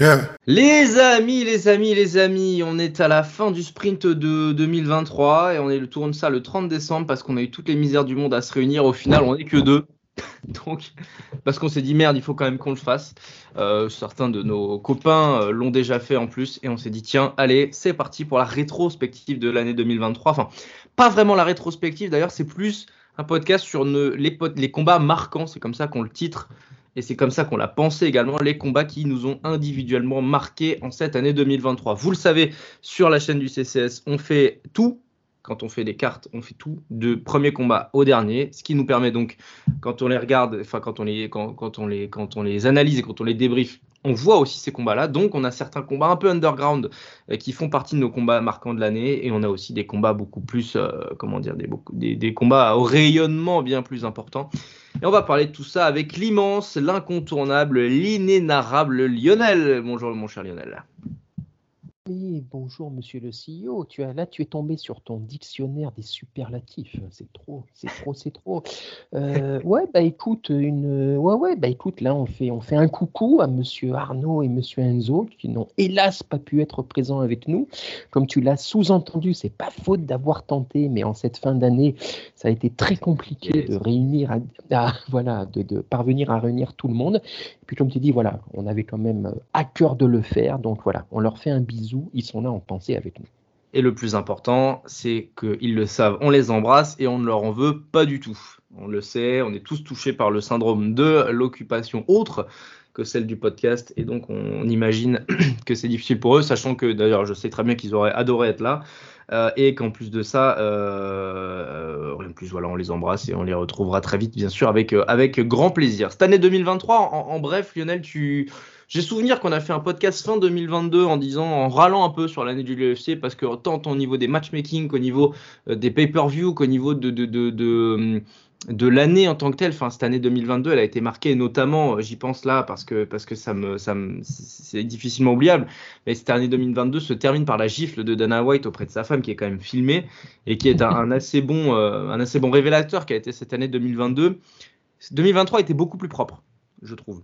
Yeah. Les amis, les amis, les amis, on est à la fin du sprint de 2023 et on est le tourne ça le 30 décembre parce qu'on a eu toutes les misères du monde à se réunir. Au final, on n'est que deux. Donc, parce qu'on s'est dit merde, il faut quand même qu'on le fasse. Euh, certains de nos copains euh, l'ont déjà fait en plus et on s'est dit tiens, allez, c'est parti pour la rétrospective de l'année 2023. Enfin, pas vraiment la rétrospective d'ailleurs, c'est plus un podcast sur les combats marquants, c'est comme ça qu'on le titre. Et c'est comme ça qu'on l'a pensé également, les combats qui nous ont individuellement marqués en cette année 2023. Vous le savez, sur la chaîne du CCS, on fait tout. Quand on fait des cartes, on fait tout, de premier combat au dernier, ce qui nous permet donc, quand on les regarde, enfin quand on les, quand, quand on les, quand on les analyse et quand on les débriefe, on voit aussi ces combats-là. Donc on a certains combats un peu underground euh, qui font partie de nos combats marquants de l'année, et on a aussi des combats beaucoup plus, euh, comment dire, des, des combats au rayonnement bien plus important. Et on va parler de tout ça avec l'immense, l'incontournable, l'inénarrable Lionel. Bonjour mon cher Lionel. Oui, bonjour monsieur le CEO. Tu as, là, tu es tombé sur ton dictionnaire des superlatifs. C'est trop, c'est trop, c'est trop. Euh, ouais, bah écoute, une, ouais, ouais, bah écoute, là, on fait, on fait un coucou à monsieur Arnaud et monsieur Enzo qui n'ont hélas pas pu être présents avec nous. Comme tu l'as sous-entendu, c'est pas faute d'avoir tenté, mais en cette fin d'année, ça a été très compliqué de réunir, à, à- voilà, de, de parvenir à réunir tout le monde. Puis comme tu dis, voilà, on avait quand même euh, à cœur de le faire, donc voilà, on leur fait un bisou, ils sont là en pensée avec nous. Et le plus important, c'est qu'ils le savent, on les embrasse et on ne leur en veut pas du tout. On le sait, on est tous touchés par le syndrome de l'occupation autre que celle du podcast et donc on imagine que c'est difficile pour eux, sachant que d'ailleurs je sais très bien qu'ils auraient adoré être là euh, et qu'en plus de ça, euh, en plus voilà, on les embrasse et on les retrouvera très vite bien sûr avec, euh, avec grand plaisir. Cette année 2023, en, bref Lionel, tu... J'ai souvenir qu'on a fait un podcast fin 2022 en disant, en râlant un peu sur l'année du UFC parce que tant au niveau des matchmaking qu'au niveau euh, des pay-per-view qu'au niveau de, de l'année en tant que telle. Cette année 2022, elle a été marquée notamment, euh, j'y pense là parce que, c'est difficilement oubliable. Mais cette année 2022 se termine par la gifle de Dana White auprès de sa femme qui est quand même filmée et qui est un, un assez bon, euh, un assez bon révélateur qui a été cette année 2022. 2023 était beaucoup plus propre, je trouve.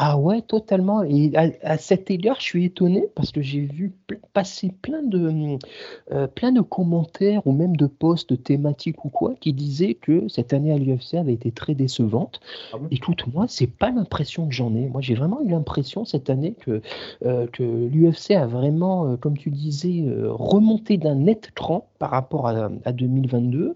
Ah ouais, totalement. Et à, à cet égard, je suis étonné parce que j'ai vu passer plein de, euh, plein de commentaires ou même de posts thématiques ou quoi qui disaient que cette année à l'UFC avait été très décevante. Ah bon Écoute, moi, c'est pas l'impression que j'en ai. Moi, j'ai vraiment eu l'impression cette année que, euh, que l'UFC a vraiment, euh, comme tu disais, remonté d'un net cran par rapport à, à 2022.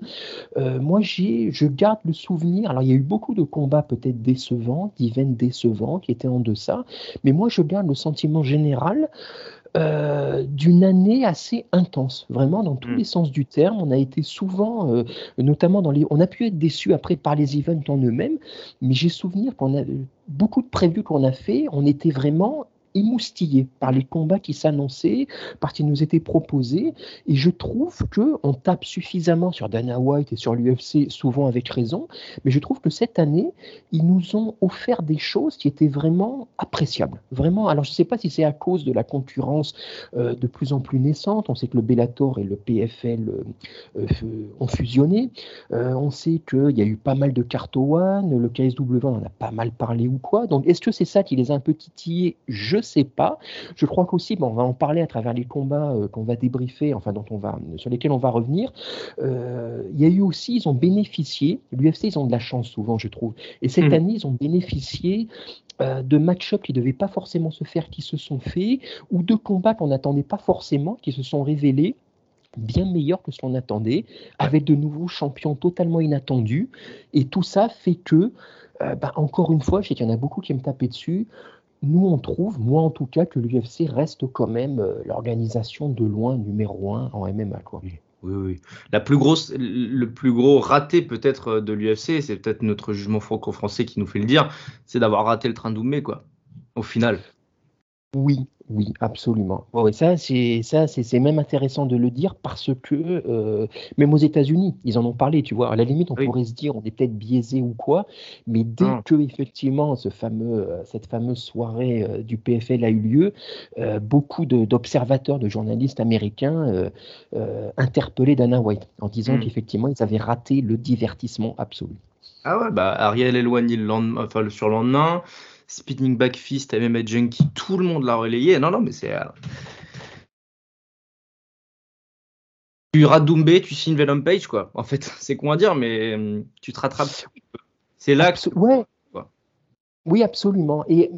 Euh, moi, j'ai, je garde le souvenir. Alors, il y a eu beaucoup de combats peut-être décevants, d'events décevants qui étaient en deçà, mais moi, je garde le sentiment général euh, d'une année assez intense, vraiment dans tous Mm. les sens du terme. On a été souvent, euh, notamment dans les, on a pu être déçu après par les events en eux-mêmes, mais j'ai souvenir qu'on a beaucoup de previews qu'on a fait, on était vraiment émoustillés par les combats qui s'annonçaient, par ce qui nous étaient proposés, et je trouve que on tape suffisamment sur Dana White et sur l'UFC, souvent avec raison, mais je trouve que cette année, ils nous ont offert des choses qui étaient vraiment appréciables. Vraiment, alors je ne sais pas si c'est à cause de la concurrence euh, de plus en plus naissante, on sait que le Bellator et le PFL euh, euh, ont fusionné, on sait qu'il y a eu pas mal de cartes One, le KSW on en a pas mal parlé ou quoi, donc est-ce que c'est ça qui les a un peu titillés? Je sais pas. Je crois qu'aussi, bon, on va en parler à travers les combats euh, qu'on va débriefer, enfin dont on va, sur lesquels on va revenir. Euh, il y a eu aussi, ils ont bénéficié, l'UFC, ils ont de la chance souvent, je trouve. Et cette Mhm. année, ils ont bénéficié euh, de match-ups qui ne devaient pas forcément se faire, qui se sont faits, ou de combats qu'on n'attendait pas forcément, qui se sont révélés bien meilleurs que ce qu'on attendait, avec de nouveaux champions totalement inattendus. Et tout ça fait que, euh, bah, encore une fois, je sais qu'il y en a beaucoup qui me tapaient dessus, nous, on trouve, moi en tout cas, que l'UFC reste quand même euh, l'organisation de loin numéro un en MMA. Quoi. Oui, oui. La plus grosse, le plus gros raté peut-être de l'UFC, c'est peut-être notre jugement franco-français qui nous fait le dire, c'est d'avoir raté le train d'Oumé, quoi. Au final. Oui, oui, absolument. Ça, c'est ça, c'est même intéressant de le dire parce que euh, même aux États-Unis, ils en ont parlé. Tu vois, à la limite, on pourrait se dire on est peut-être biaisé ou quoi, mais dès ah. que effectivement ce fameux, euh, cette fameuse soirée euh, du PFL a eu lieu, beaucoup d'observateurs, de, journalistes américains interpellaient Dana White en disant hmm. qu'effectivement ils avaient raté le divertissement absolu. Ah ouais, bah Ariel le lendemain, enfin le surlendemain. Spinning Back Fist, MMA Junkie, tout le monde l'a relayé. Non, non, mais c'est. Euh, tu Doumbé, tu signes Venom Page, quoi. En fait, c'est con à dire, mais euh, tu te rattrapes. C'est là que. Ouais. Oui, absolument. Et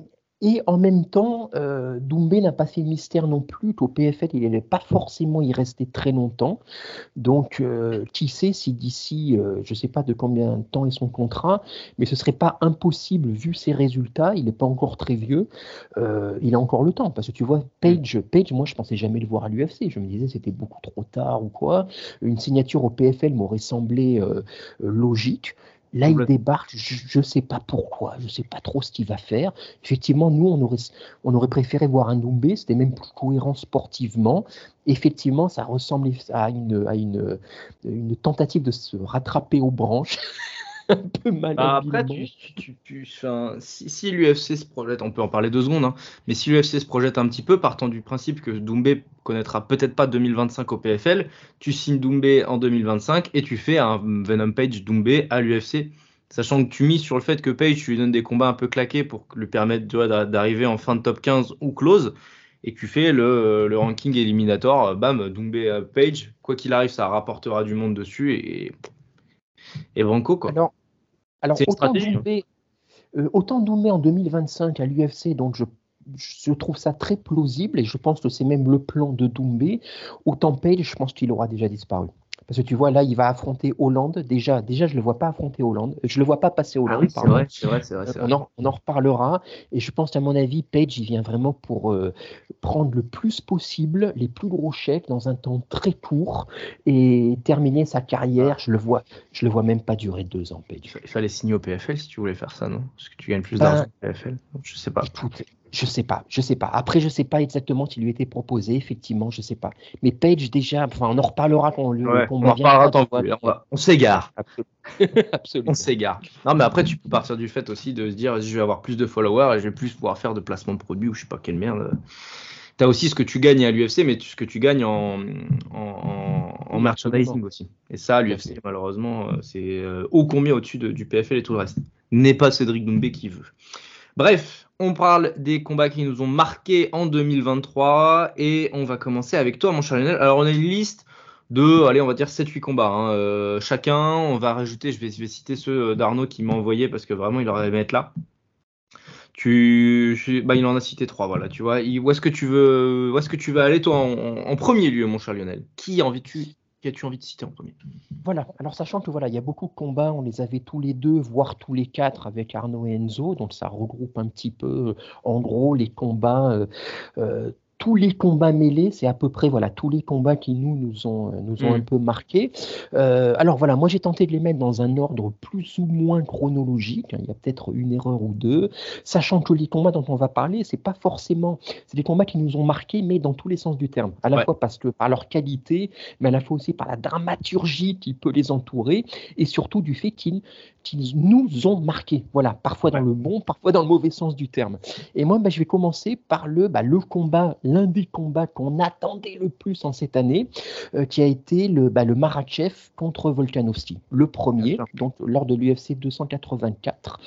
et en même temps, euh, Doumbé n'a pas fait mystère non plus qu'au PFL, il n'allait pas forcément y rester très longtemps. Donc, euh, qui sait si d'ici, euh, je ne sais pas de combien de temps est son contrat, mais ce ne serait pas impossible vu ses résultats. Il n'est pas encore très vieux. il a encore le temps. Parce que tu vois, Page, Page moi, je pensais jamais le voir à l'UFC. Je me disais c'était beaucoup trop tard ou quoi. Une signature au PFL m'aurait semblé logique. Là, il débarque, je ne sais pas pourquoi, je ne sais pas trop ce qu'il va faire. Effectivement, nous, on aurait, on aurait préféré voir un Doumbé, c'était même plus cohérent sportivement. Effectivement, ça ressemble à une, à une, une tentative de se rattraper aux branches. un peu mal. Bah, après, si, l'UFC se projette, on peut en parler deux secondes, hein, mais si l'UFC se projette un petit peu, partant du principe que Doumbé connaîtra peut-être pas 2025 au PFL, tu signes Doumbé en 2025 et tu fais un Venom Page Doumbé à l'UFC. Sachant que tu mises sur le fait que Page, tu lui donnes des combats un peu claqués pour lui permettre d'arriver en fin de top 15 ou close et tu fais le, le ranking éliminatoire, bam, Doumbé Page, quoi qu'il arrive, ça rapportera du monde dessus et et Branco, quoi. Alors, alors autant, Doumbé, euh, autant en 2025 à l'UFC, donc je, je, trouve ça très plausible et je pense que c'est même le plan de Doumbé. Autant Page, je pense qu'il aura déjà disparu. Parce que tu vois, là, il va affronter Hollande. Déjà, déjà je ne le vois pas affronter Hollande. Je ne le vois pas passer Hollande. Ah oui, c'est vrai, c'est vrai, On, en, on, en, reparlera. Et je pense qu'à mon avis, Page, il vient vraiment pour euh, prendre le plus possible les plus gros chèques dans un temps très court et terminer sa carrière. Je le vois, je le vois même pas durer deux ans, Page. Il fallait signer au PFL si tu voulais faire ça, non? Parce que tu gagnes plus d'argent ben, au PFL. Je sais pas. Je sais pas, je sais pas. Après, je sais pas exactement ce qui lui était proposé, effectivement, je sais pas. Mais Page, déjà, enfin, on en reparlera quand, le, on en reparlera tant on, s'égare. Absolument. On s'égare. Non, mais après, tu peux partir du fait aussi de se dire, je vais avoir plus de followers et je vais plus pouvoir faire de placement de produits ou je sais pas quelle merde. Tu as aussi ce que tu gagnes à l'UFC, mais ce que tu gagnes en, en, merchandising aussi. Et ça, l'UFC, malheureusement, euh, c'est euh, ô combien au-dessus du PFL et tout le reste. N'est pas Cédric Doumbé qui veut. Bref, on parle des combats qui nous ont marqués en 2023 et on va commencer avec toi, mon cher Lionel. Alors, on a une liste de, allez, on va dire 7-8 combats. Hein. Euh, chacun, on va rajouter, je vais, citer ceux d'Arnaud qui m'a envoyé parce que vraiment, il aurait aimé être là. Tu, bah, il en a cité trois, voilà, tu vois. Où est-ce que tu veux, où est-ce que tu veux aller, toi, en, premier lieu, mon cher Lionel? Qui envie tu Qu'as-tu envie de citer en premier? Voilà, alors sachant que voilà, il y a beaucoup de combats, on les avait tous les deux, voire tous les quatre avec Arnaud et Enzo, donc ça regroupe un petit peu, en gros, les combats euh, euh, tous les combats mêlés, c'est à peu près voilà tous les combats qui nous nous ont nous ont un mm. peu marqué. Euh, alors voilà, moi j'ai tenté de les mettre dans un ordre plus ou moins chronologique. Hein, il y a peut-être une erreur ou deux, sachant que les combats dont on va parler, c'est pas forcément c'est des combats qui nous ont marqués, mais dans tous les sens du terme. À la fois parce que par leur qualité, mais à la fois aussi par la dramaturgie qui peut les entourer, et surtout du fait qu'ils nous ont marqués. Voilà, parfois dans le bon, parfois dans le mauvais sens du terme. Et moi, bah, je vais commencer par le bah, le combat l'un des combats qu'on attendait le plus en cette année, euh, qui a été le, bah, le Marachev contre Volkanovski, le premier, donc lors de l'UFC 284,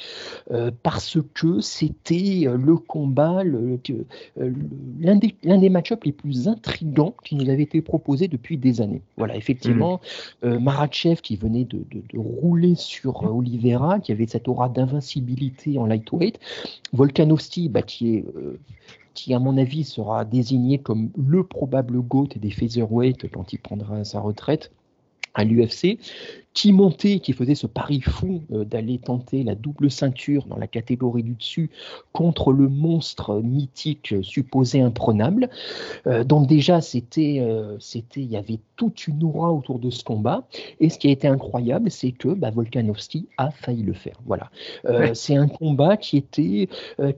euh, parce que c'était euh, le combat, l'un des, des match-ups les plus intrigants qui nous avait été proposé depuis des années. Voilà, effectivement, mmh. Marachev qui venait de, de, rouler sur Oliveira, qui avait cette aura d'invincibilité en lightweight, Volkanovski, bah, qui est qui, à mon avis, sera désigné comme le probable GOAT des featherweight quand il prendra sa retraite à l'UFC, qui montait, qui faisait ce pari fou euh, d'aller tenter la double ceinture dans la catégorie du dessus contre le monstre mythique supposé imprenable. Euh, donc déjà, c'était, euh, c'était, il y avait toute une aura autour de ce combat. Et ce qui a été incroyable, c'est que bah, Volkanovski a failli le faire. Voilà. C'est un combat qui était,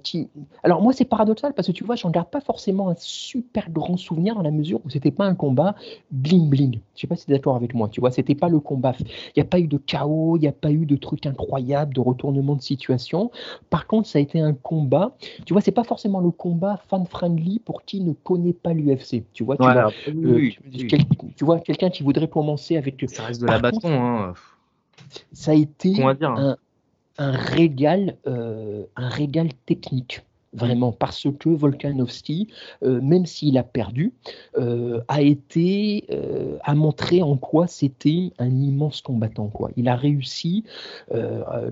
qui. Alors moi, c'est paradoxal parce que tu vois, j'en garde pas forcément un super grand souvenir dans la mesure où c'était pas un combat bling bling. Je sais pas si tu es d'accord avec moi. Tu vois, c'était pas le combat il n'y a pas eu de chaos, il n'y a pas eu de trucs incroyables, de retournement de situation. Par contre, ça a été un combat. Tu vois, c'est pas forcément le combat fan-friendly pour qui ne connaît pas l'UFC. Tu vois, tu, euh, tu, vois quelqu'un qui voudrait commencer avec. Ça reste de la bâton. Hein. Ça a été un, un, régal, euh, un régal technique vraiment, parce que Volkanovski, euh, même s'il a perdu, euh, a été, euh, a montré en quoi c'était un immense combattant. Quoi. Il a réussi,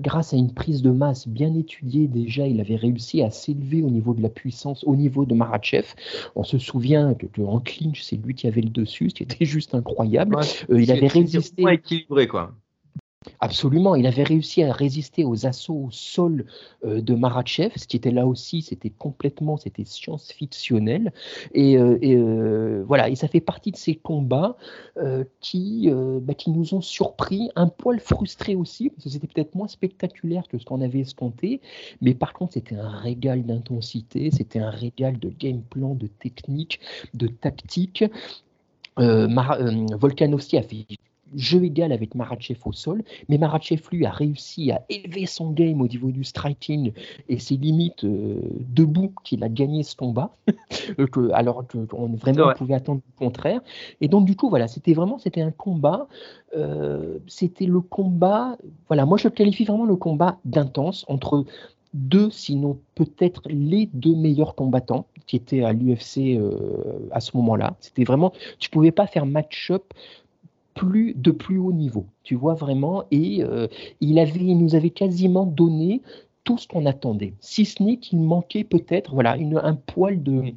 grâce à une prise de masse bien étudiée déjà, il avait réussi à s'élever au niveau de la puissance, au niveau de Marachev. On se souvient que, en clinch, c'est lui qui avait le dessus, ce qui était juste incroyable. il avait résisté. équilibré, quoi. Absolument, il avait réussi à résister aux assauts au sol euh, de Marachev, ce qui était là aussi, c'était complètement, c'était science-fictionnel. Et, euh, euh, voilà, et ça fait partie de ces combats qui, bah, qui nous ont surpris, un poil frustrés aussi, parce que c'était peut-être moins spectaculaire que ce qu'on avait escompté, mais par contre, c'était un régal d'intensité, c'était un régal de game plan, de technique, de tactique. Euh, Volkanovski a fait jeu égal avec Marachev au sol, mais Marachev lui a réussi à élever son game au niveau du striking et ses limites euh, debout qu'il a gagné ce combat, euh, alors qu'on vraiment pouvait attendre le contraire. Et donc du coup voilà, c'était vraiment c'était un combat, euh, c'était le combat, voilà, moi je qualifie vraiment le combat d'intense entre deux, sinon peut-être les deux meilleurs combattants qui étaient à l'UFC à ce moment-là. C'était vraiment, tu pouvais pas faire match-up de plus haut niveau, tu vois vraiment. Et euh, il nous avait quasiment donné tout ce qu'on attendait, si ce n'est qu'il manquait peut-être voilà une, un poil de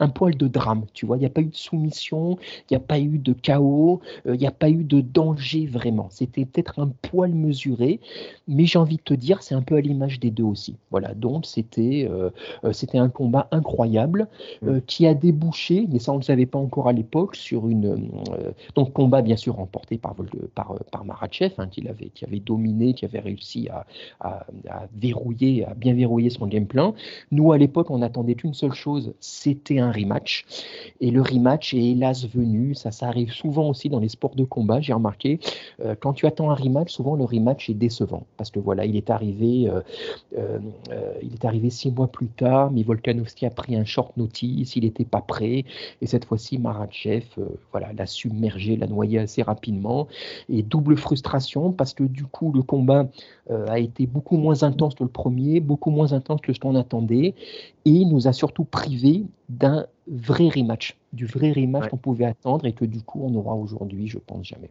un poil de drame, tu vois, il n'y a pas eu de soumission, il n'y a pas eu de chaos, euh, il n'y a pas eu de danger vraiment. C'était peut-être un poil mesuré, mais j'ai envie de te dire, c'est un peu à l'image des deux aussi. Voilà, donc c'était euh, euh, c'était un combat incroyable mm. qui a débouché, mais ça on ne le savait pas encore à l'époque, sur une donc combat bien sûr remporté par par, par Marachev, hein, qui avait qui avait dominé, qui avait réussi à, à, à verrouiller, à bien verrouiller son game plan. Nous à l'époque on attendait une seule chose, c'était un rematch. Et le rematch est hélas venu. Ça, ça arrive souvent aussi dans les sports de combat, j'ai remarqué. Euh, quand tu attends un rematch, souvent le rematch est décevant. Parce que voilà, il est arrivé, euh, euh, il est arrivé six mois plus tard, mais Volkanovski a pris un short notice, il n'était pas prêt. Et cette fois-ci, Maratchev voilà, l'a submergé, l'a noyé assez rapidement. Et double frustration parce que du coup, le combat a été beaucoup moins intense que le premier, beaucoup moins intense que ce qu'on attendait. Et nous a surtout privé d'un vrai rematch, du vrai rematch qu'on pouvait attendre et que du coup on aura aujourd'hui, je pense jamais.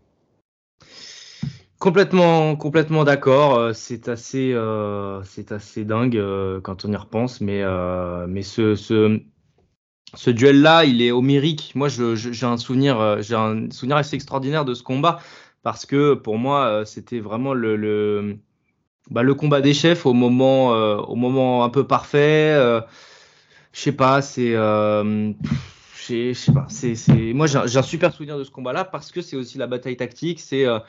Complètement, complètement d'accord. Euh, c'est assez, euh, c'est assez dingue euh, quand on y repense, mais, mais ce, ce, ce duel-là, il est homérique. Moi, j'ai un souvenir, j'ai un souvenir assez extraordinaire de ce combat parce que pour moi, c'était vraiment le, le, bah, le combat des chefs au moment, au moment un peu parfait je sais pas, c'est. Euh, je sais pas, c'est, moi j'ai un super souvenir de ce combat-là parce que c'est aussi la bataille tactique. C'est, euh,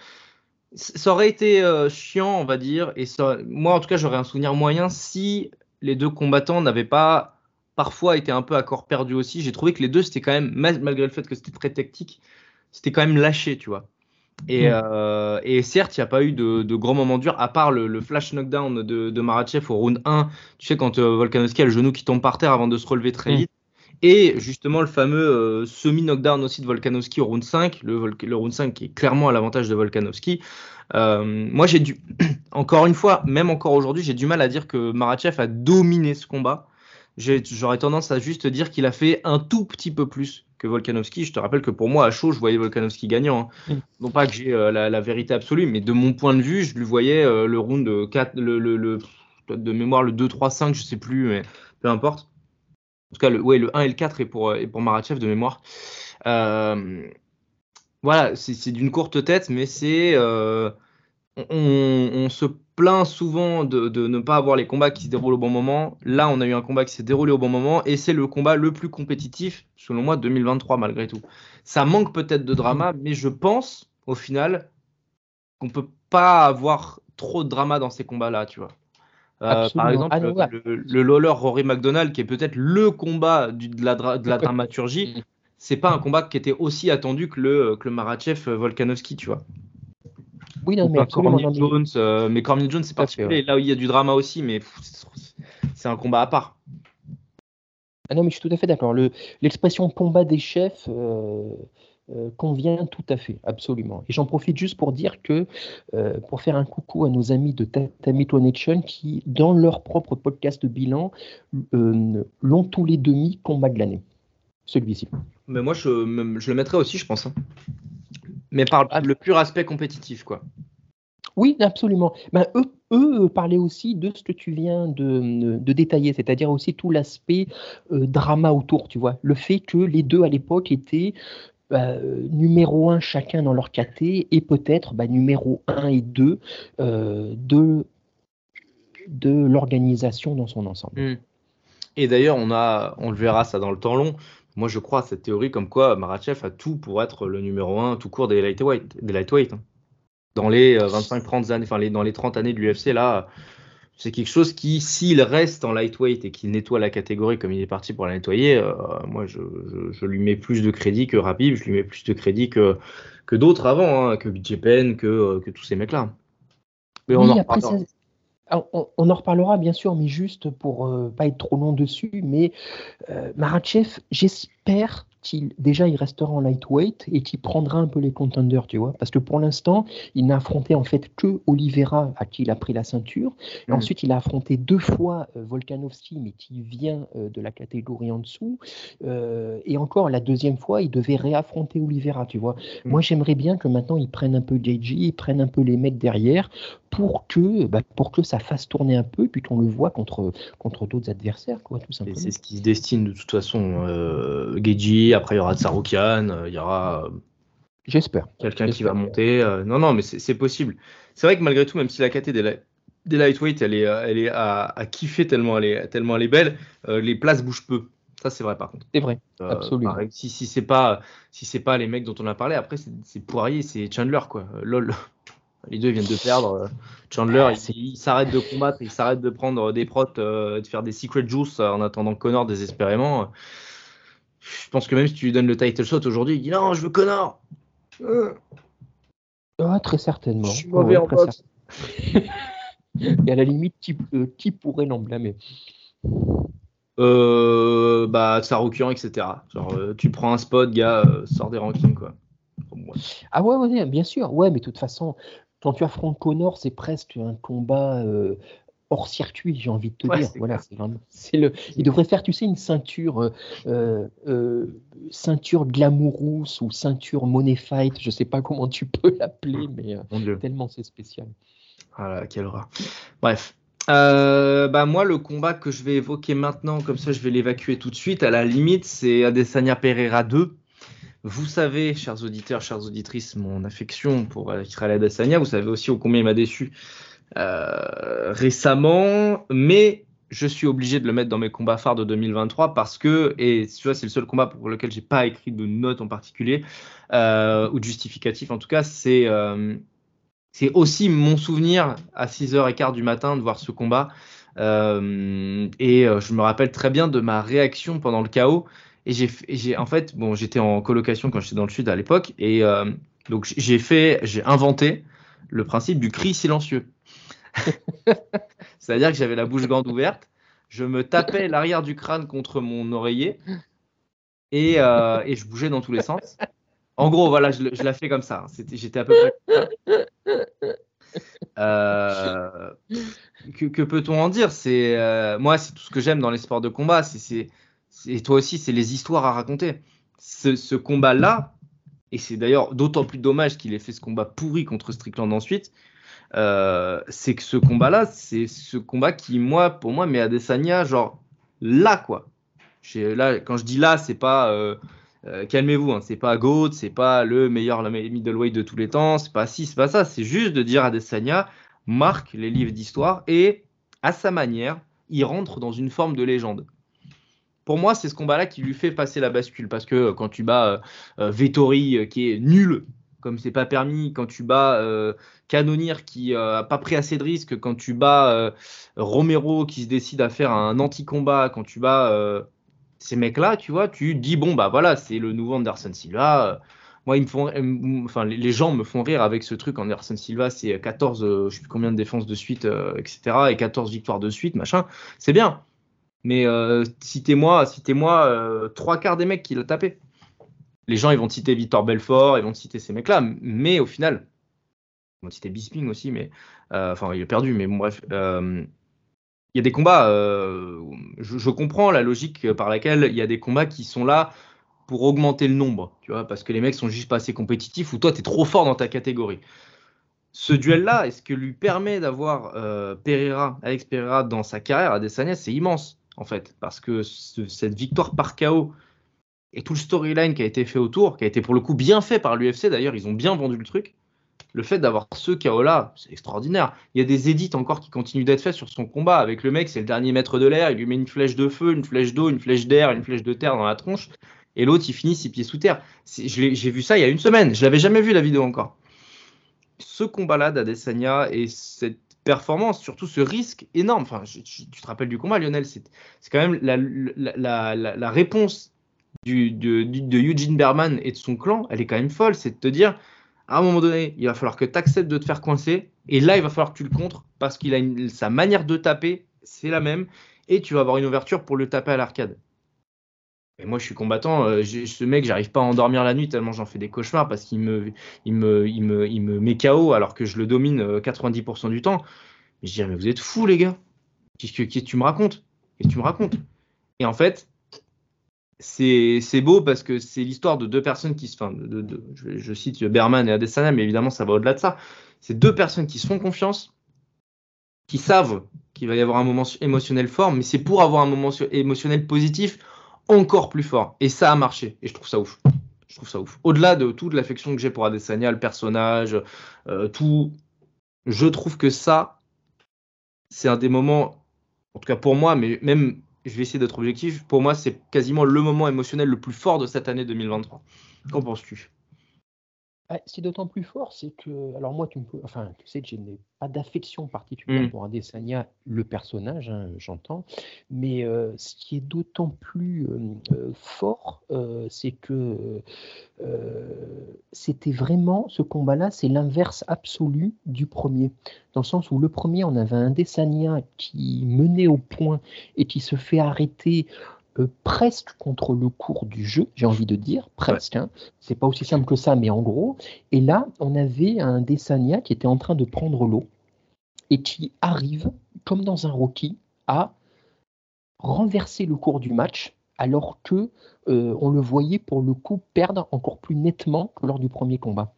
ça aurait été euh, chiant, on va dire, et ça, moi en tout cas j'aurais un souvenir moyen si les deux combattants n'avaient pas parfois été un peu à corps perdu aussi. J'ai trouvé que les deux c'était quand même, malgré le fait que c'était très tactique, c'était quand même lâché, tu vois. Et, mm. euh, et, certes, il n'y a pas eu de, de grands moments durs, à part le, flash knockdown de, de Marachev au round 1. Tu sais, quand euh, Volkanovski a le genou qui tombe par terre avant de se relever très mm. vite. Et justement, le fameux euh, semi-knockdown aussi de Volkanovski au round 5, le, le, round 5 qui est clairement à l'avantage de Volkanovski. moi, j'ai dû, encore une fois, même encore aujourd'hui, j'ai du mal à dire que Marachev a dominé ce combat. J'aurais tendance à juste dire qu'il a fait un tout petit peu plus que Volkanovski. Je te rappelle que pour moi, à chaud, je voyais Volkanovski gagnant. Hein. Mm. Non pas que j'ai euh, la, vérité absolue, mais de mon point de vue, je lui voyais euh, le round 4, le, le, de mémoire le 2, 3, 5, je sais plus, mais peu importe. En tout cas, le, ouais, le 1 et le 4 est pour, est pour Marachev de mémoire. Euh, voilà, c'est d'une courte tête, mais c'est on, se plaint souvent de, ne pas avoir les combats qui se déroulent au bon moment. Là, on a eu un combat qui s'est déroulé au bon moment et c'est le combat le plus compétitif, selon moi, 2023 malgré tout. Ça manque peut-être de drama, mais je pense, au final, qu'on peut pas avoir trop de drama dans ces combats-là, tu vois. Euh, par exemple, ah, le, le, Rory McDonald, qui est peut-être le combat de, la, de la dramaturgie, mm. c'est pas un combat qui était aussi attendu que le, que le Marachev Volkanovski, tu vois. Oui, non, mais Jones, euh, mais Cormier Jones, c'est particulier. Là où il y a du drama aussi, mais c'est un combat à part. Ah non, mais je suis tout à fait d'accord. L'expression combat des chefs euh, euh, convient tout à fait, absolument. Et j'en profite juste pour dire que, pour faire un coucou à nos amis de Tatami Nation qui, dans leur propre podcast de bilan, l'ont tous les demi combat de l'année. Celui-ci. Mais moi, je, je, le mettrais aussi, je pense. Hein mais par le pur aspect compétitif, quoi. Oui, absolument. Ben, eux, eux, parlaient aussi de ce que tu viens de, détailler, c'est-à-dire aussi tout l'aspect euh, drama autour, tu vois. Le fait que les deux à l'époque étaient bah, numéro un chacun dans leur KT et peut-être bah, numéro un et deux euh, de, de l'organisation dans son ensemble. Hmm. Et d'ailleurs, on, a, on le verra ça dans le temps long, moi, je crois à cette théorie comme quoi Marachev a tout pour être le numéro 1 tout court des lightweight. Des lightweight hein. Dans les 25-30 euh, années, enfin dans les 30 années de l'UFC, là, c'est quelque chose qui, s'il reste en lightweight et qu'il nettoie la catégorie comme il est parti pour la nettoyer, euh, moi, je, lui mets plus de crédit que Rapid, je lui mets plus de crédit que, que d'autres avant, hein, que BJ Penn, que, euh, que tous ces mecs-là. Mais on en on, en reparlera bien sûr, mais juste pour ne pas être trop long dessus, mais euh, Marachev, j'espère déjà il restera en lightweight et qu'il prendra un peu les contenders, tu vois. Parce que pour l'instant, il n'a affronté en fait que Oliveira à qui il a pris la ceinture. Et mm. ensuite, il a affronté deux fois euh, Volkanovski, mais qui vient euh, de la catégorie en dessous. Euh, et encore, la deuxième fois, il devait réaffronter Oliveira, tu vois. Mm. Moi, j'aimerais bien que maintenant, il prenne un peu JJ, il prenne un peu les mecs derrière pour que, bah, pour que ça fasse tourner un peu, puis qu'on le voit contre, contre d'autres adversaires, quoi, tout simplement. C'est ce qui se destine de toute façon. Euh, après, il y aura Tsaroukian, euh, il y aura. Euh, J'espère. Quelqu'un qui va monter. Euh, non, non, mais c'est possible. C'est vrai que malgré tout, même si la KT des, des lightweight, elle est, elle est à, kiffer tellement elle est, tellement elle est belle, les places bougent peu. Ça, c'est vrai par contre. C'est vrai, absolument. si si c'est pas, si pas les mecs dont on a parlé, après, c'est Poirier, c'est Chandler, quoi. lol. Les deux viennent de perdre. Chandler, il, s'arrête de combattre, il s'arrête de prendre des protes, de faire des secret juice en attendant Connor désespérément je pense que même si tu lui donnes le title shot aujourd'hui, il dit non, je veux Connor. Ah, très certainement. Je suis mauvais en boxe. Et à la limite, qui, euh, qui pourrait l'emblâmer euh, Bah, Sarukian, etc. Genre, euh, tu prends un spot, gars, euh, sors des rankings, quoi. Ah ouais, ouais, bien sûr. Ouais, mais de toute façon, quand tu affrontes Connor, c'est presque un combat hors circuit, j'ai envie de te dire. Voilà, c'est le. Il devrait faire, tu sais, une ceinture, euh, euh, euh ceinture glamourousse ou ceinture money fight. Je sais pas comment tu peux l'appeler, mais euh, tellement c'est spécial. Voilà, quel rat. Bref. bah moi, le combat que je vais évoquer maintenant, comme ça je vais l'évacuer tout de suite, à la limite, c'est Adesanya Pereira 2. Vous savez, chers auditeurs, chères auditrices, mon affection pour Israël Adesanya. Vous savez aussi au combien il m'a déçu euh, récemment, mais je suis obligé de le mettre dans mes combats phares de 2023 parce que, et tu vois, c'est le seul combat pour lequel j'ai pas écrit de notes en particulier, euh, ou de justificatif en tout cas, c'est euh, c'est aussi mon souvenir à 6h15 du matin de voir ce combat. et je me rappelle très bien de ma réaction pendant le chaos. Et j'ai, en fait, bon, j'étais en colocation quand j'étais dans le sud à l'époque, et donc j'ai fait, j'ai inventé le principe du cri silencieux. C'est-à-dire que j'avais la bouche grande ouverte, je me tapais l'arrière du crâne contre mon oreiller et, euh, et, je bougeais dans tous les sens. En gros, voilà, je, je la fais comme ça. J'étais à peu près. Euh, que, peut-on en dire? C'est euh, moi, c'est tout ce que j'aime dans les sports de combat. C'est et toi aussi, c'est les histoires à raconter. Ce, combat-là, et c'est d'ailleurs d'autant plus dommage qu'il ait fait ce combat pourri contre Strickland ensuite, euh, c'est que ce combat-là, c'est ce combat qui, moi, pour moi, met Adesanya, genre là, quoi. Quand je dis là, c'est pas euh, euh, calmez-vous, hein, c'est pas GOAT, c'est pas le meilleur le middleweight de tous les temps, c'est pas si, c'est pas ça, c'est juste de dire Adesanya marque les livres d'histoire et à sa manière, il rentre dans une forme de légende. Pour moi, c'est ce combat-là qui lui fait passer la bascule parce que quand tu bats euh, Vettori qui est nul comme c'est pas permis, quand tu bats euh, qui euh, a pas pris assez de risques, quand tu bats euh, Romero qui se décide à faire un anti-combat, quand tu bats euh, ces mecs-là, tu vois, tu dis bon bah voilà, c'est le nouveau Anderson Silva. Moi, enfin, les gens me font rire avec ce truc. Anderson Silva, c'est 14, je sais plus combien de défenses de suite, etc. et 14 victoires de suite, machin. C'est bien. Mais citez-moi, citez-moi trois quarts des mecs qui l'ont tapé les gens ils vont citer Victor Belfort, ils vont citer ces mecs-là, mais au final, ils vont citer Bisping aussi, mais euh, enfin il est perdu, mais bon, bref. Euh, il y a des combats, euh, je, je, comprends la logique par laquelle il y a des combats qui sont là pour augmenter le nombre, tu vois, parce que les mecs sont juste pas assez compétitifs ou toi tu es trop fort dans ta catégorie. Ce duel-là, est-ce que lui permet d'avoir Pereira, Alex Pereira dans sa carrière à Desania, c'est immense en fait, parce que ce, cette victoire par KO et tout le storyline qui a été fait autour, qui a été pour le coup bien fait par l'UFC d'ailleurs, ils ont bien vendu le truc. Le fait d'avoir ce KO-là, c'est extraordinaire. Il y a des édits encore qui continuent d'être faits sur son combat. Avec le mec, c'est le dernier maître de l'air, il lui met une flèche de feu, une flèche d'eau, une flèche d'air, une flèche de terre dans la tronche, et l'autre, il finit six pieds sous terre. J'ai vu ça il y a une semaine, je l'avais jamais vu la vidéo encore. Ce combat-là d'Adesanya et cette performance, surtout ce risque énorme, enfin, tu te rappelles du combat, Lionel, c'est quand même la, réponse de, Eugene Berman et de son clan, elle est quand même folle. C'est de te dire, à un moment donné, il va falloir que tu acceptes de te faire coincer. Et là, il va falloir que tu le contres parce qu'il a sa manière de taper, c'est la même. Et tu vas avoir une ouverture pour le taper à l'arcade. Et moi, je suis combattant. Euh, ce mec, j'arrive pas à endormir la nuit tellement j'en fais des cauchemars parce qu'il me, il me, il me, il me met KO alors que je le domine 90% euh, du temps. Je dis, mais vous êtes fous, les gars. Qu'est-ce que tu me racontes? Qu'est-ce que tu me racontes? Et en fait, c'est beau parce que c'est l'histoire de deux personnes qui se. Enfin, je, cite Berman et Adesanya, mais évidemment, ça va au-delà de ça. C'est deux personnes qui se font confiance, qui savent qu'il va y avoir un moment émotionnel fort, mais c'est pour avoir un moment émotionnel positif encore plus fort. Et ça a marché. Et je trouve ça ouf. Je trouve ça ouf. Au-delà de toute l'affection que j'ai pour Adesanya, le personnage, euh, tout, je trouve que ça, c'est un des moments, en tout cas pour moi, mais même je vais essayer d'être objectif. Pour moi, c'est quasiment le moment émotionnel le plus fort de cette année 2023. Qu'en penses-tu? Ah, C'est d'autant plus fort, c'est que, alors moi, tu me enfin, tu sais que je n'ai pas d'affection particulière mmh. pour Adesanya, le personnage, hein, j'entends, mais euh, ce qui est d'autant plus euh, fort, euh, c'est que c'était vraiment, ce combat-là, c'est l'inverse absolu du premier, dans le sens où le premier, on avait un Adesanya qui menait au point et qui se fait arrêter euh, presque contre le cours du jeu, j'ai envie de dire, presque. Hein. C'est pas aussi simple que ça, mais en gros. Et là, on avait un Desania qui était en train de prendre l'eau et qui arrive, comme dans un Rocky, à renverser le cours du match, alors que euh, on le voyait pour le coup perdre encore plus nettement que lors du premier combat.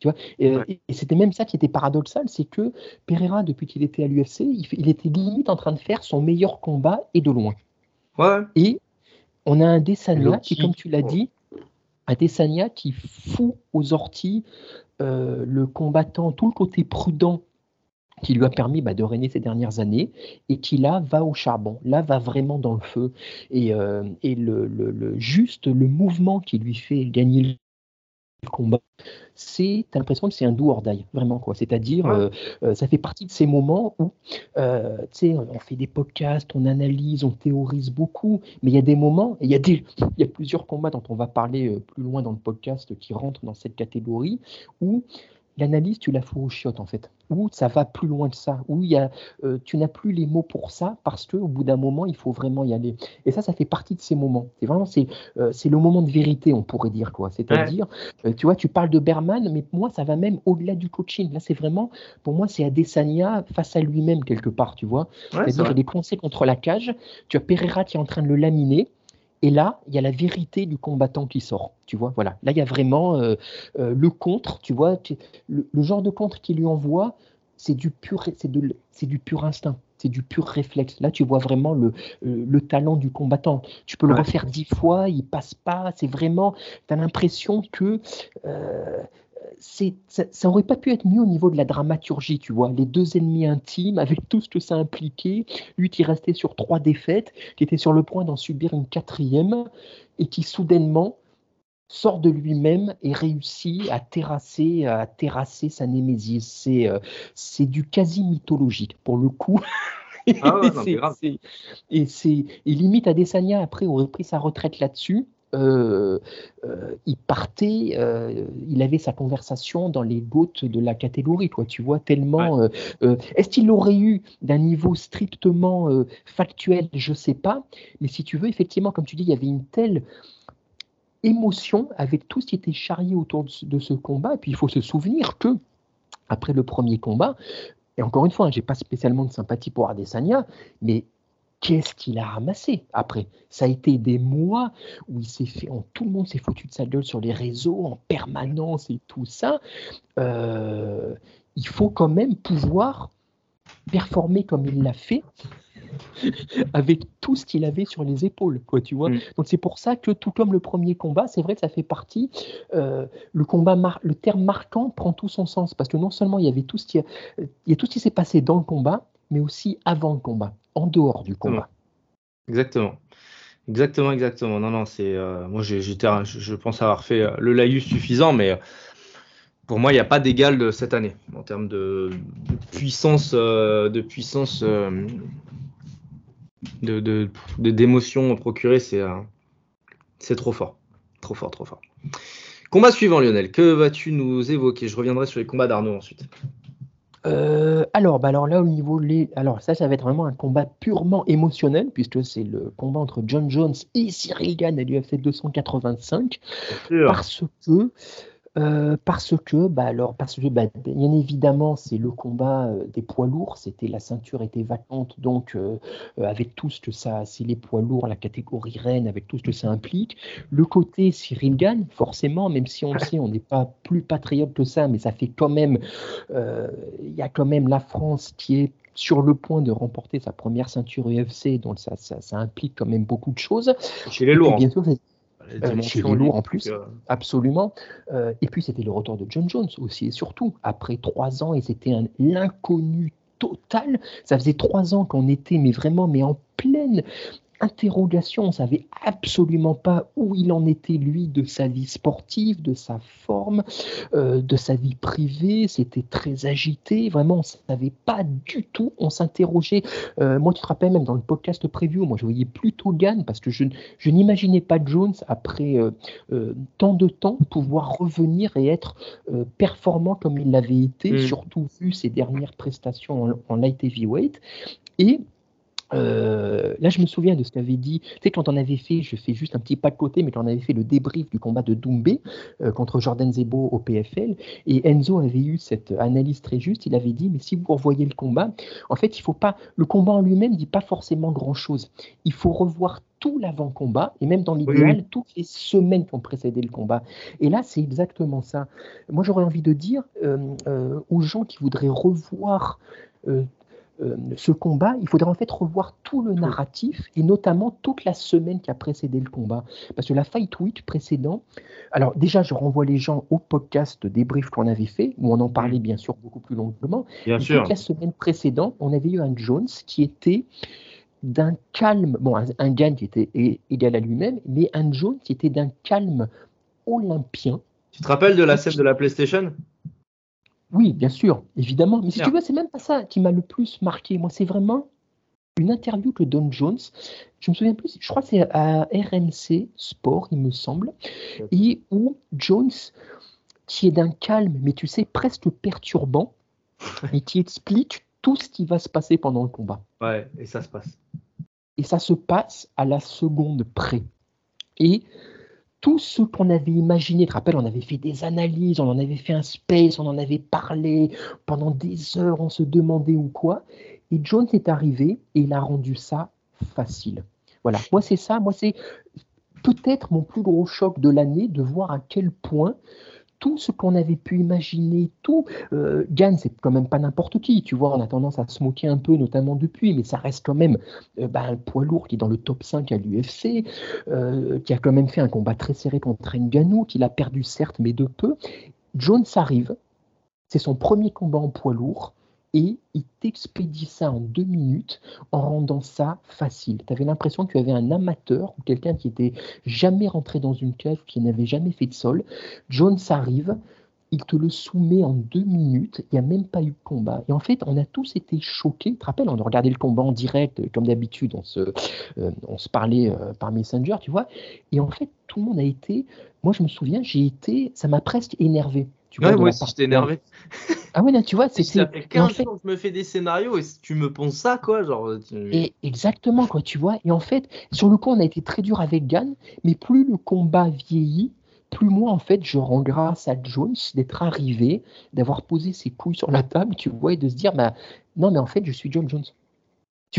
Tu vois et, ouais. et c'était même ça qui était paradoxal, c'est que Pereira, depuis qu'il était à l'UFC, il, il était limite en train de faire son meilleur combat et de loin. Ouais. Et on a un Desania qui, comme tu l'as dit, un Desania qui fout aux orties euh, le combattant, tout le côté prudent qui lui a permis bah, de régner ces dernières années et qui là va au charbon, là va vraiment dans le feu et, euh, et le, le, le, juste le mouvement qui lui fait gagner combat, c'est, t'as l'impression que c'est un doux ordaille, vraiment quoi. C'est-à-dire, ouais. euh, euh, ça fait partie de ces moments où, euh, tu sais, on fait des podcasts, on analyse, on théorise beaucoup, mais il y a des moments, il y a des, il y a plusieurs combats dont on va parler plus loin dans le podcast qui rentrent dans cette catégorie où l'analyse, tu la fous au chiottes en fait, où ça va plus loin que ça, il a, euh, tu n'as plus les mots pour ça parce qu'au bout d'un moment, il faut vraiment y aller. Et ça, ça fait partie de ces moments. C'est vraiment, c'est, euh, c'est le moment de vérité, on pourrait dire quoi. C'est-à-dire, ouais. euh, tu vois, tu parles de Berman, mais moi, ça va même au-delà du coaching. Là, c'est vraiment, pour moi, c'est Adesanya face à lui-même quelque part, tu vois. Ouais, C'est-à-dire, il est coincé contre la cage. Tu as Pereira qui est en train de le laminer. Et là, il y a la vérité du combattant qui sort. Tu vois, voilà. Là, il y a vraiment euh, euh, le contre. Tu vois, tu, le, le, genre de contre qu'il lui envoie, c'est du pur, c'est du pur instinct. c'est du pur réflexe. Là, tu vois vraiment le, le talent du combattant. Tu peux le refaire dix fois, il passe pas. C'est vraiment, tu as l'impression que ça, ça, aurait pas pu être mieux au niveau de la dramaturgie, tu vois. Les deux ennemis intimes, avec tout ce que ça impliquait, lui qui restait sur trois défaites, qui était sur le point d'en subir une quatrième, et qui soudainement sort de lui-même et réussit à terrasser, à terrasser sa némésis. C'est, euh, c'est du quasi mythologique pour le coup. Ah et c'est et limite Adesanya après aurait pris sa retraite là-dessus euh, euh, il partait, euh, il avait sa conversation dans les gouttes de la catégorie, quoi. Tu vois tellement. Est-ce qu'il aurait eu d'un niveau strictement factuel? Je sais pas. Mais si tu veux, effectivement, comme tu dis, il y avait une telle émotion avec tout ce qui était charrié autour de ce, combat. Et puis il faut se souvenir que après le premier combat, et encore une fois, je hein, j'ai pas spécialement de sympathie pour Adesanya, mais qu'est-ce qu'il a ramassé après? Ça a été des mois où il s'est fait, tout le monde s'est foutu de sa gueule sur les réseaux en permanence et tout ça. Euh, il faut quand même pouvoir performer comme il l'a fait avec tout ce qu'il avait sur les épaules, quoi, tu vois? Mm. Donc c'est pour ça que tout comme le premier combat, c'est vrai que ça fait partie. Euh, le combat, le terme marquant prend tout son sens parce que non seulement il y avait tout ce qui, il y a tout ce qui s'est passé dans le combat, mais aussi avant le combat en dehors du combat. Exactement. Exactement, exactement. Non, non, c'est. Euh, moi, j'étais, je pense avoir fait euh, le laïus suffisant, mais euh, pour moi, il n'y a pas d'égal cette année en termes de, puissance, de puissance, de, de, d'émotion procurée. C'est, c'est trop fort, trop fort, trop fort. Combat suivant, Lionel. Que vas-tu nous évoquer? Je reviendrai sur les combats d'Arnaud ensuite. Euh, alors, bah alors là, au niveau les, alors ça, ça va être vraiment un combat purement émotionnel puisque c'est le combat entre John Jones et Cyril Gann à l'UFC 285 parce que euh, parce que, bah alors, parce que, bah, bien évidemment, c'est le combat euh, des poids lourds. C'était la ceinture était vacante, donc euh, avec tout ce que ça, c'est les poids lourds, la catégorie reine, avec tout ce que ça implique. Le côté Cyril Gann, forcément, même si on le sait, on n'est pas plus patriote que ça, mais ça fait quand même, il y a quand même la France qui est sur le point de remporter sa première ceinture UFC, donc ça, ça, ça implique quand même beaucoup de choses. Chez les lourds. bien sûr, chez les lourds en plus, euh, absolument. Euh, et puis c'était le retour de John Jones aussi et surtout après trois ans et c'était l'inconnu total. Ça faisait trois ans qu'on était mais vraiment mais en pleine interrogation. On ne savait absolument pas où il en était, lui, de sa vie sportive, de sa forme, euh, de sa vie privée. C'était très agité. Vraiment, on ne savait pas du tout. On s'interrogeait. Euh, moi, tu te rappelles, même dans le podcast preview, moi, je voyais plutôt Gann parce que je, je n'imaginais pas Jones, après euh, tant de temps, pouvoir revenir et être performant comme il l'avait été, mm. surtout vu ses dernières prestations en, en light heavyweight. Et euh, là, je me souviens de ce qu'avait dit, tu sais, quand on avait fait, je fais juste un petit pas de côté, mais quand on avait fait le débrief du combat de Doumbé euh, contre Jordan Zebo au PFL, et Enzo avait eu cette analyse très juste, il avait dit, mais si vous revoyez le combat, en fait, il faut pas, le combat en lui-même dit pas forcément grand-chose. Il faut revoir tout l'avant-combat, et même dans l'idéal, toutes les semaines qui ont précédé le combat. Et là, c'est exactement ça. Moi, j'aurais envie de dire euh, aux gens qui voudraient revoir euh, ce combat, il faudrait en fait revoir tout le narratif et notamment toute la semaine qui a précédé le combat. Parce que la Fight Week précédent, alors déjà je renvoie les gens au podcast débrief qu'on avait fait, où on en parlait bien sûr beaucoup plus longuement. Bien sûr. Toute la semaine précédente, on avait eu un Jones qui était d'un calme, bon, un, un qui était égal à lui-même, mais un Jones qui était d'un calme olympien. Tu te rappelles de la scène de la PlayStation? Oui, bien sûr, évidemment. Mais si tu veux, c'est même pas ça qui m'a le plus marqué. Moi, c'est vraiment une interview que Don Jones, je me souviens plus, je crois que c'est à RMC Sport, il me semble, et où Jones, qui est d'un calme, mais tu sais, presque perturbant, et qui explique tout ce qui va se passer pendant le combat. Ouais, et ça se passe. Et ça se passe à la seconde près. Et tout ce qu'on avait imaginé, tu te rappelles, on avait fait des analyses, on en avait fait un space, on en avait parlé pendant des heures, on se demandait ou quoi. Et Jones est arrivé et il a rendu ça facile. Voilà, moi c'est ça, moi c'est peut-être mon plus gros choc de l'année de voir à quel point tout ce qu'on avait pu imaginer, tout. Euh, Gann, c'est quand même pas n'importe qui, tu vois, on a tendance à se moquer un peu, notamment depuis, mais ça reste quand même euh, bah, un poids lourd qui est dans le top 5 à l'UFC, euh, qui a quand même fait un combat très serré contre Ngannou, qu'il a perdu certes, mais de peu. Jones arrive, c'est son premier combat en poids lourd, et il t'expédie ça en deux minutes en rendant ça facile. Tu avais l'impression que tu avais un amateur ou quelqu'un qui était jamais rentré dans une cave, qui n'avait jamais fait de sol. Jones arrive, il te le soumet en deux minutes, il n'y a même pas eu de combat. Et en fait, on a tous été choqués. Tu te rappelles, on a regardé le combat en direct, comme d'habitude, on se, euh, on se parlait euh, par Messenger, tu vois. Et en fait, tout le monde a été. Moi, je me souviens, j'ai été. Ça m'a presque énervé. Tu vois, ouais, moi aussi, j'étais énervé. Ah ouais, là, tu vois, c'est. Ça fait 15 en fait... jours que je me fais des scénarios et tu me penses ça, quoi. Genre, et exactement, quoi, tu vois. Et en fait, sur le coup, on a été très dur avec Gann, mais plus le combat vieillit, plus moi, en fait, je rends grâce à Jones d'être arrivé, d'avoir posé ses couilles sur la table, tu vois, et de se dire, bah, non, mais en fait, je suis John Jones.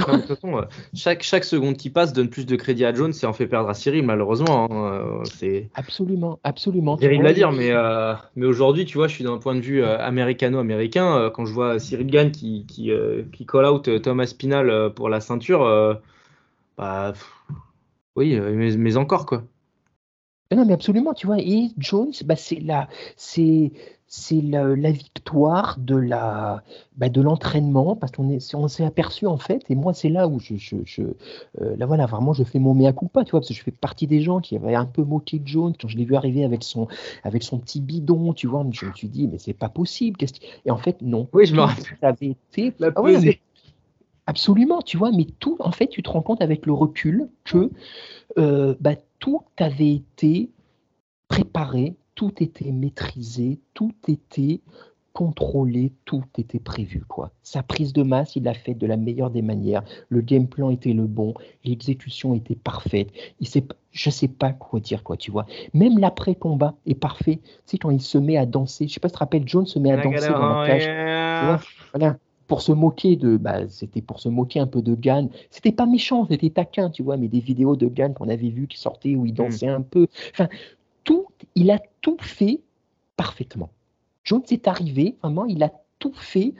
De toute façon, euh, chaque, chaque seconde qui passe donne plus de crédit à Jones et en fait perdre à Cyril, malheureusement. Hein, euh, c'est absolument, absolument. Terrible à dire, mais, euh, mais aujourd'hui, tu vois, je suis d'un point de vue américano-américain. quand je vois Cyril Gann qui, qui, qui call out Thomas Pinal pour la ceinture, bah oui, mais, mais encore quoi. Non, mais absolument, tu vois. Et Jones, bah, c'est la, c'est, c'est la, victoire de la, bah, de l'entraînement, parce qu'on est, on s'est aperçu en fait. Et moi, c'est là où je, je, je euh, là voilà, vraiment, je fais mon mea culpa, tu vois, parce que je fais partie des gens qui avaient un peu moqué Jones quand je l'ai vu arriver avec son, avec son petit bidon, tu vois. Je me suis dit, mais c'est pas possible. Qu'est-ce Et en fait, non. Oui, je me rappelle. avait été. La ah Absolument, tu vois, mais tout, en fait, tu te rends compte avec le recul que euh, bah, tout avait été préparé, tout était maîtrisé, tout était contrôlé, tout était prévu. Quoi. Sa prise de masse, il l'a fait de la meilleure des manières. Le game plan était le bon, l'exécution était parfaite. Il sait, je ne sais pas quoi dire, quoi, tu vois. Même l'après-combat est parfait. Tu sais, quand il se met à danser, je sais pas si tu te rappelles, John se met à danser dans la cage. Tu vois, voilà pour se moquer de, bah, c'était pour se moquer un peu de Gann. C'était pas méchant, c'était taquin, tu vois, mais des vidéos de Gann qu'on avait vues qui sortaient où il hmm. dansait un peu. Enfin, il a tout fait parfaitement. Jones est arrivé, vraiment, il a tout fait.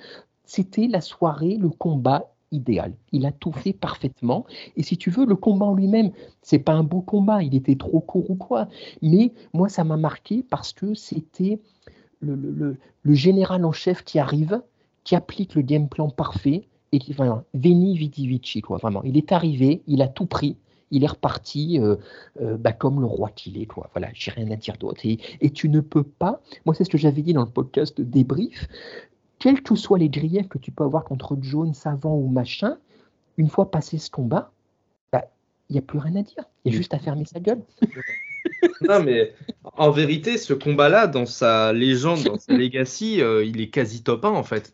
C'était la soirée, le combat idéal. Il a tout fait parfaitement. Et si tu veux, le combat en lui-même, c'est pas un beau combat. Il était trop court ou quoi. Mais moi, ça m'a marqué parce que c'était le, général en chef qui arrive qui applique le game plan parfait et qui, Veni Vidi Vici, quoi, vraiment. Il est arrivé, il a tout pris, il est reparti euh, euh, bah, comme le roi qu'il est, quoi. Voilà, j'ai rien à dire d'autre. Et, et, tu ne peux pas, moi c'est ce que j'avais dit dans le podcast de débrief, quels que soient les griefs que tu peux avoir contre Jones avant ou machin, une fois passé ce combat, bah, il n'y a plus rien à dire. Il y a juste à fermer sa gueule. non, mais en vérité, ce combat-là, dans sa légende, dans sa legacy, euh, il est quasi top 1 en fait.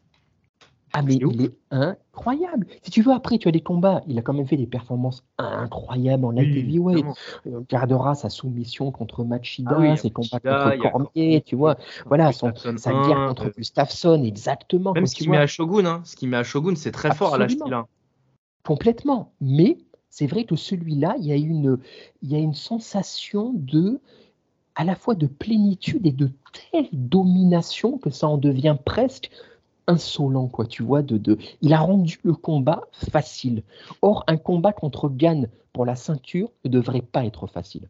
Ah mais il est incroyable. Si tu veux, après, tu as des combats. Il a quand même fait des performances incroyables en light heavyweight. On gardera sa soumission contre Machida, ah ses combats contre Cormier, tu vois. Voilà, son, sa guerre contre euh... Gustafsson, exactement. Même ce qu'il met à Shogun, hein. ce qui met à Shogun, c'est très fort à l'âge qu'il a. Complètement. Mais c'est vrai que celui-là, il y a une, il y a une sensation de à la fois de plénitude et de telle domination que ça en devient presque insolent, quoi, tu vois, de, de, il a rendu le combat facile. Or, un combat contre Gann pour la ceinture ne devrait pas être facile.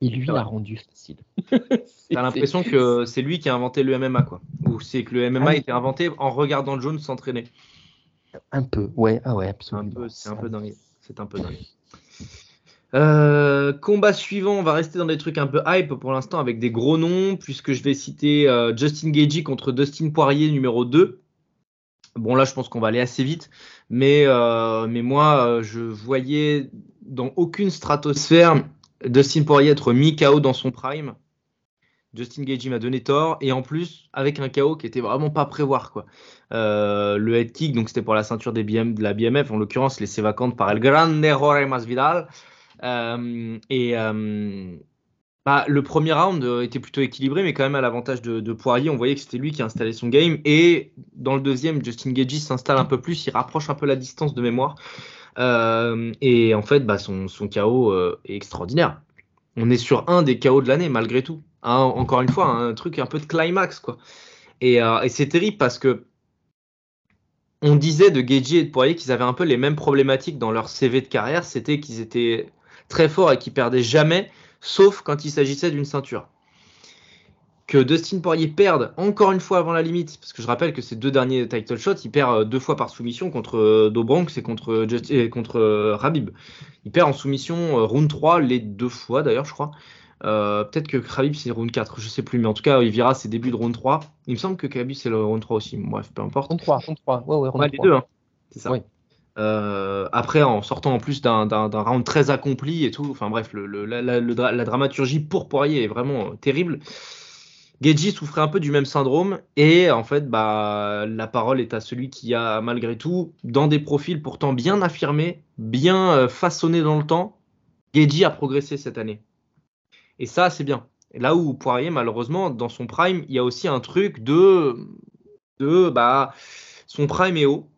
Et lui l'a rendu facile. T'as l'impression que c'est lui qui a inventé le MMA, quoi. Ou c'est que le MMA ah a été inventé en regardant Jones s'entraîner. Un peu, ouais, ah ouais, absolument. C'est un peu dingue. C'est un peu dingue. Euh, combat suivant, on va rester dans des trucs un peu hype pour l'instant avec des gros noms, puisque je vais citer euh, Justin Gagey contre Dustin Poirier numéro 2. Bon là je pense qu'on va aller assez vite, mais, euh, mais moi je voyais dans aucune stratosphère Dustin Poirier être mis KO dans son prime. Justin Gagey m'a donné tort et en plus avec un KO qui était vraiment pas à prévoir quoi. le head kick donc c'était pour la ceinture de la BMF en l'occurrence laissé vacante par El Grande Jorge Masvidal. Euh, et euh, bah, le premier round euh, était plutôt équilibré, mais quand même à l'avantage de, Poirier, on voyait que c'était lui qui installait son game. Et dans le deuxième, Justin Gagey s'installe un peu plus, il rapproche un peu la distance de mémoire. et en fait, bah, son, son KO est extraordinaire. On est sur un des KO de l'année, malgré tout. encore une fois, un truc un peu de climax, quoi. Et, euh, c'est terrible parce que on disait de Geji et de Poirier qu'ils avaient un peu les mêmes problématiques dans leur CV de carrière, c'était qu'ils étaient très forts et qu'ils perdaient jamais, sauf quand il s'agissait d'une ceinture. Que Dustin Poirier perde encore une fois avant la limite, parce que je rappelle que ces deux derniers title shots, il perd euh, deux fois par soumission contre euh, Dobranks et contre, et contre Rabib. Il perd en soumission round 3 les deux fois d'ailleurs, je crois. Euh, peut-être que Khabib c'est round 4, je sais plus, mais en tout cas il verra ses débuts de round 3. Il me semble que Khabib c'est le round 3 aussi, bref, peu importe. Round 3, round 3, ouais, ouais, round ouais, les deux, hein. c'est ça. Euh, après, en sortant en plus d'un round très accompli et tout, enfin bref, la, dramaturgie pour Poirier est vraiment euh, terrible. Geji souffrait un peu du même syndrome et en fait, bah, la parole est à celui qui a malgré tout, dans des profils pourtant bien affirmés, bien façonnés dans le temps, Geji a progressé cette année. Et ça, c'est bien. Là où Poirier, malheureusement, dans son prime, il y a aussi un truc de, de bah, son prime est haut.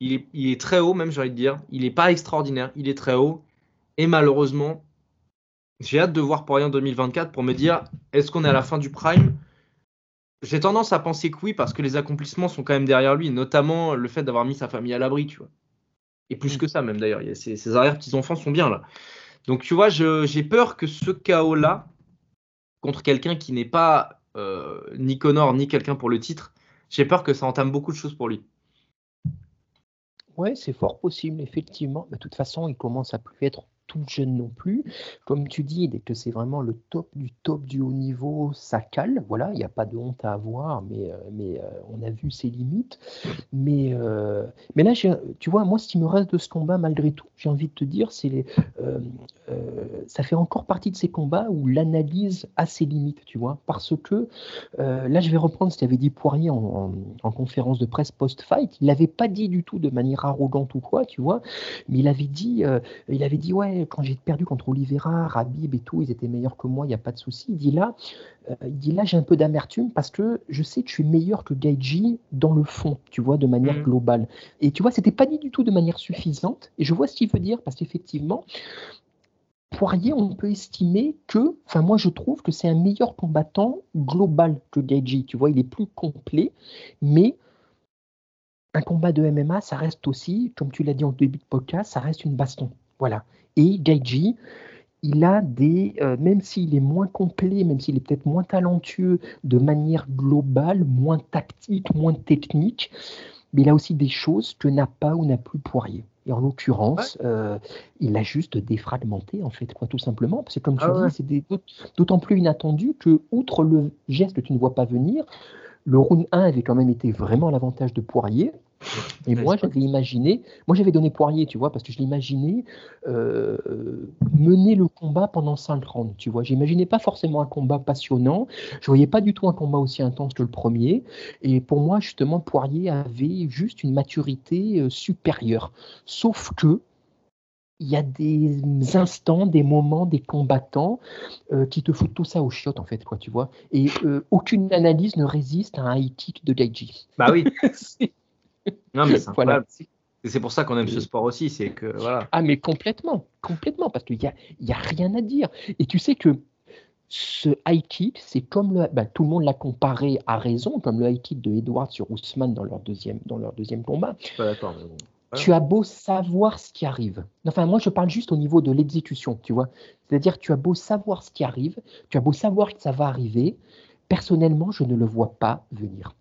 Il est, il est très haut, même, j'ai envie de dire. Il n'est pas extraordinaire, il est très haut. Et malheureusement, j'ai hâte de voir Poirier en 2024 pour me dire est-ce qu'on est à la fin du prime? J'ai tendance à penser que oui, parce que les accomplissements sont quand même derrière lui, notamment le fait d'avoir mis sa famille à l'abri, tu vois. Et plus mm. que ça, même d'ailleurs. Ses, ses arrière-petits-enfants sont bien là. Donc tu vois, j'ai peur que ce chaos-là, contre quelqu'un qui n'est pas euh, ni Connor ni quelqu'un pour le titre, j'ai peur que ça entame beaucoup de choses pour lui. Ouais, c'est fort possible, effectivement. De toute façon, il commence à plus être tout jeune non plus. Comme tu dis, dès que c'est vraiment le top du top du haut niveau, ça cale. Voilà, il n'y a pas de honte à avoir, mais, euh, mais euh, on a vu ses limites. Mais, euh, mais là, tu vois, moi, ce qui me reste de ce combat, malgré tout, j'ai envie de te dire, c'est ça fait encore partie de ces combats où l'analyse a ses limites, tu vois. Parce que là, je vais reprendre ce qu'avait dit Poirier en, en, conférence de presse post-fight. Il n'avait pas dit du tout de manière arrogante ou quoi, tu vois, mais il avait dit, il avait dit, ouais, quand j'ai perdu contre Oliveira, Rabib et tout, ils étaient meilleurs que moi, il n'y a pas de souci. Il dit là, euh, il dit là, j'ai un peu d'amertume parce que je sais que je suis meilleur que Gaiji dans le fond, tu vois, de manière mm. globale. Et tu vois, c'était pas dit du tout de manière suffisante. Et je vois ce qu'il veut dire parce qu'effectivement, Poirier, on peut estimer que, enfin moi je trouve que c'est un meilleur combattant global que Gaiji. Tu vois, il est plus complet, mais un combat de MMA, ça reste aussi, comme tu l'as dit en début de podcast, ça reste une baston. Voilà. Et Gaiji, il a des, euh, même s'il est moins complet, même s'il est peut-être moins talentueux de manière globale, moins tactique, moins technique, mais il a aussi des choses que n'a pas ou n'a plus Poirier. Et en l'occurrence, euh, il a juste défragmenté, en fait, quoi, tout simplement. Parce que, comme tu ah dis, c'est d'autant plus inattendu que, outre le geste que tu ne vois pas venir, le round 1 avait quand même été vraiment l'avantage de Poirier. Et moi, j'avais imaginé, moi j'avais donné Poirier, tu vois, parce que je l'imaginais euh, mener le combat pendant 5 rounds, tu vois. J'imaginais pas forcément un combat passionnant, je voyais pas du tout un combat aussi intense que le premier. Et pour moi, justement, Poirier avait juste une maturité euh, supérieure. Sauf que, il y a des instants, des moments, des combattants euh, qui te foutent tout ça au chiottes, en fait, quoi, tu vois. Et aucune analyse ne résiste à un high kick de Gaiji. Bah oui. Non, mais c'est voilà. C'est pour ça qu'on aime ce sport aussi, c'est que voilà. Ah, mais complètement, complètement, parce qu'il n'y a, y a rien à dire. Et tu sais que ce high kick, c'est comme le, ben, tout le monde l'a comparé à raison, comme le high kick de Edward sur Ousmane dans leur deuxième, dans leur deuxième combat. Tu as beau savoir ce qui arrive. Enfin, moi, je parle juste au niveau de l'exécution, tu vois. C'est-à-dire, tu as beau savoir ce qui arrive, tu as beau savoir que ça va arriver. Personnellement, je ne le vois pas venir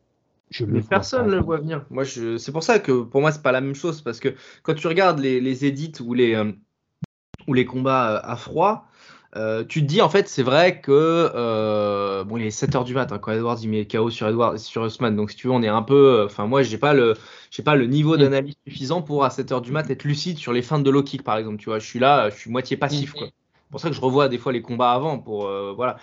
mais personne ne le voit venir. Moi, je... c'est pour ça que pour moi, c'est pas la même chose parce que quand tu regardes les, les edits ou les, euh, ou les combats euh, à froid, euh, tu te dis en fait, c'est vrai que bon, il est 7 h du matin quand Edwards il met KO sur Edwards sur Usman. Donc si tu veux, on est un peu. Enfin, moi, j'ai pas le, j'ai pas le niveau mm. d'analyse suffisant pour à 7 h du mat être lucide sur les fins de low kick par exemple. Tu vois, je suis là, je suis moitié passif. Mm. C'est pour ça que je revois des fois les combats avant pour voilà.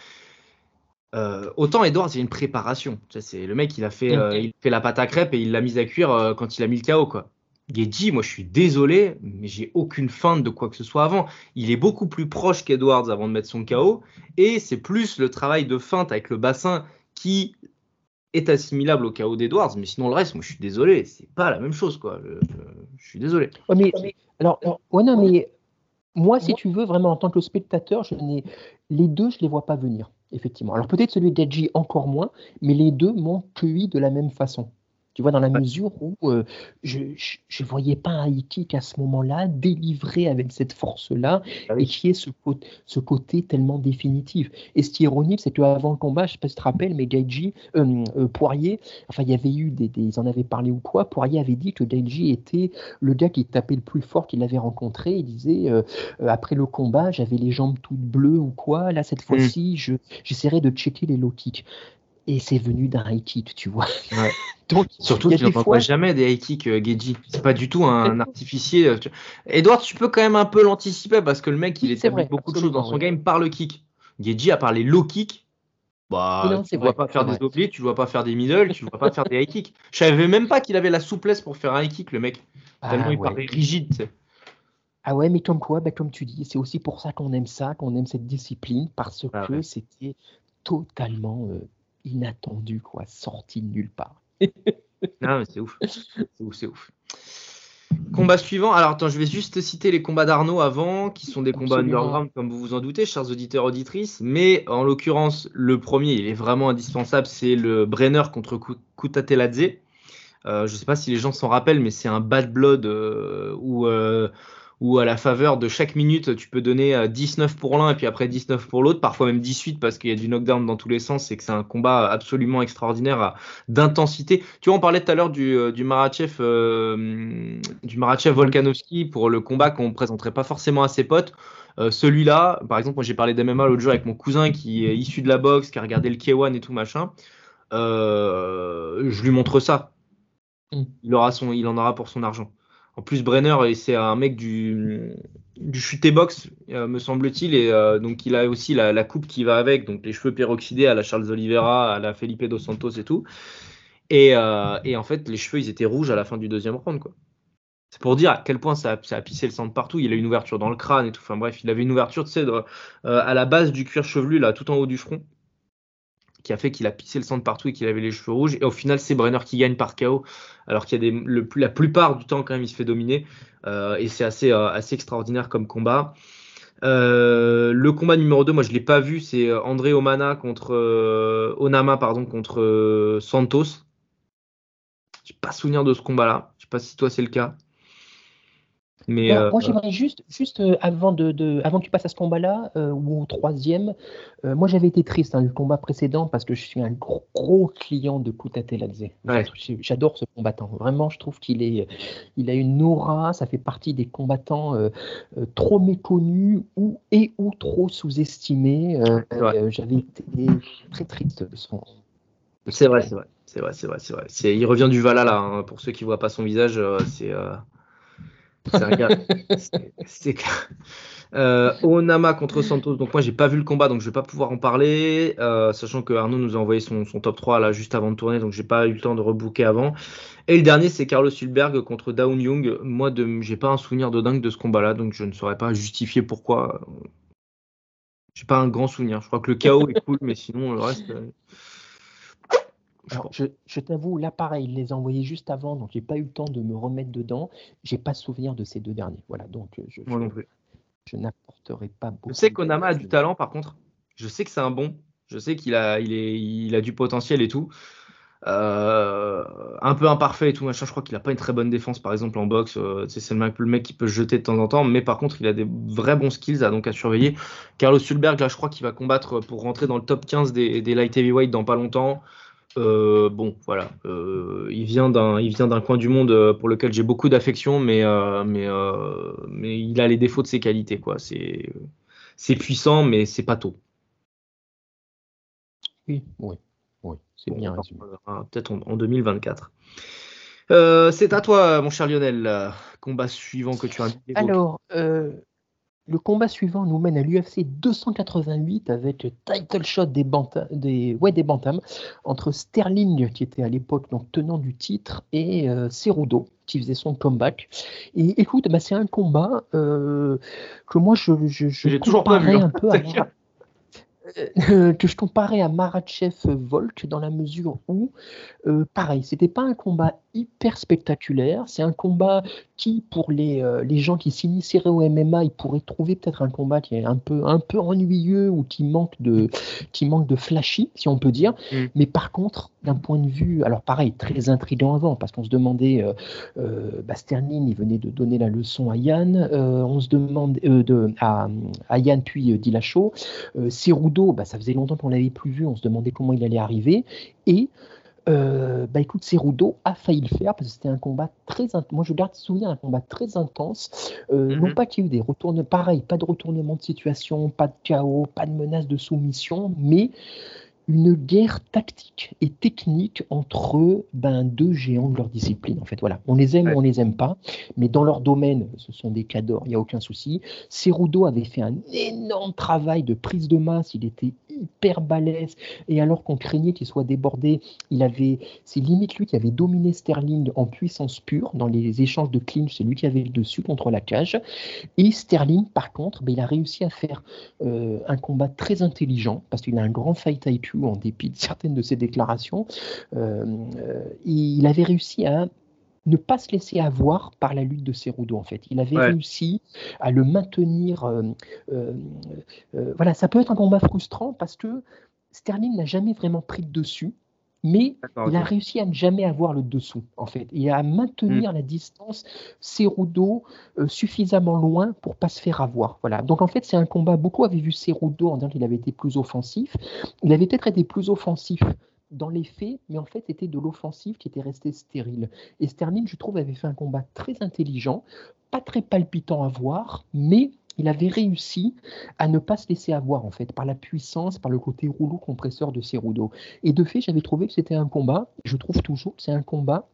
Euh, autant Edwards, il y a une préparation. C'est le mec, il a fait, euh, il fait la pâte à crêpes et il l'a mise à cuire euh, quand il a mis le KO quoi. Geji, moi je suis désolé, mais j'ai aucune feinte de quoi que ce soit avant. Il est beaucoup plus proche qu'Edwards avant de mettre son KO, et c'est plus le travail de feinte avec le bassin qui est assimilable au KO d'Edwards, mais sinon le reste, moi je suis désolé, c'est pas la même chose quoi. Je, suis désolé. mais, alors, ouais, non, mais Moi, si tu veux, vraiment, en tant que spectateur, je n'ai les deux, je ne les vois pas venir, effectivement. Alors peut-être celui d'Edgy encore moins, mais les deux m'ont cueilli de la même façon. Tu vois, dans la mesure où euh, je ne voyais pas un high à ce moment-là délivrer avec cette force-là ah et qui est ce, ce, côté tellement définitif. Et ce qui est ironique, c'est qu'avant le combat, je ne sais pas si tu te rappelles, mais Daiji, euh, euh, Poirier, enfin, il y avait eu des, Ils en avaient parlé ou quoi. Poirier avait dit que Daiji était le gars qui tapait le plus fort qu'il avait rencontré. Il disait, après le combat, j'avais les jambes toutes bleues ou quoi. Là, cette mmh. fois-ci, j'essaierai de checker les low kicks et c'est venu d'un high kick, tu vois. Donc, Surtout qu'il n'en fois... jamais des high kicks, euh, Geji. C'est pas du tout un artificier. Euh, Edouard, tu peux quand même un peu l'anticiper parce que le mec, il établit beaucoup de choses dans son game par le kick. Geji a parlé low kick. Bah, tu ne vois pas faire des obliques, tu ne vois pas faire des middle, tu ne vois pas faire des high kicks. Je savais même pas qu'il avait la souplesse pour faire un high kick, le mec. Ah Tellement il paraît rigide. Ah ouais, mais comme quoi, bah, comme tu dis, c'est aussi pour ça qu'on aime ça, qu'on aime cette discipline, parce ah que c'était totalement euh, inattendu, quoi, sorti de nulle part. non, mais c'est ouf. C'est ouf, c'est ouf. Combat suivant. Alors, attends, je vais juste citer les combats d'Arnaud avant, qui sont des combats underground, comme vous vous en doutez, chers auditeurs, auditrices. Mais en l'occurrence, le premier, il est vraiment indispensable. C'est le Brenner contre Kutateladze. Euh, je ne sais pas si les gens s'en rappellent, mais c'est un bad blood euh, où euh, où à la faveur de chaque minute, tu peux donner 19 euh, pour l'un et puis après 19 pour l'autre, parfois même 18 parce qu'il y a du knockdown dans tous les sens et que c'est un combat absolument extraordinaire d'intensité. Tu vois, on parlait tout à l'heure du, euh, du Marachev, euh, du Marachev Volkanovski pour le combat qu'on ne présenterait pas forcément à ses potes. Celui-là, par exemple, moi j'ai parlé d'MMA l'autre jour avec mon cousin qui est issu de la boxe, qui a regardé le K1 et tout machin. je lui montre ça. Mm. Il, aura son, il en aura pour son argent. En plus, Brenner, c'est un mec du, du chuté box, euh, me semble-t-il, et euh, donc il a aussi la, coupe qui va avec, donc les cheveux peroxydés à la Charles Oliveira, à la Felipe dos Santos et tout. Et, euh, en fait, les cheveux, ils étaient rouges à la fin du deuxième round, quoi. C'est pour dire à quel point ça a, pissé le sang de partout. Il a une ouverture dans le crâne et tout. Enfin bref, il avait une ouverture, tu sais, à la base du cuir chevelu, là, tout en haut du front qui a fait qu'il a pissé le sang de partout et qu'il avait les cheveux rouges. Et au final, c'est Brenner qui gagne par KO, alors qu'il y a des, le, la plupart du temps, quand même, il se fait dominer. Euh, et c'est assez, euh, assez extraordinaire comme combat. Euh, le combat numéro 2, moi je ne l'ai pas vu, c'est André Omana contre Onama pardon, contre Santos. Je n'ai pas souvenir de ce combat-là. Je ne sais pas si toi c'est le cas. Mais, moi, euh, j'aimerais juste, juste euh, avant, de, avant que tu passes à ce combat-là, euh, ou au troisième, moi j'avais été triste hein, le combat précédent parce que je suis un gros, gros client de Kutateladze. J'adore ce combattant. Vraiment, je trouve qu'il est, il a une aura, ça fait partie des combattants trop méconnus ou, et ou trop sous-estimés. j'avais été très triste de son. C'est vrai, c'est vrai. C'est vrai, c'est vrai, c'est vrai. Il revient du Valhalla. Hein, pour ceux qui voient pas son visage, c'est c'est euh, Onama contre Santos. Donc, moi, j'ai pas vu le combat, donc je vais pas pouvoir en parler. Euh, sachant que Arnaud nous a envoyé son, top 3 là juste avant de tourner, donc j'ai pas eu le temps de rebooker avant. Et le dernier, c'est Carlos Hulberg contre Daun Young. Moi, j'ai pas un souvenir de dingue de ce combat-là, donc je ne saurais pas justifier pourquoi. J'ai pas un grand souvenir. Je crois que le chaos est cool, mais sinon, le reste. Euh, je, t'avoue, là pareil, il les a envoyés juste avant, donc j'ai pas eu le temps de me remettre dedans. J'ai pas souvenir de ces deux derniers. Voilà, donc euh, je, je, n'apporterai pas beaucoup. Je sais qu'Onama a du talent, par contre. Je sais que c'est un bon. Je sais qu'il a, il est, il a du potentiel et tout. Euh, un peu imparfait et tout machin. Je crois qu'il a pas une très bonne défense, par exemple en boxe. Euh, c'est le mec qui peut jeter de temps en temps, mais par contre, il a des vrais bons skills à donc à surveiller. Carlos Sulberg, là, je crois qu'il va combattre pour rentrer dans le top 15 des, des light heavyweight dans pas longtemps. Euh, bon, voilà, euh, il vient d'un, il vient d'un coin du monde euh, pour lequel j'ai beaucoup d'affection, mais mais mais il a les défauts de ses qualités, quoi. C'est c'est puissant, mais c'est pas tôt. Oui, oui, oui, c'est bien Peut-être en, 2024. c'est à toi, mon cher Lionel. Combat suivant que tu as. Alors, le combat suivant nous mène à l'UFC 288 avec le title shot des, bantams, des, ouais, des bantams entre Sterling, qui était à l'époque donc tenant du titre, et euh, Cerudo, qui faisait son comeback. Et écoute, bah, c'est un combat euh, que moi je, je, je toujours pas vu, hein. un peu euh, que je comparais à Marachev Volk dans la mesure où, euh, pareil, c'était pas un combat hyper spectaculaire. C'est un combat qui, pour les, euh, les gens qui s'initieraient au MMA, ils pourraient trouver peut-être un combat qui est un peu, un peu ennuyeux ou qui manque de, qui manque de flashy, si on peut dire. Mm. Mais par contre, d'un point de vue, alors pareil, très intriguant avant, parce qu'on se demandait, euh, euh, bah, Sterling, il venait de donner la leçon à Yann, euh, on se demande de, à, à Yann puis. Euh, Cerudo, bah, ça faisait longtemps qu'on l'avait plus vu, on se demandait comment il allait arriver. Et euh, bah écoute, Cerudo a failli le faire parce que c'était un combat très intense. Moi, je garde souvenir d'un combat très intense. Euh, Mhm. Non pas qu'il y ait eu des retournements, pareil, pas de retournement de situation, pas de chaos, pas de menace de soumission, mais une guerre tactique et technique entre ben, deux géants de leur discipline. En fait, voilà, on les aime Ouais. ou on les aime pas, mais dans leur domaine, ce sont des cadors, il n'y a aucun souci. Cerudo avait fait un énorme travail de prise de masse, il était hyper balèze, et alors qu'on craignait qu'il soit débordé, il avait, c'est limite lui qui avait dominé Sterling en puissance pure dans les échanges de clinch, c'est lui qui avait le dessus contre la cage. Et Sterling, par contre, ben, il a réussi à faire euh, un combat très intelligent parce qu'il a un grand fight IQ en dépit de certaines de ses déclarations. Euh, euh, il avait réussi à ne pas se laisser avoir par la lutte de Cerudo en fait. Il avait Ouais. réussi à le maintenir. euh, euh, euh, voilà, ça peut être un combat frustrant parce que Sterling n'a jamais vraiment pris de dessus, mais il a réussi à ne jamais avoir le dessous, en fait, et à maintenir la distance Cerudo suffisamment loin pour pas se faire avoir. Voilà. Donc en fait, c'est un combat. Beaucoup avaient vu Cerudo en disant qu'il avait été plus offensif. Il avait peut-être été plus offensif dans les faits, mais en fait, c'était de l'offensive qui était resté stérile. Et Sterling, je trouve, avait fait un combat très intelligent, pas très palpitant à voir, mais il avait réussi à ne pas se laisser avoir en fait par la puissance, par le côté rouleau compresseur de Cerudo. Et de fait, j'avais trouvé que c'était un combat, je trouve toujours que c'est un combat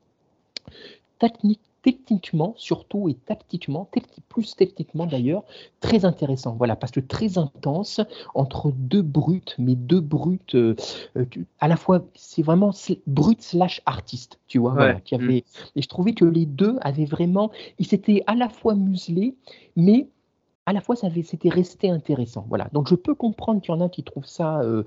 technique, techniquement surtout et tactiquement, plus techniquement d'ailleurs, très intéressant. Voilà, parce que très intense entre deux brutes, mais deux brutes euh, euh, à la fois, c'est vraiment brut slash artiste, tu vois, voilà, qui avait. Et je trouvais que les deux avaient vraiment, ils s'étaient à la fois muselés, mais à la fois, ça avait, c'était resté intéressant. Voilà. Donc, je peux comprendre qu'il y en a qui trouvent ça euh,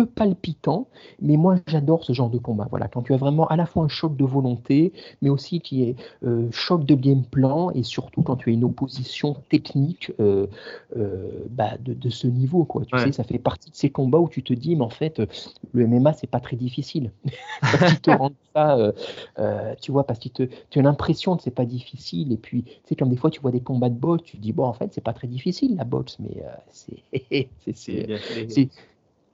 peu palpitant, mais moi, j'adore ce genre de combat. Voilà. Quand tu as vraiment à la fois un choc de volonté, mais aussi qui est euh, choc de game plan, et surtout quand tu as une opposition technique euh, euh, bah, de, de ce niveau. Quoi. Tu Ouais. sais, ça fait partie de ces combats où tu te dis, mais en fait, le MMA, c'est pas très difficile. parce qu'ils te rendent ça, tu vois, parce que te, tu as l'impression que c'est pas difficile, et puis, tu sais, comme des fois, tu vois des combats de boxe, tu te dis, bon, en fait, c'est pas très difficile la boxe, mais c'est.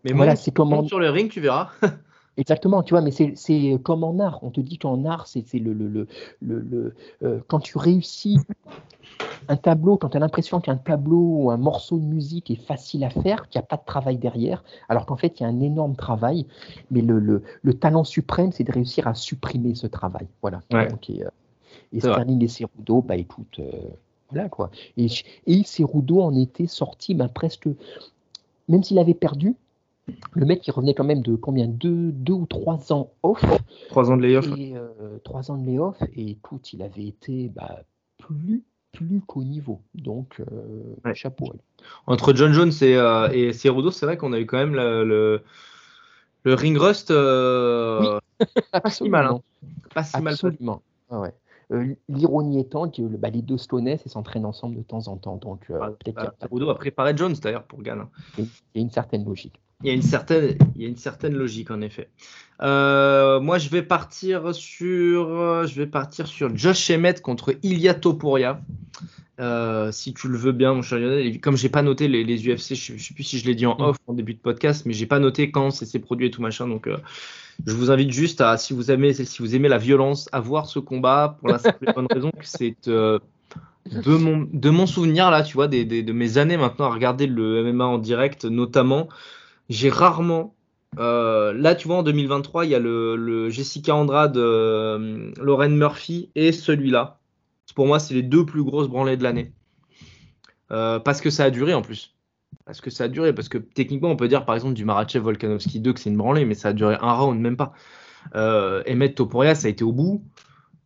Mais voilà, c'est comme en- sur le ring, tu verras. Exactement, tu vois, mais c'est comme en art. On te dit qu'en art, c'est le, le, le, le, euh, quand tu réussis un tableau, quand tu as l'impression qu'un tableau ou un morceau de musique est facile à faire, qu'il n'y a pas de travail derrière, alors qu'en fait, il y a un énorme travail, mais le, le, le talent suprême, c'est de réussir à supprimer ce travail. Voilà. Ouais. Donc, et, euh, et. Sterling et Cerudo, bah écoute, euh, voilà quoi. Et, et Cerudo en était sorti ben, presque, même s'il avait perdu, le mec, il revenait quand même de combien? Deux, deux ou trois ans off. Trois ans de layoff. Et euh, trois ans de layoff. Et écoute, il avait été bah, plus, plus qu'au niveau. Donc, euh, Ouais. chapeau. Entre John Jones et, euh, et Cerudo, c'est vrai qu'on a eu quand même le, le, le ring rust euh, pas si mal. hein. Pas si mal. Absolument. Ah ouais. Euh, L'ironie étant que le- bah, les deux se connaissent et s'entraînent ensemble de temps en temps. Donc, euh, Ah, peut-être a bah, Cerudo a préparé Jones d'ailleurs pour Gann. hein. il y a une certaine logique. Il y a une certaine, il y a une certaine logique en effet. Euh, moi, je vais partir sur, je vais partir sur Josh Emmett contre Ilia Topuria. Euh, si tu le veux bien, mon cher Lionel. Comme j'ai pas noté les, les UFC, je, je sais plus si je l'ai dit en Mm. off en début de podcast, mais j'ai pas noté quand c'est c'est produit et tout machin. Donc, euh, je vous invite juste à, si vous aimez, si vous aimez la violence, à voir ce combat pour la simple et bonne raison que c'est euh, de mon, de mon souvenir là, tu vois, des, des- de mes années maintenant à regarder le MMA en direct, notamment, j'ai rarement. euh, là, tu vois, en 2023, il y a le, Jessica Andrade, euh, Lauren Murphy et celui-là. Pour moi, c'est les deux plus grosses branlées de l'année. Euh, parce que ça a duré en plus. Parce que ça a duré. Parce que techniquement, on peut dire par exemple du Marachev Volkanovski 2 que c'est une branlée, mais ça a duré un round, même pas. Euh, Emmett Topuria, ça a été au bout.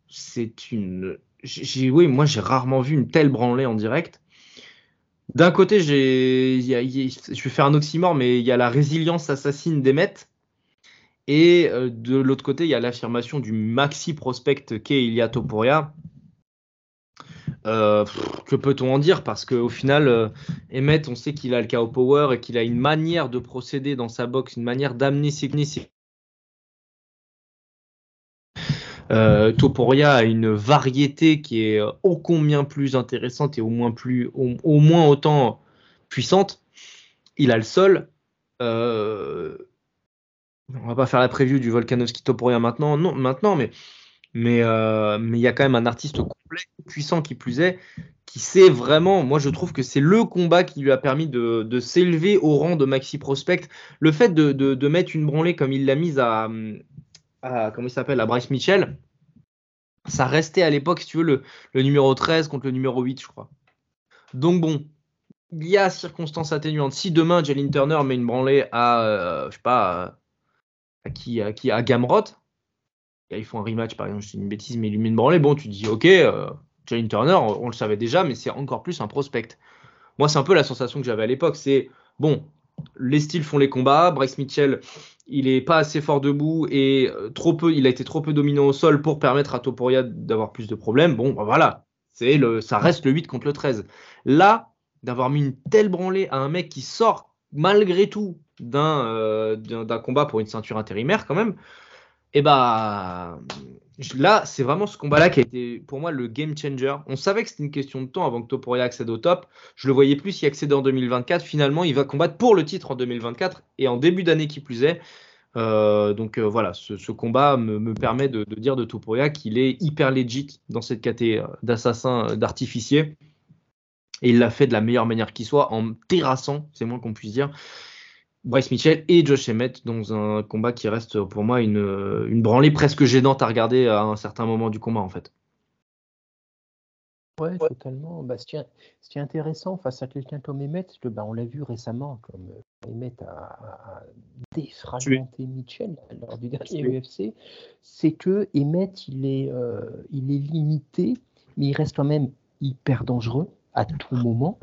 C'est une. oui, moi j'ai rarement vu une telle branlée en direct. D'un côté, je vais faire un oxymore, mais il y a la résilience assassine d'Emmet. Et euh, de l'autre côté, il y a l'affirmation du maxi prospect qu'est Ilia Topuria. Euh, que peut-on en dire? Parce qu'au final, euh, Emmett, on sait qu'il a le KO power et qu'il a une manière de procéder dans sa boxe, une manière d'amener ses ses- Euh, Topuria a une variété qui est euh, ô combien plus intéressante et au moins, plus, au, moins autant puissante. Il a le sol. Euh, on va pas faire la preview du Volkanovski Topuria maintenant, non, maintenant, mais mais euh, il y a quand même un artiste complet, puissant qui plus est, qui sait vraiment. Moi, je trouve que c'est le combat qui lui a permis de, s'élever au rang de maxi prospect. Le fait de mettre une branlée comme il l'a mise à, comment il s'appelle à Bryce Mitchell, ça restait à l'époque, si tu veux, le, numéro 13 contre le numéro 8, je crois. Donc bon, il y a circonstances atténuantes. Si demain Jalen Turner met une branlée à, euh, je sais pas, à, qui, à qui, à Gamrot, ils font un rematch par exemple, je dis une bêtise, mais il lui met une branlée, bon, tu dis, ok, euh, Jalen Turner, on, on le savait déjà, mais c'est encore plus un prospect. Moi, c'est un peu la sensation que j'avais à l'époque, c'est bon, les styles font les combats, Bryce Mitchell, il est pas assez fort debout et euh, trop peu, il a été trop peu dominant au sol pour permettre à Topuria d'avoir plus de problèmes. Bon, bah voilà, c'est le, ça reste le 8 contre le 13. Là, d'avoir mis une telle branlée à un mec qui sort malgré tout d'un euh, d'un d'un combat pour une ceinture intérimaire quand même, et bah je- là, c'est vraiment ce combat-là qui a été pour moi le game changer. On savait que c'était une question de temps avant que Topuria accède au top. Je le voyais plus y accéder en 2024. Finalement, il va combattre pour le titre en 2024 et en début d'année qui plus est. Euh, donc euh, voilà, ce, combat me, me permet de, dire de Topuria qu'il est hyper legit dans cette catégorie d'assassin, euh, d'artificier. Et il l'a fait de la meilleure manière qui soit, en terrassant, c'est moins qu'on puisse dire, Bryce Mitchell et Josh Emmett dans un combat qui reste pour moi une, une branlée presque gênante à regarder à un certain moment du combat en fait. Ouais, totalement. Bah, ce, qui est, ce qui est intéressant face à quelqu'un comme Emmett, que, bah, on l'a vu récemment, comme euh, Emmett a, a- défragmenté Mitchell lors du dernier. UFC, c'est que Emmett, il est, euh, il est limité, mais il reste quand même hyper dangereux à tout moment.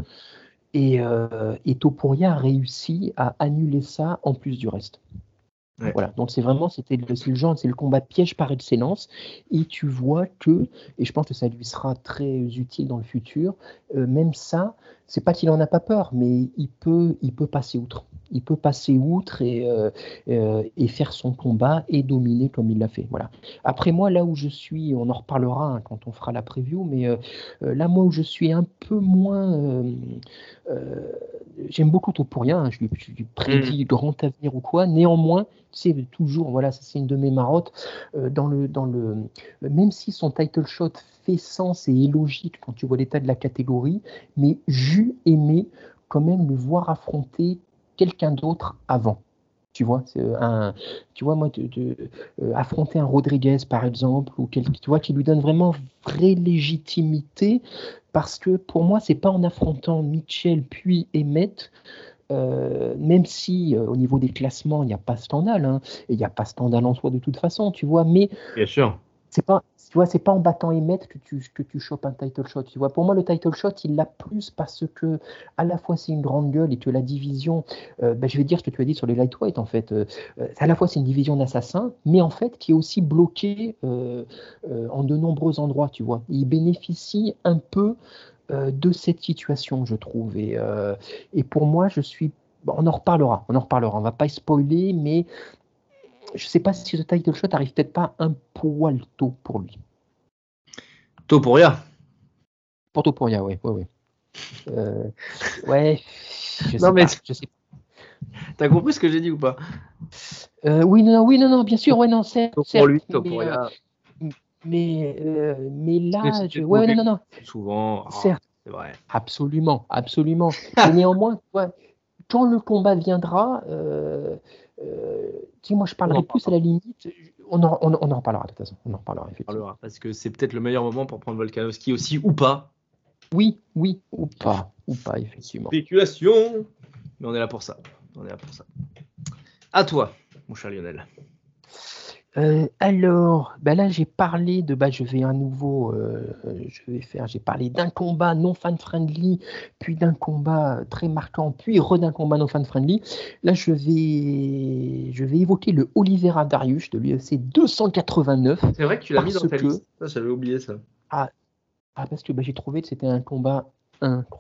Et, euh, et Topuria a réussi à annuler ça en plus du reste. Ouais. Voilà, donc c'est vraiment c'était le, le genre, c'est le combat piège par excellence. Et tu vois que, et je pense que ça lui sera très utile dans le futur, euh, même ça, c'est pas qu'il en a pas peur, mais il peut, il peut passer outre. Il peut passer outre et, euh, euh, et faire son combat et dominer comme il l'a fait. Voilà. Après moi, là où je suis, on en reparlera hein, quand on fera la preview, mais euh, là moi où je suis un peu moins, euh, j'aime beaucoup Topuria, hein, je lui, je lui prédis grand avenir ou quoi. Néanmoins, sais, toujours, voilà, ça c'est une de mes marottes, dans le, dans le, même si son title shot fait sens et est logique quand tu vois l'état de la catégorie, mais j'eus aimé quand même le voir affronter quelqu'un d'autre avant. Tu vois, c'est un, tu vois, moi, de, euh, affronter un Rodriguez par exemple, ou quel, tu vois, qui lui donne vraiment vraie légitimité, parce que pour moi, c'est pas en affrontant Mitchell puis Emmett euh, même si euh, au niveau des classements, il n'y a pas scandale, hein, et il n'y a pas scandale en soi de toute façon, tu vois, mais Bien sûr. C'est pas, tu vois, c'est pas en battant Emmett que tu, que tu chopes un title shot, tu vois. Pour moi, le title shot, il l'a plus parce que à la fois c'est une grande gueule et que la division, euh, ben, je vais dire ce que tu as dit sur les lightweight en fait, euh, à la fois c'est une division d'assassins, mais en fait qui est aussi bloquée euh, en de nombreux endroits, tu vois. Il bénéficie un peu de cette situation, je trouve. Et, et pour moi, je suis. on en reparlera, on en reparlera. On va pas spoiler, mais je sais pas si ce title shot arrive peut-être pas un poil tôt pour lui. Topuria. Pour Topuria, oui, oui, oui. Euh, ouais, je sais Non, mais- pas, je sais T'as compris ce que j'ai dit ou pas? Euh, oui, non, non, oui, non, non, bien sûr, ouais, non, c'est. Pour certes, lui, mais, euh, Topuria, mais, euh, mais là, je- ouais, non, non, souvent. ah, certes. c'est vrai. Absolument, absolument. Mais néanmoins, quand le combat viendra, euh, moi je parlerai plus à la limite. On en, on, on en reparlera de toute façon. On en reparlera On effectivement. parlera, Parce que c'est peut-être le meilleur moment pour prendre Volkanovski aussi ou pas. Oui, oui, ou pas, ou pas effectivement. Spéculation. Mais on est là pour ça. On est là pour ça. À toi, mon cher Lionel. Euh, alors, bah là j'ai parlé de, bah je vais à nouveau, euh, je vais faire, j'ai parlé d'un combat non fan friendly, puis d'un combat très marquant, puis re d'un combat non fan friendly. Là je vais, je vais évoquer le Oliveira Darius de l'UFC 289. C'est vrai que tu l'as mis dans ta que- liste. Ça, j'avais oublié ça. Ah, parce que bah, j'ai trouvé que c'était un combat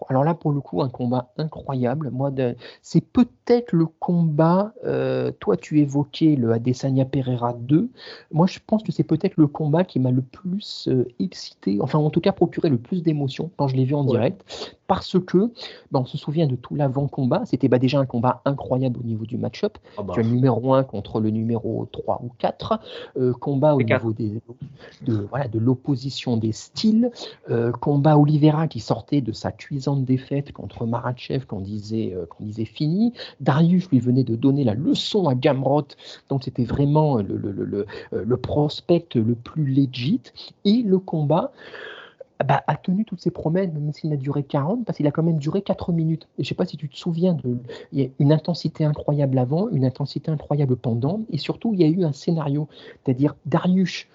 Alors là, pour le coup, un combat incroyable. Moi, de- c'est peut-être le combat. euh, toi, tu évoquais le Adesanya Pereira 2. Moi, je pense que c'est peut-être le combat qui m'a le plus euh, excité, enfin, en tout cas, procuré le plus d'émotions quand je l'ai vu en Ouais. direct. Parce que, bah, on se souvient de tout l'avant-combat. C'était bah, déjà un combat incroyable au niveau du match-up. Bah, Tu as le numéro 1 contre le numéro 3 ou 4. euh, combat au niveau des, de, voilà, de l'opposition des styles. euh, combat Oliveira qui sortait de sa cuisante défaite contre Marachev qu'on disait, euh, qu'on disait fini. Darius lui venait de donner la leçon à Gamrot. Donc c'était vraiment le, le, le, le, le prospect le plus legit. Et le combat bah, a tenu toutes ses promesses, même s'il a duré 40, parce qu'il a quand même duré 4 minutes. Je ne sais pas si tu te souviens, de, il y a une intensité incroyable avant, une intensité incroyable pendant, et surtout, il y a eu un scénario, c'est-à-dire Darius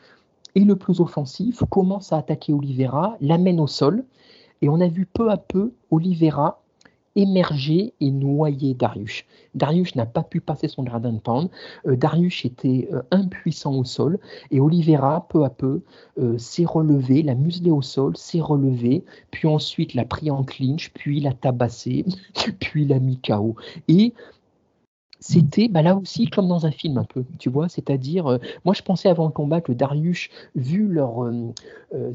est le plus offensif, commence à attaquer Oliveira, l'amène au sol, et on a vu peu à peu Oliveira émerger et noyer Darius. Darius n'a pas pu passer son de pound. Euh, Darius était euh, impuissant au sol et Oliveira, peu à peu, euh, s'est relevé, l'a muselé au sol, s'est relevé, puis ensuite l'a pris en clinch, puis l'a tabassé, puis l'a mis KO. Et c'était bah, là aussi comme dans un film un peu, tu vois, c'est-à-dire, euh, moi je pensais avant le combat que Darius, vu leur... euh, euh,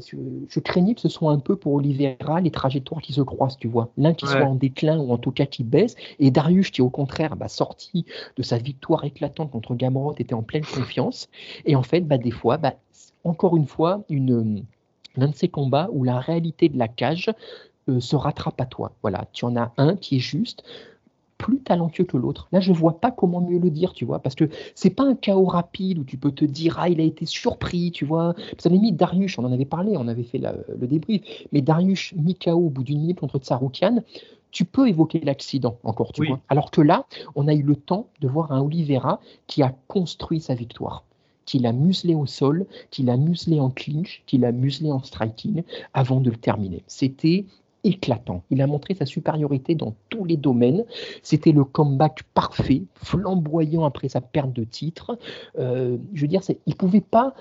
je, craignais que ce soit un peu pour Oliveira les trajectoires qui se croisent, tu vois, l'un qui Ouais. soit en déclin ou en tout cas qui baisse, et Darius qui au contraire, bah, sorti de sa victoire éclatante contre Gamrot, était en pleine confiance, et en fait, bah, des fois, bah, encore une fois, une, l'un de ces combats où la réalité de la cage se rattrape à toi. Voilà, tu en as un qui est juste plus talentueux que l'autre. Là, je vois pas comment mieux le dire, tu vois, parce que c'est pas un chaos rapide où tu peux te dire ah il a été surpris, tu vois. Ça mis Darius, on en avait parlé, on avait fait la- le débrief, mais Darius mis KO au bout d'une minute contre Tsaroukian, tu peux évoquer l'accident encore, tu Oui. vois. Alors que là, on a eu le temps de voir un Oliveira qui a construit sa victoire qui l'a muselé au sol, qui l'a muselé en clinch, qui l'a muselé en striking avant de le terminer. C'était éclatant. Il a montré sa supériorité dans tous les domaines. C'était le comeback parfait, flamboyant après sa perte de titre. Euh, je veux dire, il pouvait pas.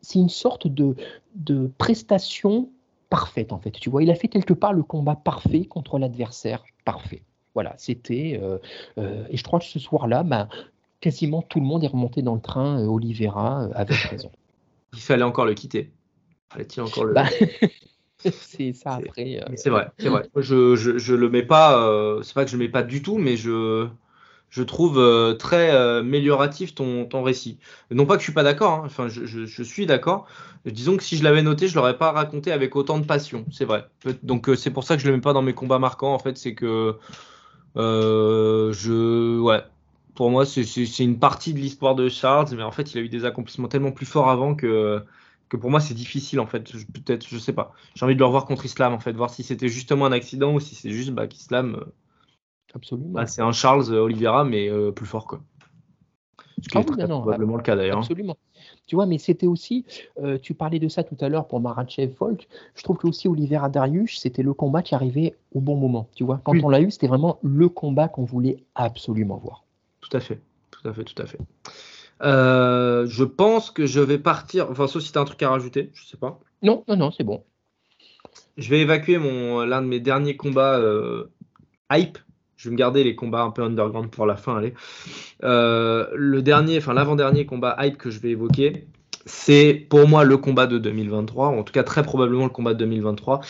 C'est une sorte de, de prestation parfaite en fait. Tu vois, il a fait quelque part le combat parfait contre l'adversaire parfait. Voilà, c'était. euh, euh, et je crois que ce soir-là, bah, quasiment tout le monde est remonté dans le train. Oliveira euh, avec raison. il fallait encore le quitter. Fallait-il encore le. Bah, c'est ça après. euh, C'est vrai, c'est vrai. Je, je, je le mets pas, euh, c'est pas que je le mets pas du tout, mais je, je trouve euh, très amélioratif ton, ton récit. Non pas que je suis pas d'accord, hein, enfin je, je, je suis d'accord. Disons que si je l'avais noté, je l'aurais pas raconté avec autant de passion, c'est vrai. Donc c'est pour ça que je le mets pas dans mes combats marquants, en fait, c'est que je, ouais, pour moi c'est une partie de l'histoire de Charles, mais en fait il a eu des accomplissements tellement plus forts avant que que pour moi c'est difficile en fait. Peut-être, je sais pas. J'ai envie de le revoir contre Islam en fait, voir si c'était justement un accident ou si c'est juste bah, qu'Islam, euh, Absolument. bah, c'est un Charles euh, Oliveira mais euh, plus fort quoi. Ce qui Ah est oui, très non, non, probablement le cas d'ailleurs. Absolument. Tu vois, mais c'était aussi, euh, tu parlais de ça tout à l'heure pour Marachev Volk. Je trouve que aussi Oliveira Darius, c'était le combat qui arrivait au bon moment. Tu vois, quand Oui. on l'a eu, c'était vraiment le combat qu'on voulait absolument voir. Tout à fait, tout à fait, tout à fait. Euh, je pense que je vais partir. Enfin, sauf si t'as un truc à rajouter, je sais pas. Non, non, non, c'est bon. Je vais évacuer mon l'un de mes derniers combats euh, hype. Je vais me garder les combats un peu underground pour la fin. Allez. Euh, le dernier, enfin l'avant-dernier combat hype que je vais évoquer, c'est pour moi le combat de 2023, ou en tout cas très probablement le combat de 2023.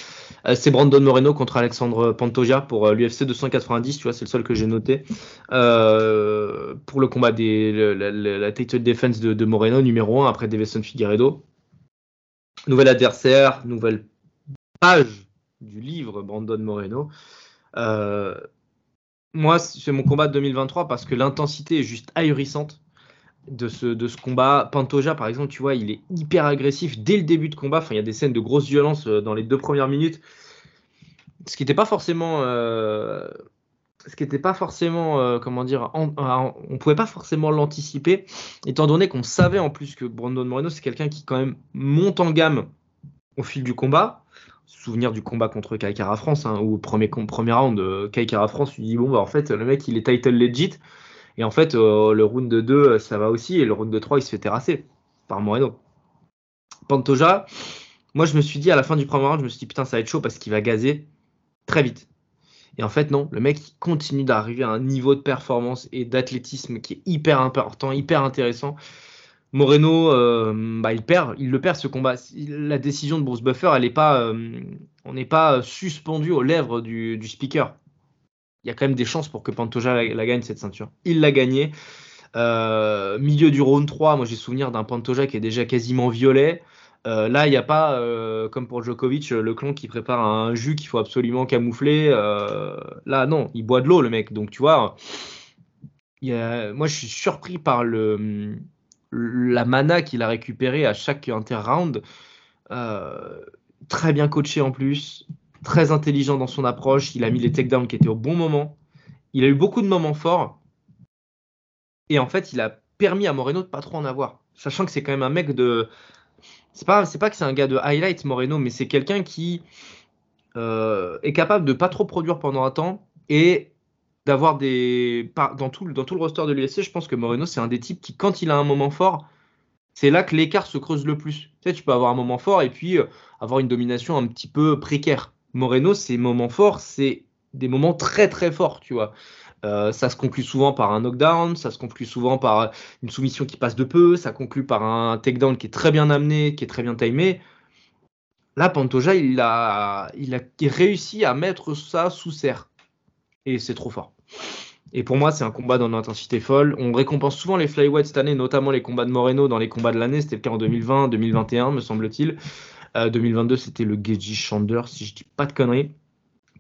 Euh, c'est Brandon Moreno contre Alexandre Pantoja pour euh, l'UFC 290. Tu vois, c'est le seul que j'ai noté Euh, pour le combat des le- la, la, title defense de, de Moreno numéro 1 après Davison Figueredo. Nouvel adversaire, nouvelle page du livre Brandon Moreno. Moi, c'est mon combat de 2023 parce que l'intensité est juste ahurissante de ce, de ce combat. Pantoja, par exemple, tu vois, il est hyper agressif dès le début de combat. Enfin, il y a des scènes de grosse violence euh, dans les deux premières minutes. Ce qui n'était pas forcément euh, ce qui n'était pas forcément, euh, comment dire, on on pouvait pas forcément l'anticiper, étant donné qu'on savait en plus que Brandon Moreno, c'est quelqu'un qui quand même monte en gamme au fil du combat. Souvenir du combat contre Kaikara France, hein, où au premier, premier round, Kaikara France lui dit bon bah en fait le mec il est title legit, et en fait euh, le round de 2 ça va aussi, et le round de 3 il se fait terrasser par Moreno. Pantoja, moi je me suis dit à la fin du premier round, je me suis dit putain ça va être chaud parce qu'il va gazer très vite et en fait, non, le mec continue d'arriver à un niveau de performance et d'athlétisme qui est hyper important, hyper intéressant. Moreno, euh, bah, il perd, il le perd ce combat. La décision de Bruce Buffer, elle est pas, euh, on n'est pas suspendu aux lèvres du, speaker. Il y a quand même des chances pour que Pantoja la, gagne cette ceinture. Il l'a gagné. Euh, milieu du round 3, moi j'ai souvenir d'un Pantoja qui est déjà quasiment violet. Euh, là, il n'y a pas, euh, comme pour Djokovic, le clan qui prépare un jus qu'il faut absolument camoufler. Là, non, il boit de l'eau, le mec. Donc, tu vois, moi, je suis surpris par la mana qu'il a récupérée à chaque inter-round. très bien coaché en plus, très intelligent dans son approche. Il a mis les takedowns qui étaient au bon moment. Il a eu beaucoup de moments forts. Et en fait, il a permis à Moreno de pas trop en avoir. Sachant que c'est quand même un mec de c'est pas, pas que c'est un gars de highlight Moreno, mais c'est quelqu'un qui euh, est capable de pas trop produire pendant un temps et d'avoir des. Dans tout, dans tout le roster de l'USC, je pense que Moreno, c'est un des types qui, quand il a un moment fort, c'est là que l'écart se creuse le plus. Tu sais, tu peux avoir un moment fort et puis euh, avoir une domination un petit peu précaire. Moreno, ses moments forts, c'est des moments très très forts, tu vois. Euh, ça se conclut souvent par un knockdown, ça se conclut souvent par une soumission qui passe de peu, ça conclut par un takedown qui est très bien amené, qui est très bien timé. Là, Pantoja, il a, il a réussi à mettre ça sous serre. Et c'est trop fort. Et pour moi, c'est un combat dans une intensité folle. On récompense souvent les flyweights cette année, notamment les combats de Moreno dans les combats de l'année. C'était le cas en 2020, 2021, me semble-t-il. 2022, euh, c'était le Geji Shander, si je dis pas de conneries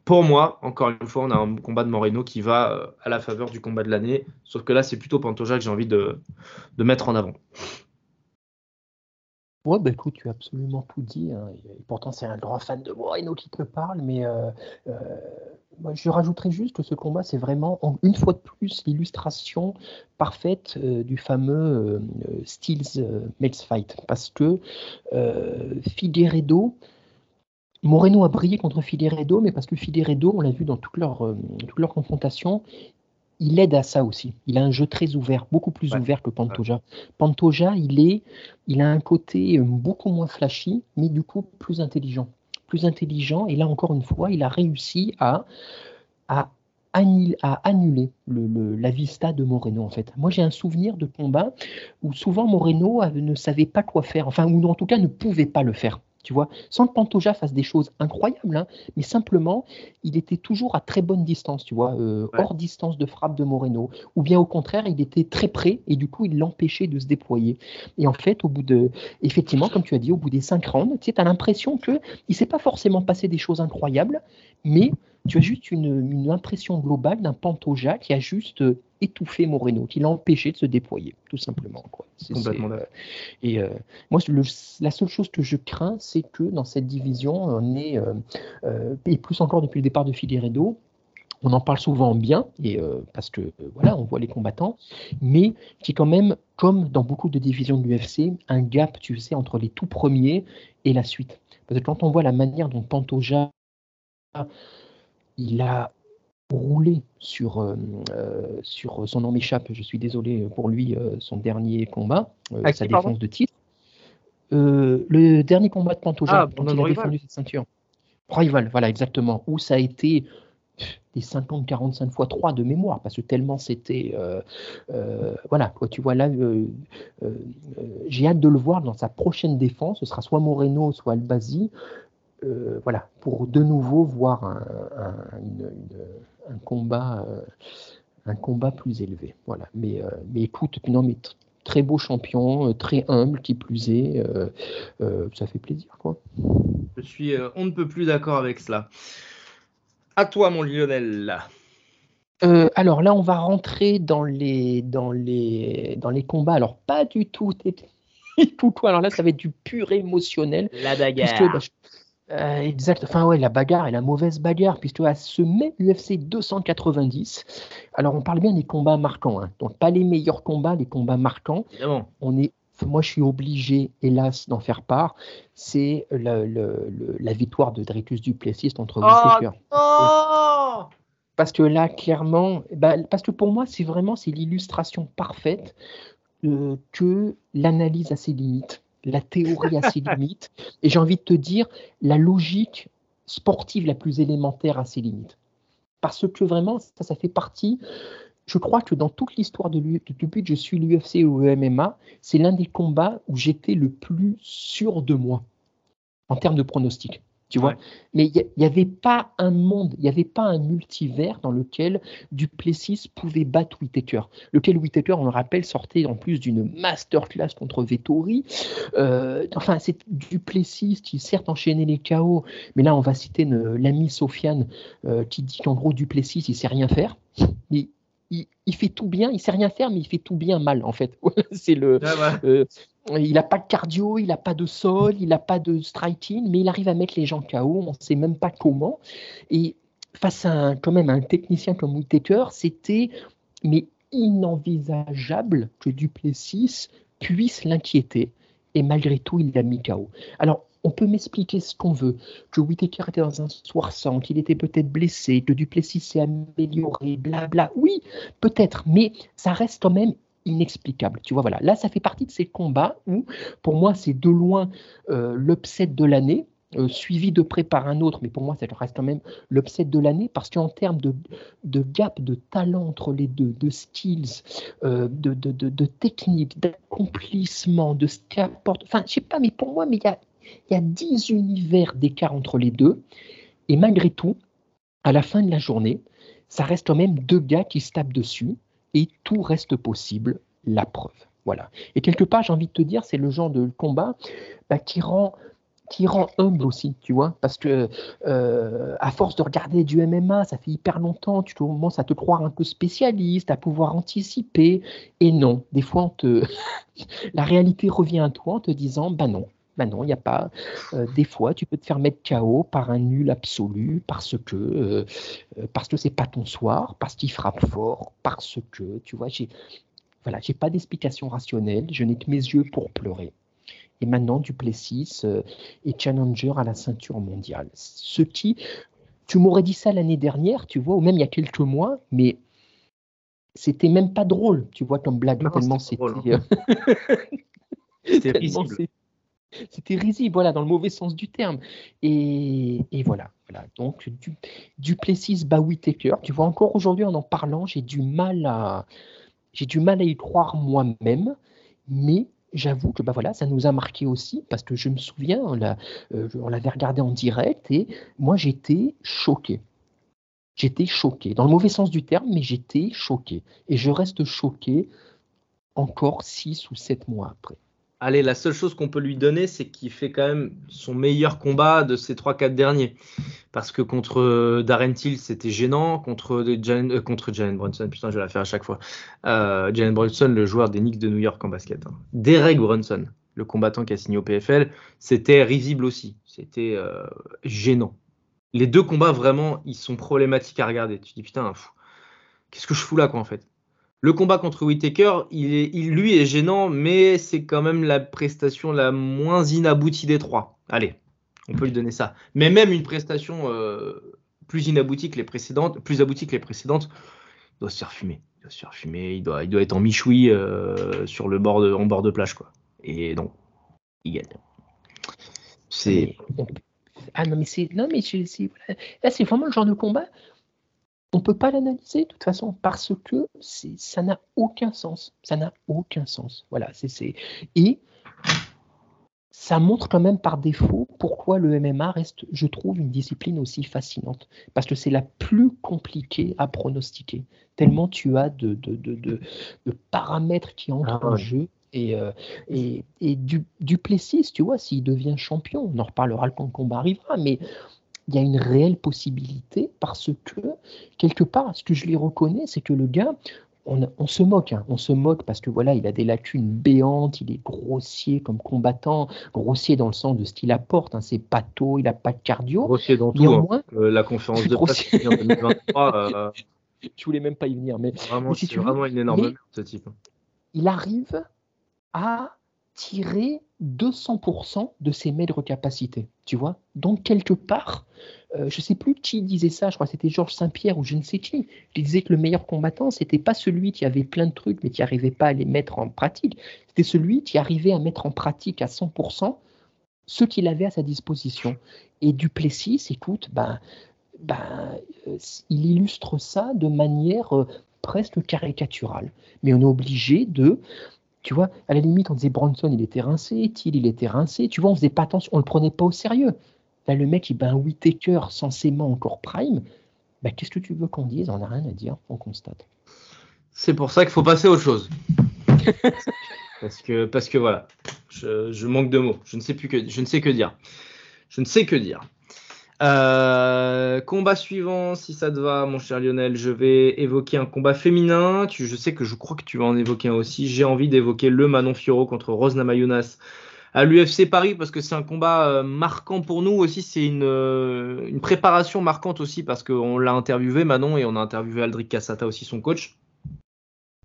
pour moi, encore une fois, on a un combat de Moreno qui va euh, à la faveur du combat de l'année. Sauf que là, c'est plutôt Pantoja que j'ai envie de, mettre en avant. Ouais, bah écoute, tu as absolument tout dit. Hein. Et pourtant, c'est un grand fan de Moreno qui te parle. Mais euh, euh, moi, je rajouterais juste que ce combat, c'est vraiment, une fois de plus, l'illustration parfaite du fameux Steels Melts Fight. Parce que Figueredo Moreno a brillé contre Figueiredo, mais parce que Figueiredo, on l'a vu dans toutes leurs euh, leur confrontations, il aide à ça aussi. Il a un jeu très ouvert, beaucoup plus ouvert que Pantoja. Pantoja, il, est, il a un côté euh, beaucoup moins flashy, mais du coup plus intelligent. Plus intelligent, et là encore une fois, il a réussi à, à, annuler le, la vista de Moreno en fait. Moi j'ai un souvenir de combat où souvent Moreno ne savait pas quoi faire, enfin ou en tout cas ne pouvait pas le faire tu vois, sans que Pantoja fasse des choses incroyables, hein, mais simplement, il était toujours à très bonne distance, tu vois, euh, hors distance de frappe de Moreno, ou bien au contraire, il était très près et du coup, il l'empêchait de se déployer. Et en fait, au bout de, effectivement, comme tu as dit, au bout des cinq rounds, tu sais, as l'impression que il s'est pas forcément passé des choses incroyables, mais tu as juste une, impression globale d'un Pantoja qui a juste euh, étouffé Moreno, qui l'a empêché de se déployer, tout simplement. Quoi. Complètement. Euh, et euh, moi, la seule chose que je crains, c'est que dans cette division, on est, et plus encore depuis le départ de Figueredo, on en parle souvent bien, et, parce que voilà, on voit les combattants, mais qui quand même, comme dans beaucoup de divisions de l'UFC, un gap, tu sais, entre les tout premiers et la suite. Parce que quand on voit la manière dont Pantoja il a roulé sur, euh, euh, sur son nom m'échappe, je suis désolé pour lui, euh, son dernier combat, sa défense de titre. le dernier combat de Pantoja, ah, dont il a défendu cette ceinture. Rival, voilà, exactement. Où ça a été des 50-45 fois 3 de mémoire, parce que tellement c'était. voilà, quoi, tu vois là, j'ai hâte de le voir dans sa prochaine défense. Ce sera soit Moreno, soit Albazi. Euh, voilà, pour de nouveau voir un, combat, euh, un combat plus élevé. Voilà. Mais, euh, mais écoute, non, mais très beau champion, très humble, qui plus est, ça fait plaisir, quoi. Je suis, on ne peut plus d'accord avec cela. À toi, mon Lionel. alors là, on va rentrer dans les, dans les, dans les combats. Alors, pas du tout. tout Alors là, ça va être du pur émotionnel. La bagarre. Bah, Euh, exact. Enfin, ouais, la bagarre et la mauvaise bagarre, puisque à ce mai UFC 290, alors on parle bien des combats marquants, hein. donc pas les meilleurs combats, les combats marquants. Évidemment. On est, moi, je suis obligé, hélas, d'en faire part. C'est la victoire de Dricus Duplessis contre Whittaker. Oh Parce que là, clairement, bah, parce que pour moi, c'est vraiment c'est l'illustration parfaite euh, que l'analyse a ses limites, la théorie a ses limites, et j'ai envie de te dire, la logique sportive la plus élémentaire a ses limites. Parce que vraiment, ça, ça fait partie. Je crois que dans toute l'histoire de depuis que je suis l'UFC ou le MMA, c'est l'un des combats où j'étais le plus sûr de moi en termes de pronostic. Tu vois? Ouais. Mais il n'y avait pas un monde, il n'y avait pas un multivers dans lequel Duplessis pouvait battre Whittaker. Lequel Whittaker, on le rappelle, sortait en plus d'une masterclass contre Vettori. Euh, enfin, c'est Duplessis qui certes enchaînait les KO, mais là, on va citer l'ami Sofiane euh, qui dit qu'en gros, Duplessis, il sait rien faire. Mais il, il fait tout bien, il sait rien faire, mais il fait tout bien mal, en fait. c'est le. Ouais. Euh, il n'a pas de cardio, il n'a pas de sol, il n'a pas de striking, mais il arrive à mettre les gens KO, on ne sait même pas comment. Et face à un, quand même un technicien comme Whittaker, c'était mais inenvisageable que Duplessis puisse l'inquiéter. Et malgré tout, il l'a mis KO. Alors, on peut m'expliquer ce qu'on veut, que Whittaker était dans un soir sans, qu'il était peut-être blessé, que Duplessis s'est amélioré, blabla. Oui, peut-être, mais ça reste quand même inexplicable. Tu vois, voilà. Là, ça fait partie de ces combats où, pour moi, c'est de loin euh, l'upset de l'année, euh, suivi de près par un autre, mais pour moi, ça reste quand même l'upset de l'année parce qu'en termes de, gap de talent entre les deux, de skills, euh, de, de, de, de technique, d'accomplissement, de ce qu'apporte. Enfin, je sais pas, mais pour moi, mais il y a, y a 10 univers d'écart entre les deux. Et malgré tout, à la fin de la journée, ça reste quand même deux gars qui se tapent dessus et tout reste possible, la preuve. Voilà. Et quelque part, j'ai envie de te dire, c'est le genre de combat bah, qui rend humble aussi, tu vois, parce que euh, à force de regarder du MMA, ça fait hyper longtemps, tu commences à te croire un peu spécialiste, à pouvoir anticiper, et non, des fois, on te... la réalité revient à toi en te disant, bah non, bah non, il n'y a pas. Euh, des fois, tu peux te faire mettre KO par un nul absolu parce que euh, euh, parce que c'est pas ton soir, parce qu'il frappe fort, parce que tu vois, j'ai voilà, j'ai pas d'explication rationnelle, je n'ai que mes yeux pour pleurer. Et maintenant, Duplessis euh, est challenger à la ceinture mondiale. Ce qui, tu m'aurais dit ça l'année dernière, tu vois, ou même il y a quelques mois, mais c'était même pas drôle, tu vois, comme blague, Non, tellement c'était c'était. C'était risible. voilà, dans le mauvais sens du terme. Et, voilà, voilà. Donc, du, Duplessis bat Whittaker. Tu vois, encore aujourd'hui, en en parlant, j'ai du mal à, j'ai du mal à y croire moi-même, mais j'avoue que bah voilà, ça nous a marqué aussi parce que je me souviens, on euh, on l'avait regardé en direct et moi j'étais choqué. J'étais choqué, dans le mauvais sens du terme, mais j'étais choqué. Et je reste choqué encore six ou sept mois après. Allez, la seule chose qu'on peut lui donner, c'est qu'il fait quand même son meilleur combat de ces 3-4 derniers. Parce que contre euh, Darren Till, c'était gênant. Jalen, euh, contre Jalen Brunson, putain, je vais la faire à chaque fois. Euh, Jalen Brunson, le joueur des Knicks de New York en basket. Hein. Derek Brunson, le combattant qui a signé au PFL, c'était risible aussi. C'était euh, gênant. Les deux combats, vraiment, ils sont problématiques à regarder. Tu te dis, putain, qu'est-ce que je fous là, quoi, en fait? Le combat contre Whitaker, il est, il, lui est gênant, mais c'est quand même la prestation la moins inaboutie des trois. Allez, on peut lui donner ça. Mais même une prestation euh, plus inaboutie que les précédentes, plus aboutie que les précédentes, il doit se faire fumer. Il doit se faire fumer. Il doit, il doit être en michoui euh, sur le bord de, en bord de plage, quoi. Et donc, il gagne. C'est. Ah non, mais c'est. Non, mais c'est. Là, c'est vraiment le genre de combat. On ne peut pas l'analyser de toute façon parce que ça n'a aucun sens. Ça n'a aucun sens. Voilà, c'est. Et ça montre quand même par défaut pourquoi le MMA reste, je trouve, une discipline aussi fascinante. Parce que c'est la plus compliquée à pronostiquer. Tellement tu as de, de, de, de, de paramètres qui entrent ah, en jeu. Et, euh, et, et du, Duplessis, tu vois, s'il devient champion, on en reparlera quand le combat arrivera, mais il y a une réelle possibilité parce que, quelque part, ce que je lui reconnais, c'est que le gars, on, se moque, hein. on se moque parce que voilà, il a des lacunes béantes, il est grossier comme combattant, grossier dans le sens de ce qu'il apporte, hein. c'est pato, il n'a pas de cardio. Grossier dans tout, hein. euh, la conférence de presse en 2023. Euh, Je voulais même pas y venir, mais, vraiment, c'est vraiment une énorme ce type. Il arrive à tirer 200% de ses maigres capacités, tu vois. Donc quelque part, euh, je ne sais plus qui disait ça, je crois que c'était Georges Saint-Pierre ou je ne sais qui, qui disait que le meilleur combattant, c'était pas celui qui avait plein de trucs mais qui n'arrivait pas à les mettre en pratique, c'était celui qui arrivait à mettre en pratique à 100% ce qu'il avait à sa disposition. Et Duplessis, écoute, ben, ben, euh, il illustre ça de manière euh, presque caricaturale. Mais on est obligé de tu vois, à la limite, on disait Bronson, il était rincé, Thiel, il était rincé. Tu vois, on faisait pas attention, on le prenait pas au sérieux. Là, le mec, il bat un Whitaker censément encore prime. Bah, qu'est-ce que tu veux qu'on dise? On n'a rien à dire, on constate. C'est pour ça qu'il faut passer à autre chose. parce, que, parce que voilà, je, manque de mots. Je ne sais que dire. Je ne sais que dire. Euh, combat suivant, si ça te va, mon cher Lionel, je vais évoquer un combat féminin. Je sais que je crois que tu vas en évoquer un aussi. J'ai envie d'évoquer le Manon Fioro contre Rose Namajunas à l'UFC Paris parce que c'est un combat euh, marquant pour nous aussi. C'est une, euh, une, préparation marquante aussi parce qu'on l'a interviewé Manon et on a interviewé Aldric Cassata aussi, son coach.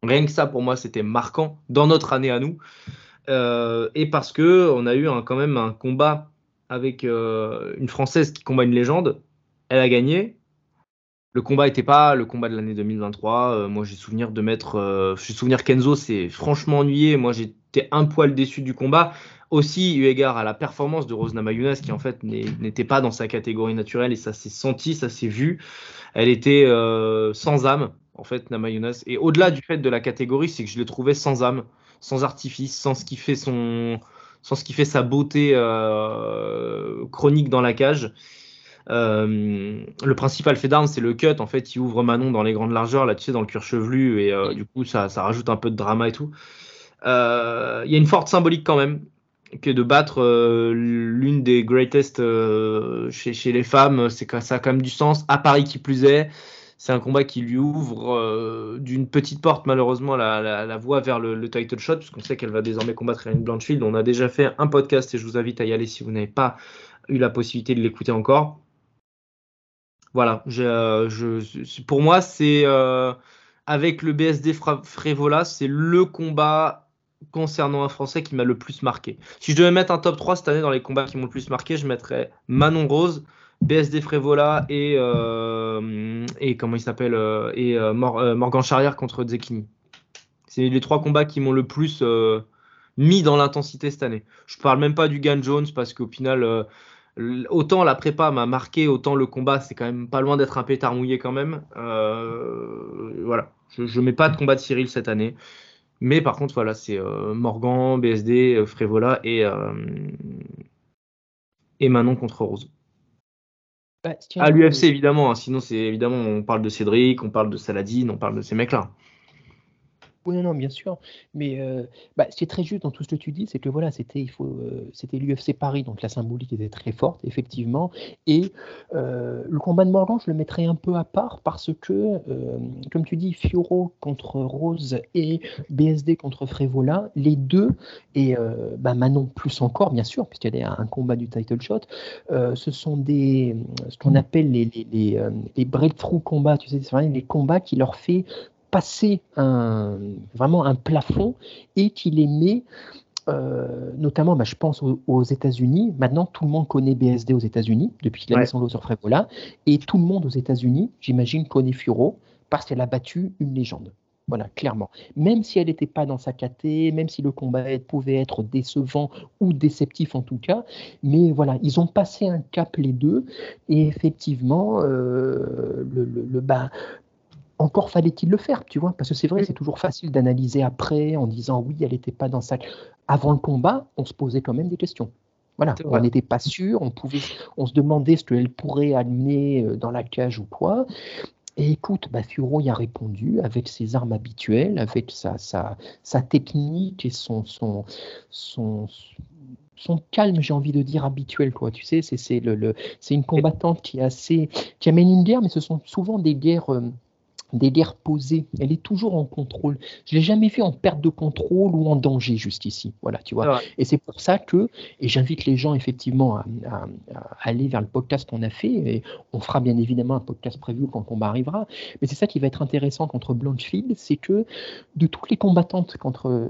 Rien que ça pour moi, c'était marquant dans notre année à nous. et parce que on a eu quand même un combat avec euh, une Française qui combat une légende. Elle a gagné. Le combat n'était pas le combat de l'année 2023. Euh, moi, j'ai souvenir de mettre. Euh, j'ai souvenir Kenzo c'est franchement ennuyé. Moi, j'étais un poil déçu du combat. Aussi, eu égard à la performance de Rose Namajunas, qui en fait n'était pas dans sa catégorie naturelle et ça s'est senti, ça s'est vu. Elle était sans âme, en fait, Namajunas. Et au-delà du fait de la catégorie, c'est que je l'ai trouvais sans âme, sans artifice, sans ce qui fait son, sans ce qui fait sa beauté euh, chronique dans la cage. Euh, le principal fait d'armes, c'est le cut. En fait, il ouvre Manon dans les grandes largeurs, là, tu sais, dans le cuir chevelu, et euh, du coup, ça, ça, rajoute un peu de drama et tout. Il y a une forte symbolique quand même, que de battre l'une des greatest chez, chez, les femmes, c'est ça a quand même du sens. À Paris qui plus est, c'est un combat qui lui ouvre euh, d'une petite porte malheureusement la, voie vers le, title shot puisqu'on sait qu'elle va désormais combattre Erin Blanchfield. On a déjà fait un podcast et je vous invite à y aller si vous n'avez pas eu la possibilité de l'écouter encore. Voilà, euh, pour moi c'est euh, avec le BSD Frévola, c'est le combat concernant un Français qui m'a le plus marqué. Si je devais mettre un top 3 cette année dans les combats qui m'ont le plus marqué, je mettrais Manon Rose, BSD Frévola et, euh, et comment il s'appelle euh, et euh, Morgan Charrière contre Zekini. C'est les trois combats qui m'ont le plus mis dans l'intensité cette année. Je parle même pas du Gan Jones parce qu'au final, autant la prépa m'a marqué, autant le combat c'est quand même pas loin d'être un pétard mouillé quand même. voilà, je, ne mets pas de combat de Cyril cette année. Mais par contre, voilà, c'est Morgan, BSD, Frévola et, et Manon contre Rose. Bah, à l'UFC évidemment, hein. sinon c'est évidemment on parle de Cédric, on parle de Saladin, on parle de ces mecs-là. Oui, non, bien sûr. Mais euh, bah, ce qui est très juste dans tout ce que tu dis, c'est que voilà, c'était euh, l'UFC Paris, donc la symbolique était très forte, effectivement. Et euh, le combat de Morgan, je le mettrais un peu à part parce que, comme tu dis, Fioro contre Rose et BSD contre Frévola, les deux, et bah, Manon plus encore, bien sûr, puisqu'il y a un combat du title shot, ce sont des, ce qu'on appelle les, les, les, les breakthrough combats, tu sais, c'est les combats qui leur fait passer un, vraiment un plafond et qui les met, euh, notamment, bah, je pense aux, États-Unis. Maintenant, tout le monde connaît BSD aux États-Unis depuis qu'il a mis son lot sur Frévola. Et tout le monde aux États-Unis, j'imagine, connaît Furo parce qu'elle a battu une légende. Voilà, clairement. Même si elle n'était pas dans sa caté, même si le combat pouvait être décevant ou déceptif en tout cas, mais voilà, ils ont passé un cap les deux, et effectivement, euh, le, le, le, bah, encore fallait-il le faire, tu vois, parce que c'est vrai, c'est toujours facile d'analyser après en disant oui, elle n'était pas dans sa. Avant le combat, on se posait quand même des questions. Voilà, on n'était pas sûr, on pouvait, on se demandait ce qu'elle pourrait amener euh, dans la cage ou quoi. Et écoute, bah, Furo y a répondu avec ses armes habituelles, avec sa, sa, sa technique et son, son, son, son calme, j'ai envie de dire, habituel. Quoi. Tu sais, c'est le, le, une combattante qui, est assez, qui amène une guerre, mais ce sont souvent des guerres. Euh, des reposée. Elle est toujours en contrôle. Je l'ai jamais vu en perte de contrôle ou en danger juste ici. Voilà, tu vois. Et c'est pour ça que, et j'invite les gens effectivement à, aller vers le podcast qu'on a fait. Et on fera bien évidemment un podcast prévu quand le combat arrivera. Mais c'est ça qui va être intéressant contre Blanchfield, c'est que de toutes les combattantes contre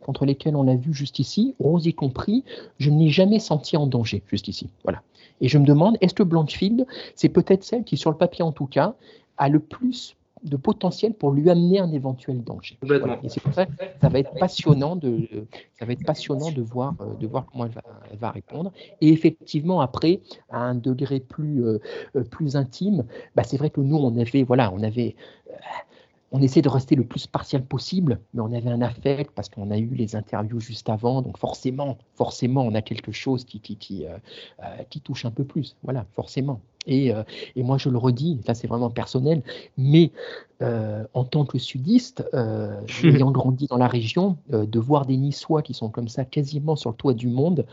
contre lesquelles on l'a vu juste ici, Rose y compris, je ne l'ai jamais senti en danger juste ici. Voilà. Et je me demande, est-ce que Blanchfield, c'est peut-être celle qui, sur le papier en tout cas, a le plus de potentiel pour lui amener un éventuel danger. Et c'est pour ça que ça va être passionnant de, ça va être passionnant de voir, euh, de voir comment elle va, répondre. Et effectivement, après, à un degré plus, euh, euh, plus intime, bah c'est vrai que nous, on avait, voilà, on avait, on essaie de rester le plus partiel possible, mais on avait un affect parce qu'on a eu les interviews juste avant, donc forcément, forcément, on a quelque chose qui, qui, qui, euh, euh, qui touche un peu plus, voilà, forcément. Et, euh, et moi, je le redis, ça c'est vraiment personnel, mais en tant que sudiste, ayant grandi dans la région, de voir des Niçois qui sont comme ça quasiment sur le toit du monde,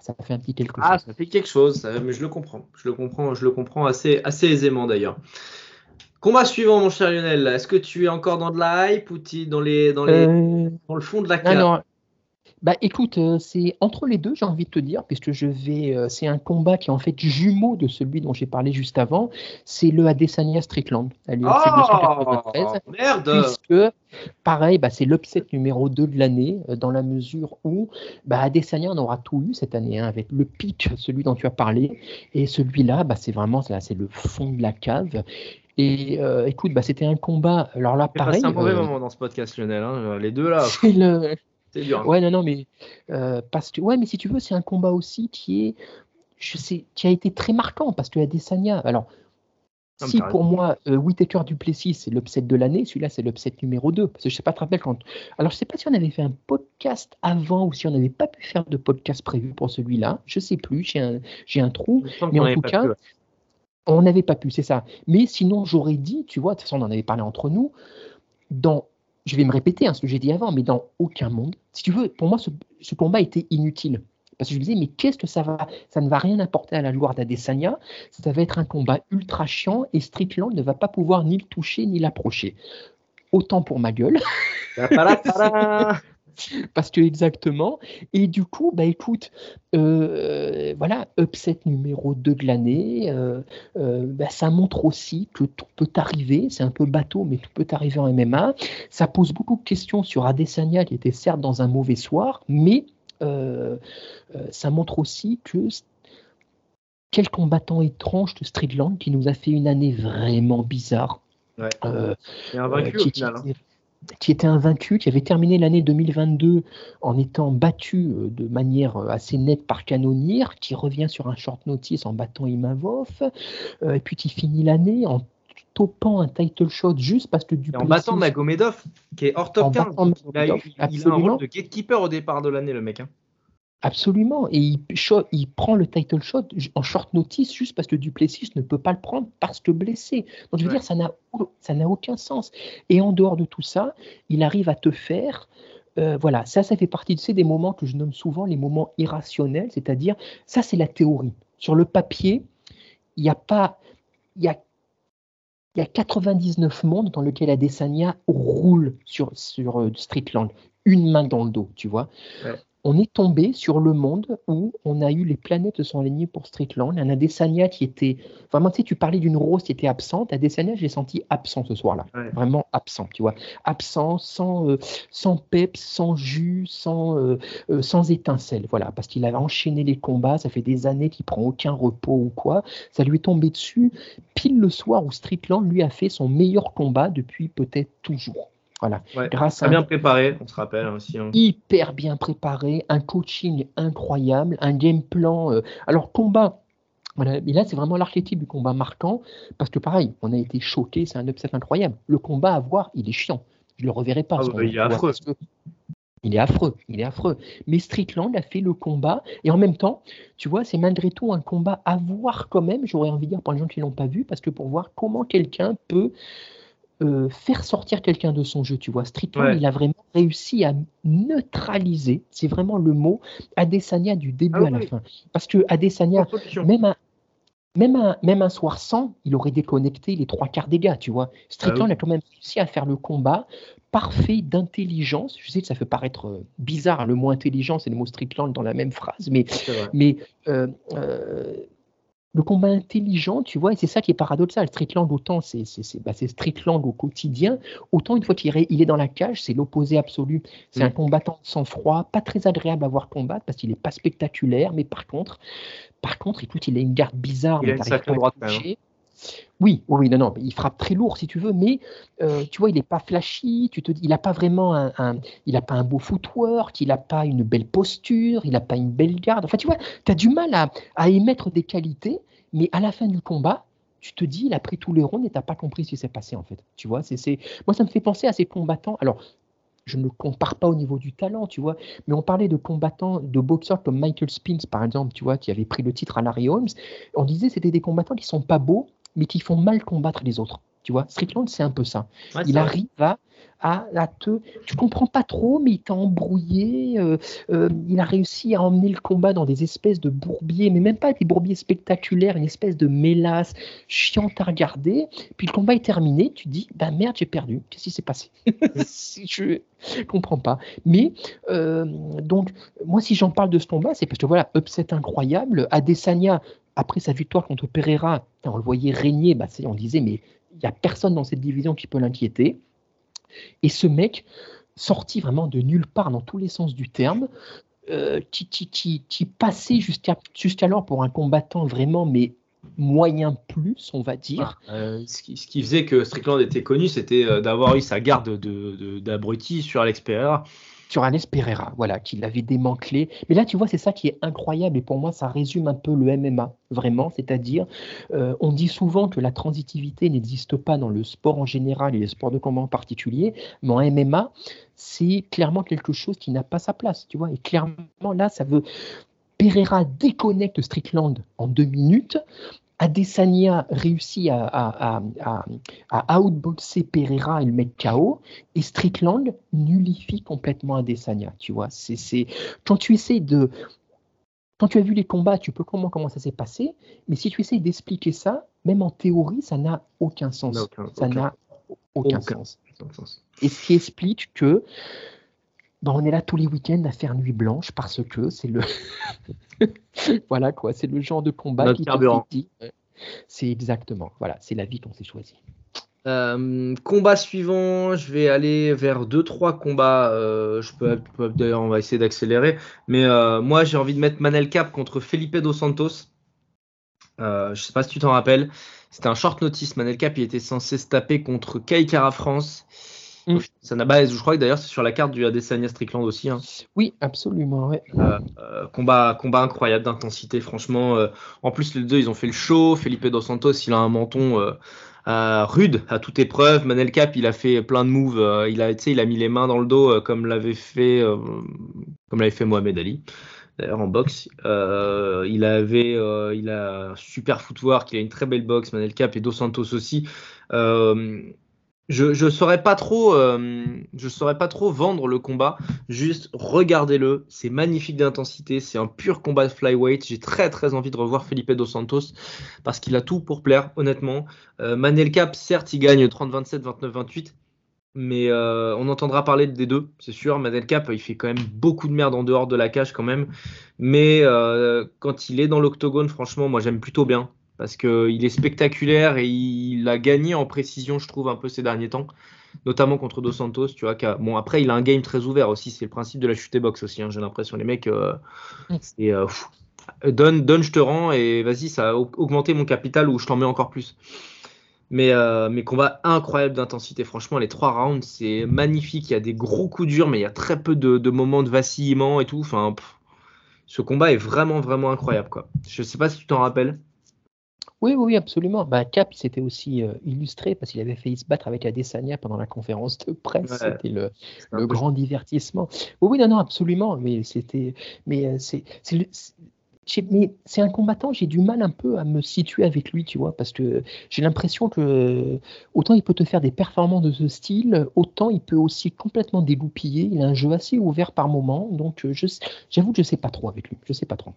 ça fait un petit quelque ah, chose. Ah, ça fait quelque chose, mais je le comprends, je le comprends, je le comprends assez, assez aisément d'ailleurs. Combat suivant, mon cher Lionel. Est-ce que tu es encore dans de la hype ou tu es dans, les, dans, les, euh, dans le fond de la carte bah écoute, euh, c'est entre les deux, j'ai envie de te dire, puisque je vais, euh, c'est un combat qui est en fait jumeau de celui dont j'ai parlé juste avant. C'est le Adesanya Strickland. oh, merde Puisque, pareil, bah, c'est l'upset numéro 2 de l'année, dans la mesure où bah, Adesanya en aura tout eu cette année, hein, avec le pitch, celui dont tu as parlé, et celui-là, bah, c'est vraiment c'est le fond de la cave. Et euh, écoute, bah, c'était un combat. Alors là, pareil. C'est un mauvais euh, moment dans ce podcast, Lionel. Hein. Les deux là. C'est dur. Hein. Ouais, non, non, mais euh, parce que ouais, mais si tu veux, c'est un combat aussi qui est, je sais, qui a été très marquant parce que Adesanya. Alors, si pour moi, euh, Whitaker Duplessis, c'est l'upset de l'année, celui-là, c'est l'upset numéro 2. Parce que je sais pas, te rappelles quand. Alors, je sais pas si on avait fait un podcast avant ou si on n'avait pas pu faire de podcast prévu pour celui-là. Je sais plus, j'ai un, un trou. Mais en tout cas, on n'avait pas pu, c'est ça. Mais sinon, j'aurais dit, tu vois, de toute façon, on en avait parlé entre nous, dans, je vais me répéter hein, ce que j'ai dit avant, mais dans aucun monde, si tu veux, pour moi, ce, combat était inutile. Parce que je me disais, mais qu'est-ce que ça va Ça ne va rien apporter à la gloire d'Adesanya. Ça va être un combat ultra chiant et Strickland ne va pas pouvoir ni le toucher ni l'approcher. Autant pour ma gueule. parce que exactement. Et du coup, bah écoute, euh, voilà, upset numéro 2 de l'année, euh, euh, bah, ça montre aussi que tout peut arriver, c'est un peu bateau, mais tout peut arriver en MMA. Ça pose beaucoup de questions sur Adesanya, qui était certes dans un mauvais soir, mais ça montre aussi que quel combattant étrange de Streetland qui nous a fait une année vraiment bizarre. Ouais. invaincu au final. Hein qui était invaincu, qui avait terminé l'année 2022 en étant battu euh, de manière euh, assez nette par Canonir, qui revient sur un short notice en battant Imavov, euh, et puis qui finit l'année en topant un title shot juste parce que du En battant Magomedov, qui est hors top 15. Il a, eu, il a, un rôle de gatekeeper au départ de l'année, le mec. Hein. Absolument. Et il, il, prend le title shot en short notice juste parce que Duplessis ne peut pas le prendre parce que blessé. Donc je veux dire, ça n'a, ça n'a aucun sens. Et en dehors de tout ça, il arrive à te faire. Euh, voilà, ça, ça fait partie de ces des moments que je nomme souvent les moments irrationnels, c'est-à-dire, ça, c'est la théorie. Sur le papier, il n'y a pas. Il y a il y a 99 mondes dans lesquels Adesanya roule sur, sur euh, Streetland, une main dans le dos, tu vois on est tombé sur le monde où on a eu les planètes sont alignées pour Strickland. Un Adesanya qui était vraiment, tu sais, tu parlais d'une rose qui était absente. Adesanya, j'ai senti absent ce soir-là, vraiment absent, tu vois, absent, sans, euh, sans peps, sans jus, sans, euh, euh, sans étincelle, voilà, parce qu'il avait enchaîné les combats. Ça fait des années qu'il prend aucun repos ou quoi. Ça lui est tombé dessus pile le soir où Strickland lui a fait son meilleur combat depuis peut-être toujours. Voilà. Grâce à bien préparé, on se rappelle aussi. Hein. Hyper bien préparé, un coaching incroyable, un game plan. Euh, alors combat. Voilà, mais là, c'est vraiment l'archétype du combat marquant, parce que pareil, on a été choqué, c'est un upset incroyable. Le combat à voir, il est chiant. Je le reverrai pas. Ah, il est affreux. Il est affreux, il est affreux. Mais Strickland a fait le combat, et en même temps, tu vois, c'est malgré tout un combat à voir quand même, j'aurais envie de dire pour les gens qui l'ont pas vu, parce que pour voir comment quelqu'un peut euh, faire sortir quelqu'un de son jeu, tu vois. Strickland, il a vraiment réussi à neutraliser, c'est vraiment le mot, Adesanya du début ah à la fin. Parce que Adesanya, même un, même un, même un soir sans, il aurait déconnecté les trois quarts des gars, tu vois. Strickland Ah oui. a quand même réussi à faire le combat parfait d'intelligence. Je sais que ça fait paraître euh, bizarre, le mot intelligence et le mot Strickland dans la même phrase, mais C'est mais euh, euh, le combat intelligent, tu vois, et c'est ça qui est paradoxal. Strickland, autant c'est bah, Strickland au quotidien, autant une fois qu'il est, il est dans la cage, c'est l'opposé absolu. C'est Mm. un combattant sans froid, pas très agréable à voir combattre parce qu'il n'est pas spectaculaire, mais par contre, par contre, écoute, il a une garde bizarre, Il a une sacrée droite, toucher. Oui, oui, non, non, il frappe très lourd si tu veux, mais euh, tu vois, il n'est pas flashy. Tu te il n'a pas vraiment un, beau footwork, il n'a pas une belle posture, il n'a pas une belle garde. Enfin, tu vois, tu as du mal à, à émettre des qualités, mais à la fin du combat, tu te dis, il a pris tous les ronds et tu n'as pas compris ce qui s'est passé en fait. Tu vois, c'est- moi ça me fait penser à ces combattants. Alors, je ne le compare pas au niveau du talent, tu vois, mais on parlait de combattants, de boxeurs comme Michael Spinks par exemple, tu vois, qui avait pris le titre à Larry Holmes. On disait c'était des combattants qui sont pas beaux, mais qui font mal combattre les autres. Tu vois, Strickland, c'est un peu ça. Ouais, il arrive à, à, à te. Tu comprends pas trop, mais il t'a embrouillé. euh, euh, il a réussi à emmener le combat dans des espèces de bourbiers, mais même pas des bourbiers spectaculaires, une espèce de mélasse chiante à regarder. Puis le combat est terminé, tu te dis, bah merde, j'ai perdu. Qu'est-ce qui s'est passé? Je comprends pas. Mais euh, donc, moi, si j'en parle de ce combat, c'est parce que voilà, upset incroyable. Adesanya, après sa victoire contre Pereira, on le voyait régner, bah, on disait, mais il n'y a personne dans cette division qui peut l'inquiéter. Et ce mec, sorti vraiment de nulle part dans tous les sens du terme, euh, qui, qui, qui, qui passait jusqu'à jusqu'alors pour un combattant vraiment, mais moyen plus, on va dire. Euh, ce, qui, ce qui faisait que Strickland était connu, c'était euh, d'avoir eu sa garde de- de- sur Alex. Sur Alex Pereira, voilà, qui l'avait démantelé. Mais là, tu vois, c'est ça qui est incroyable et pour moi, ça résume un peu le MMA, vraiment. C'est-à-dire, euh, on dit souvent que la transitivité n'existe pas dans le sport en général et les sports de combat en particulier, mais en MMA, c'est clairement quelque chose qui n'a pas sa place, tu vois. Et clairement, là, ça veut. Pereira déconnecte Strickland en deux minutes. Adesanya réussit à, à, à, à, à outboxer Pereira et le mettre KO. Et Strickland nullifie complètement Adesanya, tu vois. C'est. Quand tu essaies de... Quand tu as vu les combats, tu peux comprendre comment ça s'est passé, mais si tu essaies d'expliquer ça, même en théorie, ça n'a aucun sens. Ça n'a aucun- ça n'a sens. Et ce qui explique que ben, on est là tous les week-ends à faire nuit blanche parce que c'est le voilà quoi, c'est le genre de combat Notre qui carburant. fait dire- C'est exactement, voilà, c'est la vie qu'on s'est choisie. Euh, combat suivant, je vais aller vers 2-3 combats. euh, je peux, peux- d'ailleurs, on va essayer d'accélérer. Mais euh, moi, j'ai envie de mettre Manel Cap contre Felipe Dos Santos. Euh, je sais pas si tu t'en rappelles. C'était un short notice. Manel Cap, il était censé se taper contre Kai Kara France. Mm. Ça n'a pas, je crois que d'ailleurs, c'est sur la carte du Adesanya Strickland aussi. hein. Oui, absolument, ouais. Euh, combat, combat incroyable d'intensité, franchement. euh, en plus, les deux, ils ont fait le show. Felipe Dos Santos, il a un menton euh, euh, rude à toute épreuve. Manel Cap, il a fait plein de moves. euh, il a, il a mis les mains dans le dos euh, comme l'avait fait, euh, comme l'avait fait Mohamed Ali. D'ailleurs en boxe, Euh, il avait, euh, il a un super footwork, il a une très belle boxe, Manel Cap et Dos Santos aussi. Euh, je je saurais pas trop, euh, saurais pas trop vendre le combat. Juste regardez-le, c'est magnifique d'intensité, c'est un pur combat de flyweight. J'ai très très envie de revoir Felipe Dos Santos parce qu'il a tout pour plaire, honnêtement. Euh, Manel Cap, certes, il gagne 30-27, 29-28, mais euh, on entendra parler des deux, c'est sûr. Manel Cap, il fait quand même beaucoup de merde en dehors de la cage quand même, mais quand il est dans l'octogone, franchement, moi j'aime plutôt bien parce qu'il est spectaculaire et il a gagné en précision, je trouve, un peu ces derniers temps notamment contre Dos Santos, tu vois. Bon, après, il a un game très ouvert aussi. C'est le principe de la chute box aussi. hein, J'ai l'impression, les mecs, euh, c'est euh, donne, donne, je te rends et vas-y, ça a au- augmenté mon capital ou je t'en mets encore plus. Mais euh, mes combats incroyables d'intensité. Franchement, les trois rounds, c'est magnifique. Il y a des gros coups durs, mais il y a très peu de, de moments de vacillement et tout. Enfin, pff, ce combat est vraiment, vraiment incroyable, quoi. Je sais pas si tu t'en rappelles. Oui, oui, oui, absolument. Bah, Cap, il s'était aussi euh, illustré parce qu'il avait failli se battre avec Adesanya pendant la conférence de presse. Ouais. C'était le, grand divertissement. Oui, oui, non, non, absolument. Mais c'était, mais euh, c'est, c'est, mais c'est un combattant. J'ai du mal un peu à me situer avec lui, tu vois, parce que j'ai l'impression que autant il peut te faire des performances de ce style, autant il peut aussi complètement dégoupiller. Il a un jeu assez ouvert par moment, donc euh, je, j'avoue que je sais pas trop avec lui. Je sais pas trop.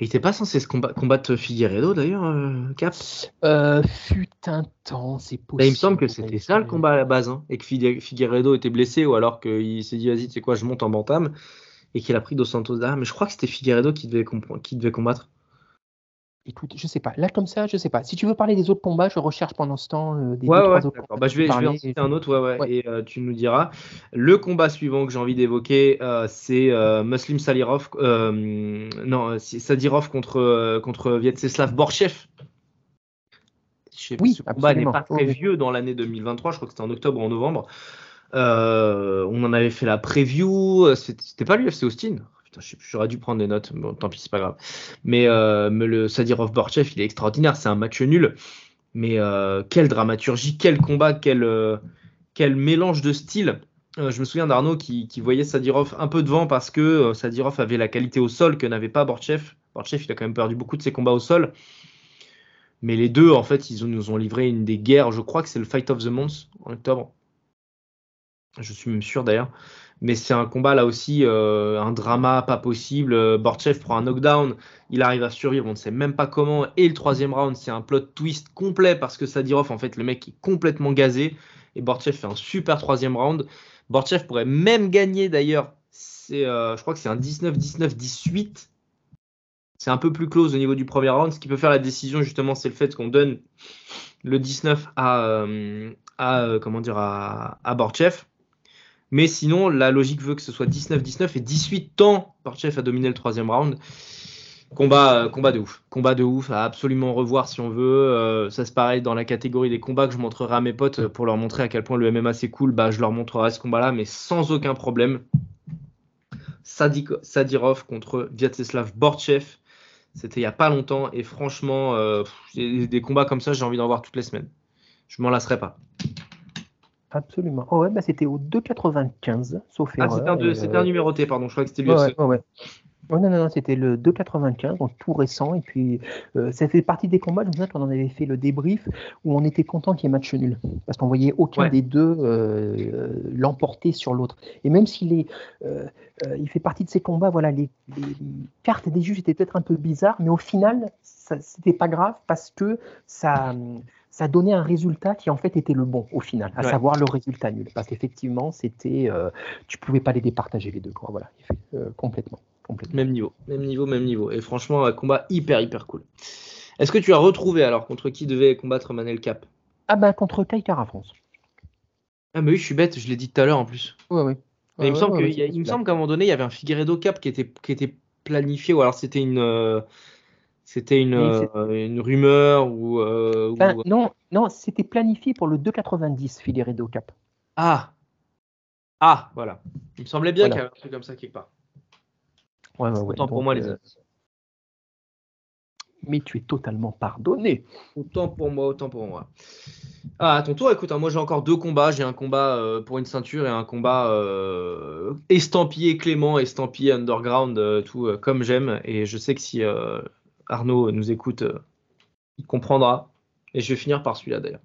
Il était pas censé se comba- combattre Figueredo d'ailleurs, euh, Cap? Euh, fut un temps, c'est possible. Là, Il me semble que c'était ça le combat à la base, hein, et que Figueredo était blessé, ou alors qu'il s'est dit vas-y, tu sais quoi, je monte en bantam, et qu'il a pris Dos Santos derrière. Mais je crois que c'était Figueredo qui devait, compre- qui devait combattre. Écoute, je sais pas. Là, comme ça, je sais pas. Si tu veux parler des autres combats, je recherche pendant ce temps euh, des Ouais, deux, ouais, trois autres combats Bah, je vais, je vais en citer un autre, ouais, ouais, et euh, tu nous diras. Le combat suivant que j'ai envie d'évoquer, euh, c'est Muslim Salirov, non, Sadirov contre, contre Vyacheslav Borchev. Je sais pas, Oui, ce combat n'est pas très vieux dans l'année 2023, je crois que c'était en octobre ou en novembre. On en avait fait la preview, c'était c'était pas l'UFC Austin? J'aurais dû prendre des notes, bon, tant pis, c'est pas grave. Mais, euh, le Sadirov Borchev, il est extraordinaire, c'est un match nul. Mais euh, quelle dramaturgie, quel combat, quel, euh, mélange de styles. Je me souviens d'Arnaud qui, qui voyait Sadirov un peu devant parce que Sadirov avait la qualité au sol que n'avait pas Borchev. Borchev, il a quand même perdu beaucoup de ses combats au sol. Mais les deux, en fait, ils nous ont livré une des guerres. Je crois que c'est le Fight of the Month en octobre. Je suis même sûr d'ailleurs. Mais c'est un combat là aussi, euh, un drama pas possible. Euh, Borchev prend un knockdown, il arrive à survivre, on ne sait même pas comment. Et le troisième round, c'est un plot twist complet parce que Sadirov, en fait, le mec est complètement gazé. Et Borchev fait un super troisième round. Borchev pourrait même gagner d'ailleurs. Euh, je crois que c'est un 19-19-18. C'est un peu plus close au niveau du premier round. Ce qui peut faire la décision, justement, c'est le fait qu'on donne le 19 à, à, comment dire, à, à Borchev. Mais sinon, la logique veut que ce soit 19-19 et 18 temps. Borchev a dominé le troisième round. Combat, euh, combat de ouf. Combat de ouf à absolument revoir si on veut. Euh, ça, c'est pareil dans la catégorie des combats que je montrerai à mes potes euh, pour leur montrer à quel point le MMA c'est cool. Bah, je leur montrerai ce combat-là, mais sans aucun problème. Sadirov contre Vyacheslav Borchev. C'était il n'y a pas longtemps et franchement, des combats comme ça, j'ai envie d'en voir toutes les semaines. Je m'en lasserai pas. Absolument. Oh ouais, bah c'était au 2,95, sauf Ah, c'était un, euh, un numéroté, pardon. Je crois que c'était l'UFC. ouais. Ouais, non, non, non, c'était le 2,95, donc tout récent. Et puis, euh, ça fait partie des combats, je me souviens qu'on en avait fait le débrief, où on était content qu'il y ait match nul. Parce qu'on voyait aucun Ouais. des deux euh, l'emporter sur l'autre. Et même s'il est, il fait partie de ces combats, voilà, les, les cartes des juges étaient peut-être un peu bizarres, mais au final, c'était pas grave parce que ça. Ça donnait un résultat qui en fait était le bon au final, à Ouais. savoir le résultat nul. Parce qu'effectivement, c'était, euh, tu pouvais pas les départager les deux, quoi. Voilà, euh, complètement, complètement. Même niveau, même niveau, même niveau. Et franchement, un combat hyper, hyper cool. Est-ce que tu as retrouvé alors contre qui devait combattre Manel Cap? Ah bah contre Kai Kara France. Ah, mais oui, je suis bête, je l'ai dit tout à l'heure en plus. Ouais, ouais. Mais il me Ouais, semble qu'à un moment donné, il y avait un Figueredo Cap qui était, qui était planifié, ou alors c'était une, euh, c'était une, euh, une rumeur ou, euh, ou- non, non, c'était planifié pour le 2,90 Figueredo Cap. ah ah voilà. Il me semblait bien Voilà. qu'il y avait un truc comme ça quelque part. Ouais, ouais, ouais. Autant pour Donc, moi les euh, amis. Mais tu es totalement pardonné. Autant pour moi, autant pour moi. Ah, à ton tour, écoute, hein, moi j'ai encore deux combats. J'ai un combat euh, pour une ceinture et un combat estampillé Clément, estampillé Underground, tout comme j'aime. Et je sais que si Arnaud nous écoute, euh, il comprendra. Et je vais finir par celui-là d'ailleurs.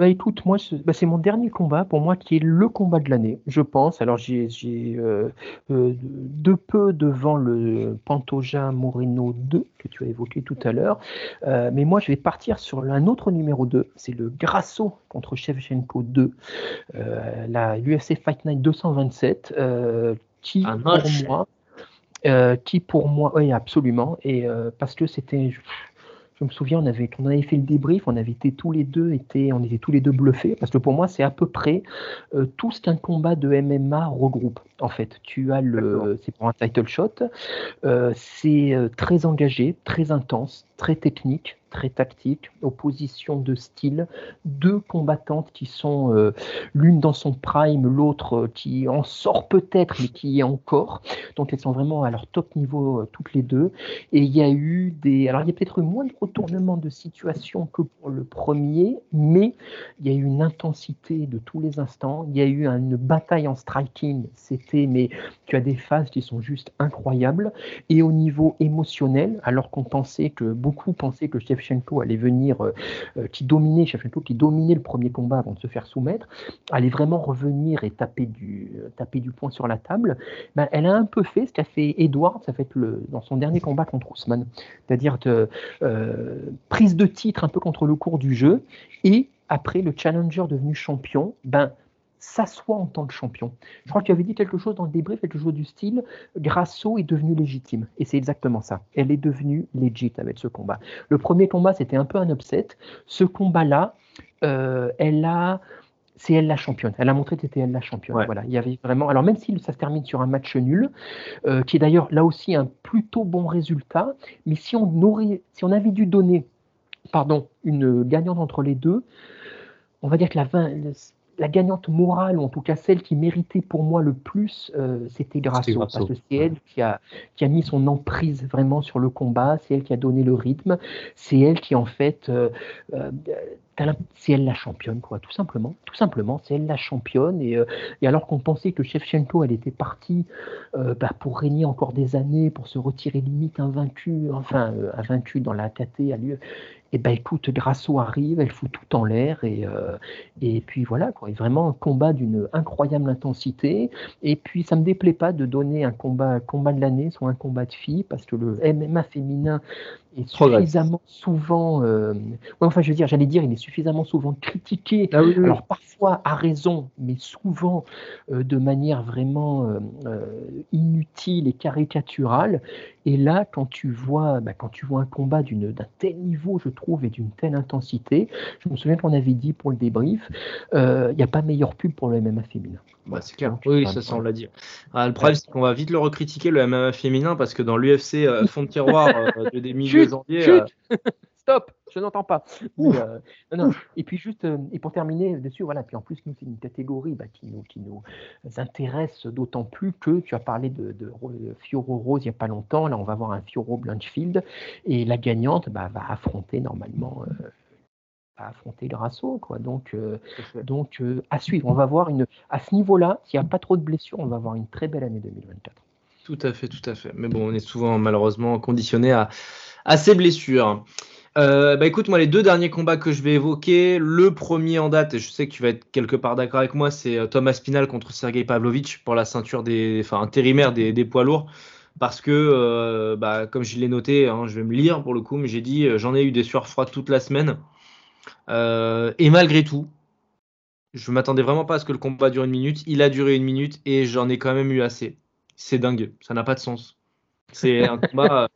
Bah écoute, moi, c'est bah, c'est mon dernier combat, pour moi, qui est le combat de l'année, je pense. Alors, j'ai euh, euh, de peu devant le Pantoja Moreno 2, que tu as évoqué tout à l'heure. Euh, mais moi, je vais partir sur un autre numéro 2, c'est le Grasso contre Shevchenko 2, euh, la UFC Fight Night 227, euh, qui, Un pour match. moi, euh, qui pour moi, oui, absolument, et euh, parce que c'était, je me souviens, on avait, on avait fait le débrief, on avait été tous les deux, été, on était tous les deux bluffés, parce que pour moi, c'est à peu près euh, tout ce qu'un combat de MMA regroupe. En fait, tu as le, c'est pour un title shot, euh, c'est euh, très engagé, très intense, très technique, très tactique, opposition de style, deux combattantes qui sont euh, l'une dans son prime, l'autre euh, qui en sort peut-être, mais qui est encore. Donc elles sont vraiment à leur top niveau euh, toutes les deux. Et il y a eu des. Alors, il y a peut-être eu moins de retournements de situation que pour le premier, mais il y a eu une intensité de tous les instants. Il y a eu une bataille en striking. C'était, mais tu as des phases qui sont juste incroyables. Et au niveau émotionnel, alors qu'on pensait que beaucoup pensaient que Shevchenko allait venir, euh, euh, qui dominait Shevchenko, qui dominait le premier combat avant de se faire soumettre, allait vraiment revenir et taper du, taper du poing sur la table. Ben, elle a un peu fait ce qu'a fait Edward, ça fait le, dans son dernier combat contre Ousmane, c'est-à-dire prise de titre un peu contre le cours du jeu et après le challenger devenu champion, ben s'assoit en tant que champion. Je crois que tu avais dit quelque chose dans le débrief, quelque chose du style Grasso est devenu légitime. Et c'est exactement ça. Elle est devenue légit avec ce combat. Le premier combat, c'était un peu un upset. Ce combat-là, euh, elle a. C'est elle la championne. Elle a montré que c'était elle la championne. Voilà, il y avait vraiment. Alors même si ça se termine sur un match nul, euh, qui est d'ailleurs là aussi un plutôt bon résultat, mais si on aurait, si on avait dû donner, pardon, une gagnante entre les deux, on va dire que la 20, la gagnante morale, ou en tout cas celle qui méritait pour moi le plus, euh, c'était Grasso, parce que c'est elle qui a, qui a mis son emprise vraiment sur le combat, c'est elle qui a donné le rythme, c'est elle qui en fait, euh, euh, c'est elle la championne, quoi, tout simplement, tout simplement, c'est elle la championne, et, et alors qu'on pensait que Shevchenko, elle était partie bah, pour régner encore des années, pour se retirer limite invaincu, enfin, invaincu dans la KT, à lieu, et ben écoute, Grasso arrive, elle fout tout en l'air et, euh, puis voilà quoi, vraiment un combat d'une incroyable intensité. Et puis ça me déplaît pas de donner un combat, combat de l'année, soit un combat de filles, parce que le MMA féminin est suffisamment souvent, euh, enfin je veux dire, j'allais dire, il est suffisamment souvent critiqué. Ah Alors parfois à raison, mais souvent euh, de manière vraiment euh, inutile et caricaturale. Et là, quand tu vois, bah, quand tu vois un combat d'un tel niveau, je trouve, et d'une telle intensité, je me souviens qu'on avait dit pour le débrief, il n'y a pas meilleur pub pour le MMA féminin. Bah, c'est clair. Oui, ça, ça on l'a dit. Ah, le problème, c'est qu'on va vite le recritiquer, le MMA féminin, parce que dans l'UFC, fond de tiroir de des milliers janvier. Stop, je n'entends pas. Et puis juste, et pour terminer dessus, voilà, puis en plus, nous, c'est une catégorie bah, qui, nous, qui nous intéresse d'autant plus que tu as parlé de, de, Fioro Rose il n'y a pas longtemps. Là, on va voir un Fioro Blanchfield. Et la gagnante bah, va affronter normalement affronter le Rasso. Quoi. Donc, euh, donc euh, à suivre. On va voir une, à ce niveau-là, s'il n'y a pas trop de blessures, on va avoir une très belle année 2024. Tout à fait, tout à fait. Mais bon, on est souvent malheureusement conditionné à, à ces blessures. Euh, bah écoute, moi, les deux derniers combats que je vais évoquer, le premier en date, et je sais que tu vas être quelque part d'accord avec moi, c'est Thomas Spinal contre Sergei Pavlovich pour la ceinture des, enfin, intérimaire des, des poids lourds. Parce que, bah, comme je l'ai noté, hein, je vais me lire pour le coup, mais j'ai dit, j'en ai eu des sueurs froides toute la semaine. Euh, et malgré tout, je m'attendais vraiment pas à ce que le combat dure une minute. Il a duré une minute et j'en ai quand même eu assez. C'est dingue, ça n'a pas de sens. C'est un combat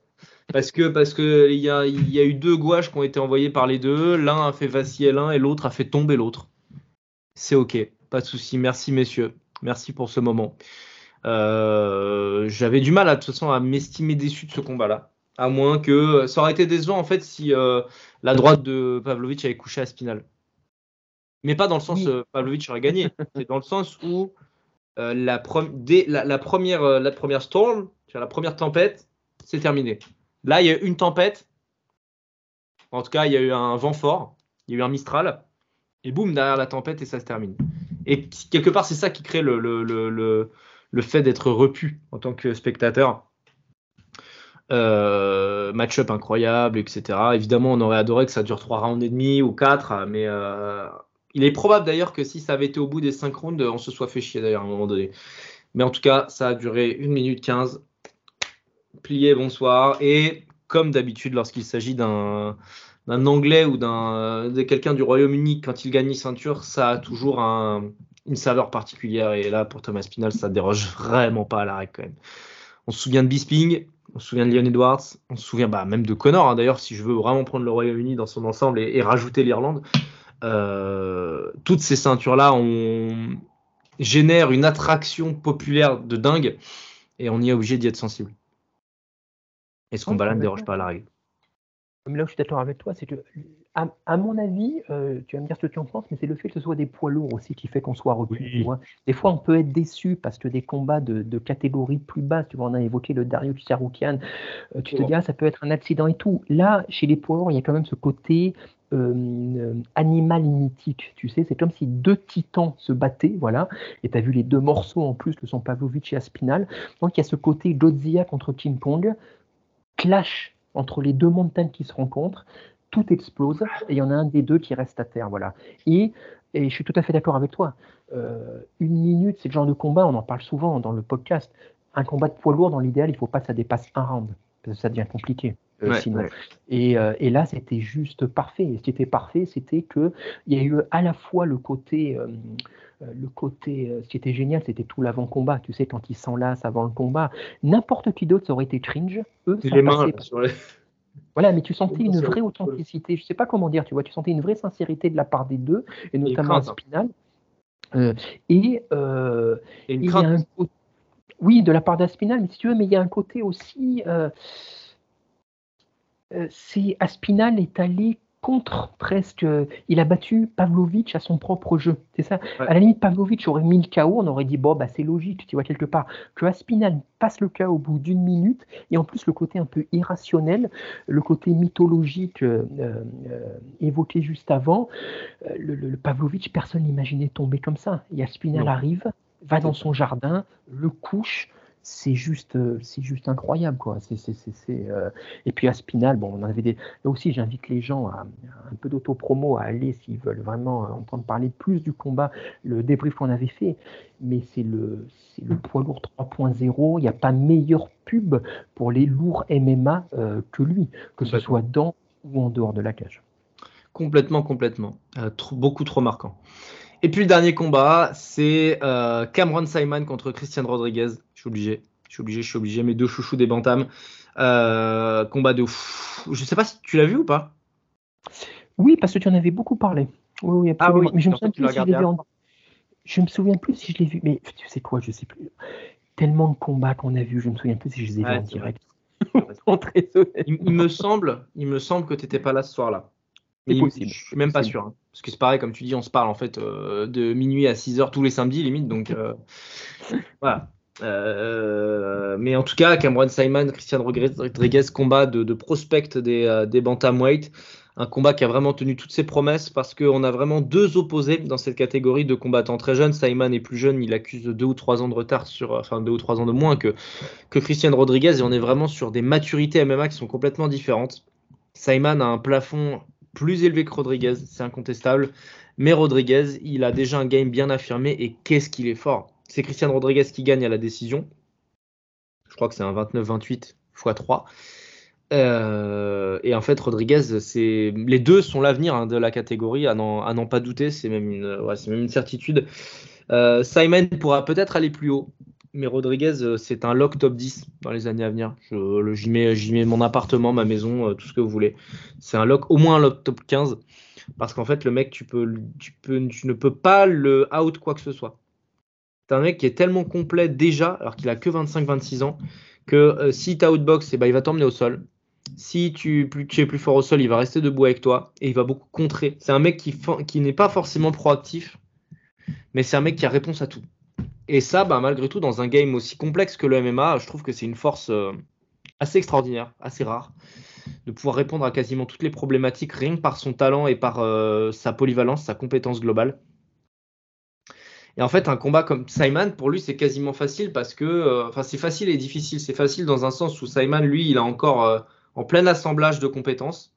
parce que parce que il y a, y a eu deux gouaches qui ont été envoyés par les deux. L'un a fait vaciller l'un et l'autre a fait tomber l'autre. C'est ok, pas de souci. Merci messieurs, merci pour ce moment. Euh, j'avais du mal à, de toute façon à m'estimer déçu de ce combat-là. À moins que ça aurait été décevant en fait si euh, la droite de Pavlovic avait couché à Spinal. Mais pas dans le sens euh, Pavlovic aurait gagné. C'est dans le sens où euh, la, la, première, la première storm, la première tempête, c'est terminé. Là, il y a eu une tempête. En tout cas, il y a eu un vent fort. Il y a eu un Mistral. Et boum, derrière la tempête, et ça se termine. Et quelque part, c'est ça qui crée le, le, le, le fait d'être repu en tant que spectateur. Euh, match-up incroyable, etc. Évidemment, on aurait adoré que ça dure 3 rounds et demi ou 4, mais euh, il est probable d'ailleurs que si ça avait été au bout des 5 rounds, on se soit fait chier d'ailleurs à un moment donné. Mais en tout cas, ça a duré 1 minute 15. Plié, bonsoir. Et comme d'habitude, lorsqu'il s'agit d'un anglais ou d'un de quelqu'un du Royaume-Uni quand il gagne une ceinture, ça a toujours un, une saveur particulière. Et là, pour Thomas Pinal, ça déroge vraiment pas à la règle quand même. On se souvient de Bisping, on se souvient de Leon Edwards, on se souvient bah, même de Connor, hein, d'ailleurs, si je veux vraiment prendre le Royaume-Uni dans son ensemble et, rajouter l'Irlande. Euh, toutes ces ceintures-là on... génèrent une attraction populaire de dingue et on y est obligé d'y être sensible. Et ce combat-là ne déroge pas à la règle. Mais là où je suis d'accord avec toi, c'est que, à, mon avis, euh, tu vas me dire ce que tu en penses, mais c'est le fait que ce soit des poids lourds aussi qui fait qu'on soit repu. Des fois, on peut être déçu parce que des combats de, de catégorie plus basse, tu vois, on a évoqué le Dario Saroukian, euh, tu te dis, ah, ça peut être un accident et tout. Là, chez les poids lourds, il y a quand même ce côté euh, animal mythique, tu sais, c'est comme si deux titans se battaient, voilà, et tu as vu les deux morceaux en plus, le sont Pavlovich et Aspinal. Donc il y a ce côté Godzilla contre King Kong, clash entre les deux montagnes qui se rencontrent. Tout explose et il y en a un des deux qui reste à terre. Voilà. Et, et je suis tout à fait d'accord avec toi. Euh, une minute, c'est le genre de combat, on en parle souvent dans le podcast. Un combat de poids lourd, dans l'idéal, il ne faut pas que ça dépasse un round. Parce que ça devient compliqué. Euh, Ouais, sinon. ouais. Et, euh, et là, c'était juste parfait. Et ce qui était parfait, c'était que il y a eu à la fois le côté, le côté, ce qui était génial, c'était tout l'avant-combat. Tu sais, quand ils s'enlacent avant le combat, n'importe qui d'autre, ça aurait été cringe. Eux, ça Les mains passait sur les- voilà, mais tu sentais une vraie authenticité. Je sais pas comment dire, tu vois, tu sentais une vraie sincérité de la part des deux, et notamment à crainte. Spinal. Euh, et euh, et une il y a crainte. un côté- oui, de la part d'Aspinal, mais si tu veux, mais il y a un côté aussi. euh, euh, c'est Aspinal est allé contre presque. Il a battu Pavlovic à son propre jeu. C'est ça? Ouais. À la limite, Pavlovic aurait mis le KO, on aurait dit bon, bah c'est logique, tu vois quelque part. Que Aspinal passe le KO au bout d'une minute, et en plus le côté un peu irrationnel, le côté mythologique euh, euh, évoqué juste avant, euh, le, le- Pavlovic, personne n'imaginait tomber comme ça. Et Aspinal Non. arrive, va dans son jardin, le couche. C'est juste, euh, c'est juste incroyable, quoi. C'est, c'est, c'est, c'est, euh, Et puis Aspinal, bon, on avait des. Là aussi, j'invite les gens à à un peu d'autopromo à aller s'ils veulent vraiment euh, entendre parler plus du combat, le débrief qu'on avait fait. Mais c'est le, c'est le poids lourd 3.0. Il n'y a pas meilleure pub pour les lourds MMA euh, que lui, que ce soit dans ou en dehors de la cage. Complètement, complètement. Euh, trop- beaucoup trop marquant. Et puis le dernier combat, c'est Cameron Simon contre Christian Rodriguez. Je suis obligé, je suis obligé, je suis obligé. Mes deux chouchous des bantams. Euh, combat de fou. Je sais pas si tu l'as vu ou pas. Oui, parce que tu en avais beaucoup parlé. Oui, oui, Ah absolument. oui, mais je me souviens plus si je en... Je me souviens plus si je l'ai vu. Mais tu sais quoi, je sais plus. Tellement de combats qu'on a vus, je me souviens plus si je les ai vus en direct. Il, il me semble, il me semble que tu n'étais pas là ce soir-là. Mais possible, Je suis même pas sûr. hein. Parce que c'est pareil, comme tu dis, on se parle en fait euh, de minuit à 6 heures tous les samedis, limite. Donc euh, voilà. Euh, mais en tout cas, Cameron Simon, Christian Rodriguez, combat de, prospect des, euh, bantamweight. Un combat qui a vraiment tenu toutes ses promesses parce qu'on a vraiment deux opposés dans cette catégorie de combattants très jeunes. Simon est plus jeune, il accuse de deux ou trois ans de retard sur, enfin deux ou trois ans de moins que, que Christian Rodriguez et on est vraiment sur des maturités MMA qui sont complètement différentes. Simon a un plafond plus élevé que Rodriguez, c'est incontestable. Mais Rodriguez, il a déjà un game bien affirmé et qu'est-ce qu'il est fort. C'est Christian Rodriguez qui gagne à la décision. Je crois que c'est un 29-28 x 3. Euh, et en fait, Rodriguez, les deux sont l'avenir hein, de la catégorie, à n'en, pas douter. C'est même une, ouais, certitude. Euh, Simon pourra peut-être aller plus haut, mais Rodriguez, euh, c'est un lock top 10 dans les années à venir. J'y, mets, mets mon appartement, ma maison, euh, tout ce que vous voulez. C'est un lock, au moins un lock top 15, parce qu'en fait, le mec, tu, peux, tu, peux, tu ne peux pas le out quoi que ce soit. C'est un mec qui est tellement complet déjà, alors qu'il a que 25-26 ans, que euh, si tu outbox, eh ben, il va t'emmener au sol. Si tu, es plus fort au sol, il va rester debout avec toi et il va beaucoup contrer. C'est un mec qui n'est pas forcément proactif, mais c'est un mec qui a réponse à tout. Et ça, bah, malgré tout, dans un game aussi complexe que le MMA, je trouve que c'est une force euh, assez extraordinaire, assez rare, de pouvoir répondre à quasiment toutes les problématiques rien que par son talent et par euh, sa polyvalence, sa compétence globale. Et en fait, un combat comme Simon, pour lui, c'est quasiment facile parce que, euh, enfin, c'est facile et difficile. C'est facile dans un sens où Simon, lui, il a encore euh, en plein assemblage de compétences,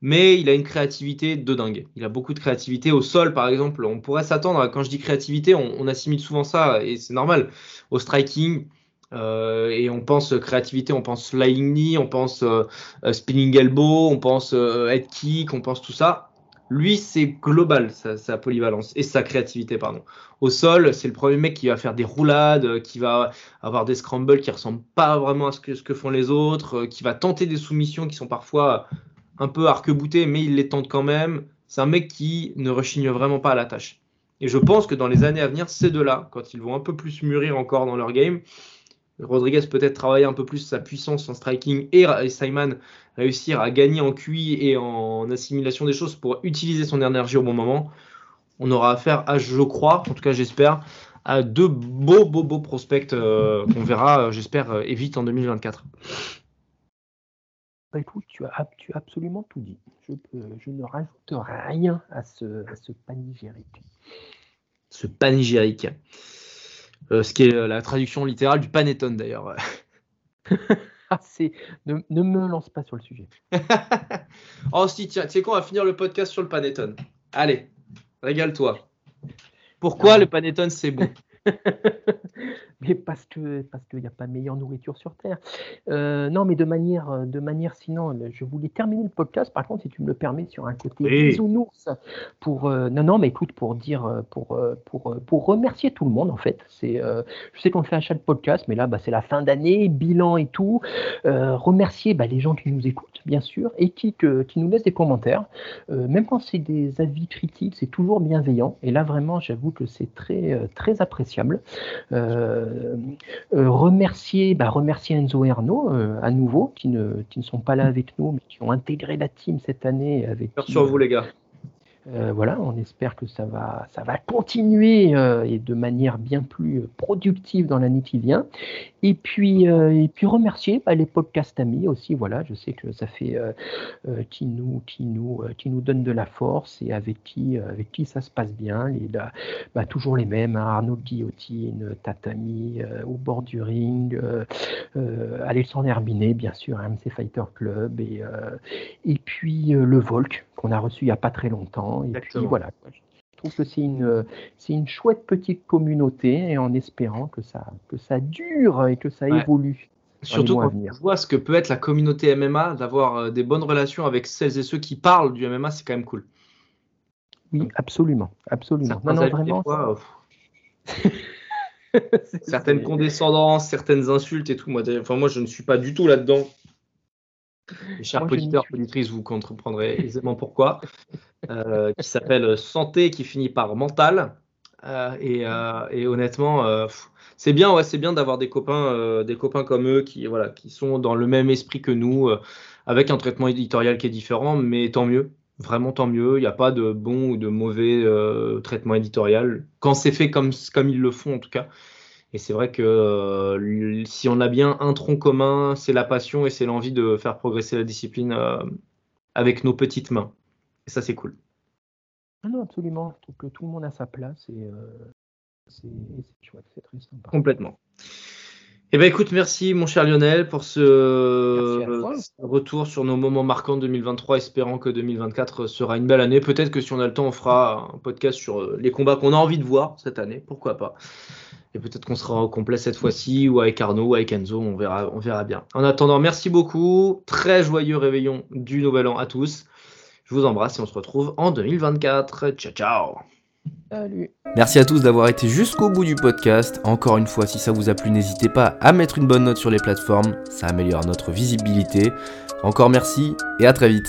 mais il a une créativité de dingue. Il a beaucoup de créativité au sol, par exemple. On pourrait s'attendre, quand je dis créativité, on, on assimile souvent ça, et c'est normal, au striking. euh, et on pense créativité, on pense flying knee, on pense euh, euh, spinning elbow, on pense euh, head kick, on pense tout ça. Lui, c'est global, sa, polyvalence et sa créativité, pardon. Au sol, c'est le premier mec qui va faire des roulades, euh, qui va avoir des scrambles qui ressemblent pas vraiment à ce que, ce que font les autres, euh, qui va tenter des soumissions qui sont parfois un peu arc-boutées, mais il les tente quand même. C'est un mec qui ne rechigne vraiment pas à la tâche. Et je pense que dans les années à venir, ces deux-là, quand ils vont un peu plus mûrir encore dans leur game, Rodriguez peut-être travailler un peu plus sa puissance en striking et Simon réussir à gagner en QI et en assimilation des choses pour utiliser son énergie au bon moment. On aura affaire à, je crois, en tout cas j'espère, à deux beaux, beaux, beaux prospects euh, qu'on verra, euh, j'espère, euh, et vite en 2024. Bah, écoute, tu as, tu as absolument tout dit. Je, peux- je ne rajoute rien à ce, à ce panégyrique. Ce panégyrique. Euh, ce qui est la traduction littérale du panettone d'ailleurs. assez. Ne, ne, me lance pas sur le sujet. oh si, tiens, tu sais quoi, on va finir le podcast sur le panettone. Allez, régale-toi. Pourquoi le panettone c'est bon? mais parce que parce qu'il n'y a pas meilleure nourriture sur terre. Euh, non, mais de manière de manière sinon, je voulais terminer le podcast. Par contre, si tu me le permets, sur un côté bisounours, pour euh, non non, mais écoute, pour dire euh, pour pour pour remercier tout le monde en fait. C'est je sais qu'on fait un chat de podcast, mais là, bah, c'est la fin d'année, bilan et tout. remercier bah, les gens qui nous écoutent, bien sûr, et qui que, qui nous laissent des commentaires, même quand c'est des avis critiques, c'est toujours bienveillant. Et là, vraiment, j'avoue que c'est très très appréciable. Euh, euh, remercier, bah, remercier Enzo et Arnaud euh, à nouveau, qui ne, qui ne sont pas là avec nous, mais qui ont intégré la team cette année. Avec Merci à vous les gars. Euh, voilà, on espère que ça va, ça va continuer euh, et de manière bien plus productive dans l'année qui vient. Et puis, euh, et puis remercier bah, les podcasts amis aussi. Voilà, je sais que ça fait qui nous, qui nous, qui nous donne de la force et avec qui, avec qui ça se passe bien. Les, bah, toujours les mêmes hein, Arnaud Guillotine, Tatami au bord du ring, Alexandre Herbinet, bien sûr, MC Fighter Club et, et puis le Volk qu'on a reçu il n'y a pas très longtemps. Et puis voilà. Je trouve que c'est une, c'est une chouette petite communauté et en espérant que ça, que ça dure et que ça évolue. Surtout quand on voit ce que peut être la communauté MMA, d'avoir euh, des bonnes relations avec celles et ceux qui parlent du MMA, c'est quand même cool. Oui, absolument, absolument. Non, non, vraiment. certaines condescendances, certaines insultes et tout. Moi, enfin, moi, je ne suis pas du tout là-dedans. Chers auditeurs, auditrices, vous comprendrez aisément pourquoi. Euh, qui s'appelle Santé, qui finit par Mental. Euh, euh, et, honnêtement, c'est bien, ouais, c'est bien d'avoir des copains, des copains comme eux qui, voilà, qui sont dans le même esprit que nous, avec un traitement éditorial qui est différent, mais tant mieux. Vraiment tant mieux. Il n'y a pas de bon ou de mauvais traitement éditorial quand c'est fait comme, comme ils le font en tout cas. Et c'est vrai que si on a bien un tronc commun, c'est la passion et c'est l'envie de faire progresser la discipline avec nos petites mains. Et ça, c'est cool. Ah non, absolument. Je trouve que tout le monde a sa place et euh, c'est chouette, c'est très sympa. Complètement. Eh bien, écoute, merci, mon cher Lionel, pour ce retour sur nos moments marquants de 2023, espérant que 2024 sera une belle année. Peut-être que si on a le temps, on fera un podcast sur euh, les combats qu'on a envie de voir cette année, pourquoi pas. Et peut-être qu'on sera au complet cette fois-ci, ou avec Arnaud, ou avec Enzo, on verra, on verra bien. En attendant, merci beaucoup. Très joyeux réveillon du Nouvel An à tous. Je vous embrasse et on se retrouve en 2024. Ciao, ciao. Salut. Merci à tous d'avoir été jusqu'au bout du podcast. Encore une fois, si ça vous a plu, n'hésitez pas à mettre une bonne note sur les plateformes. Ça améliore notre visibilité. Encore merci et à très vite.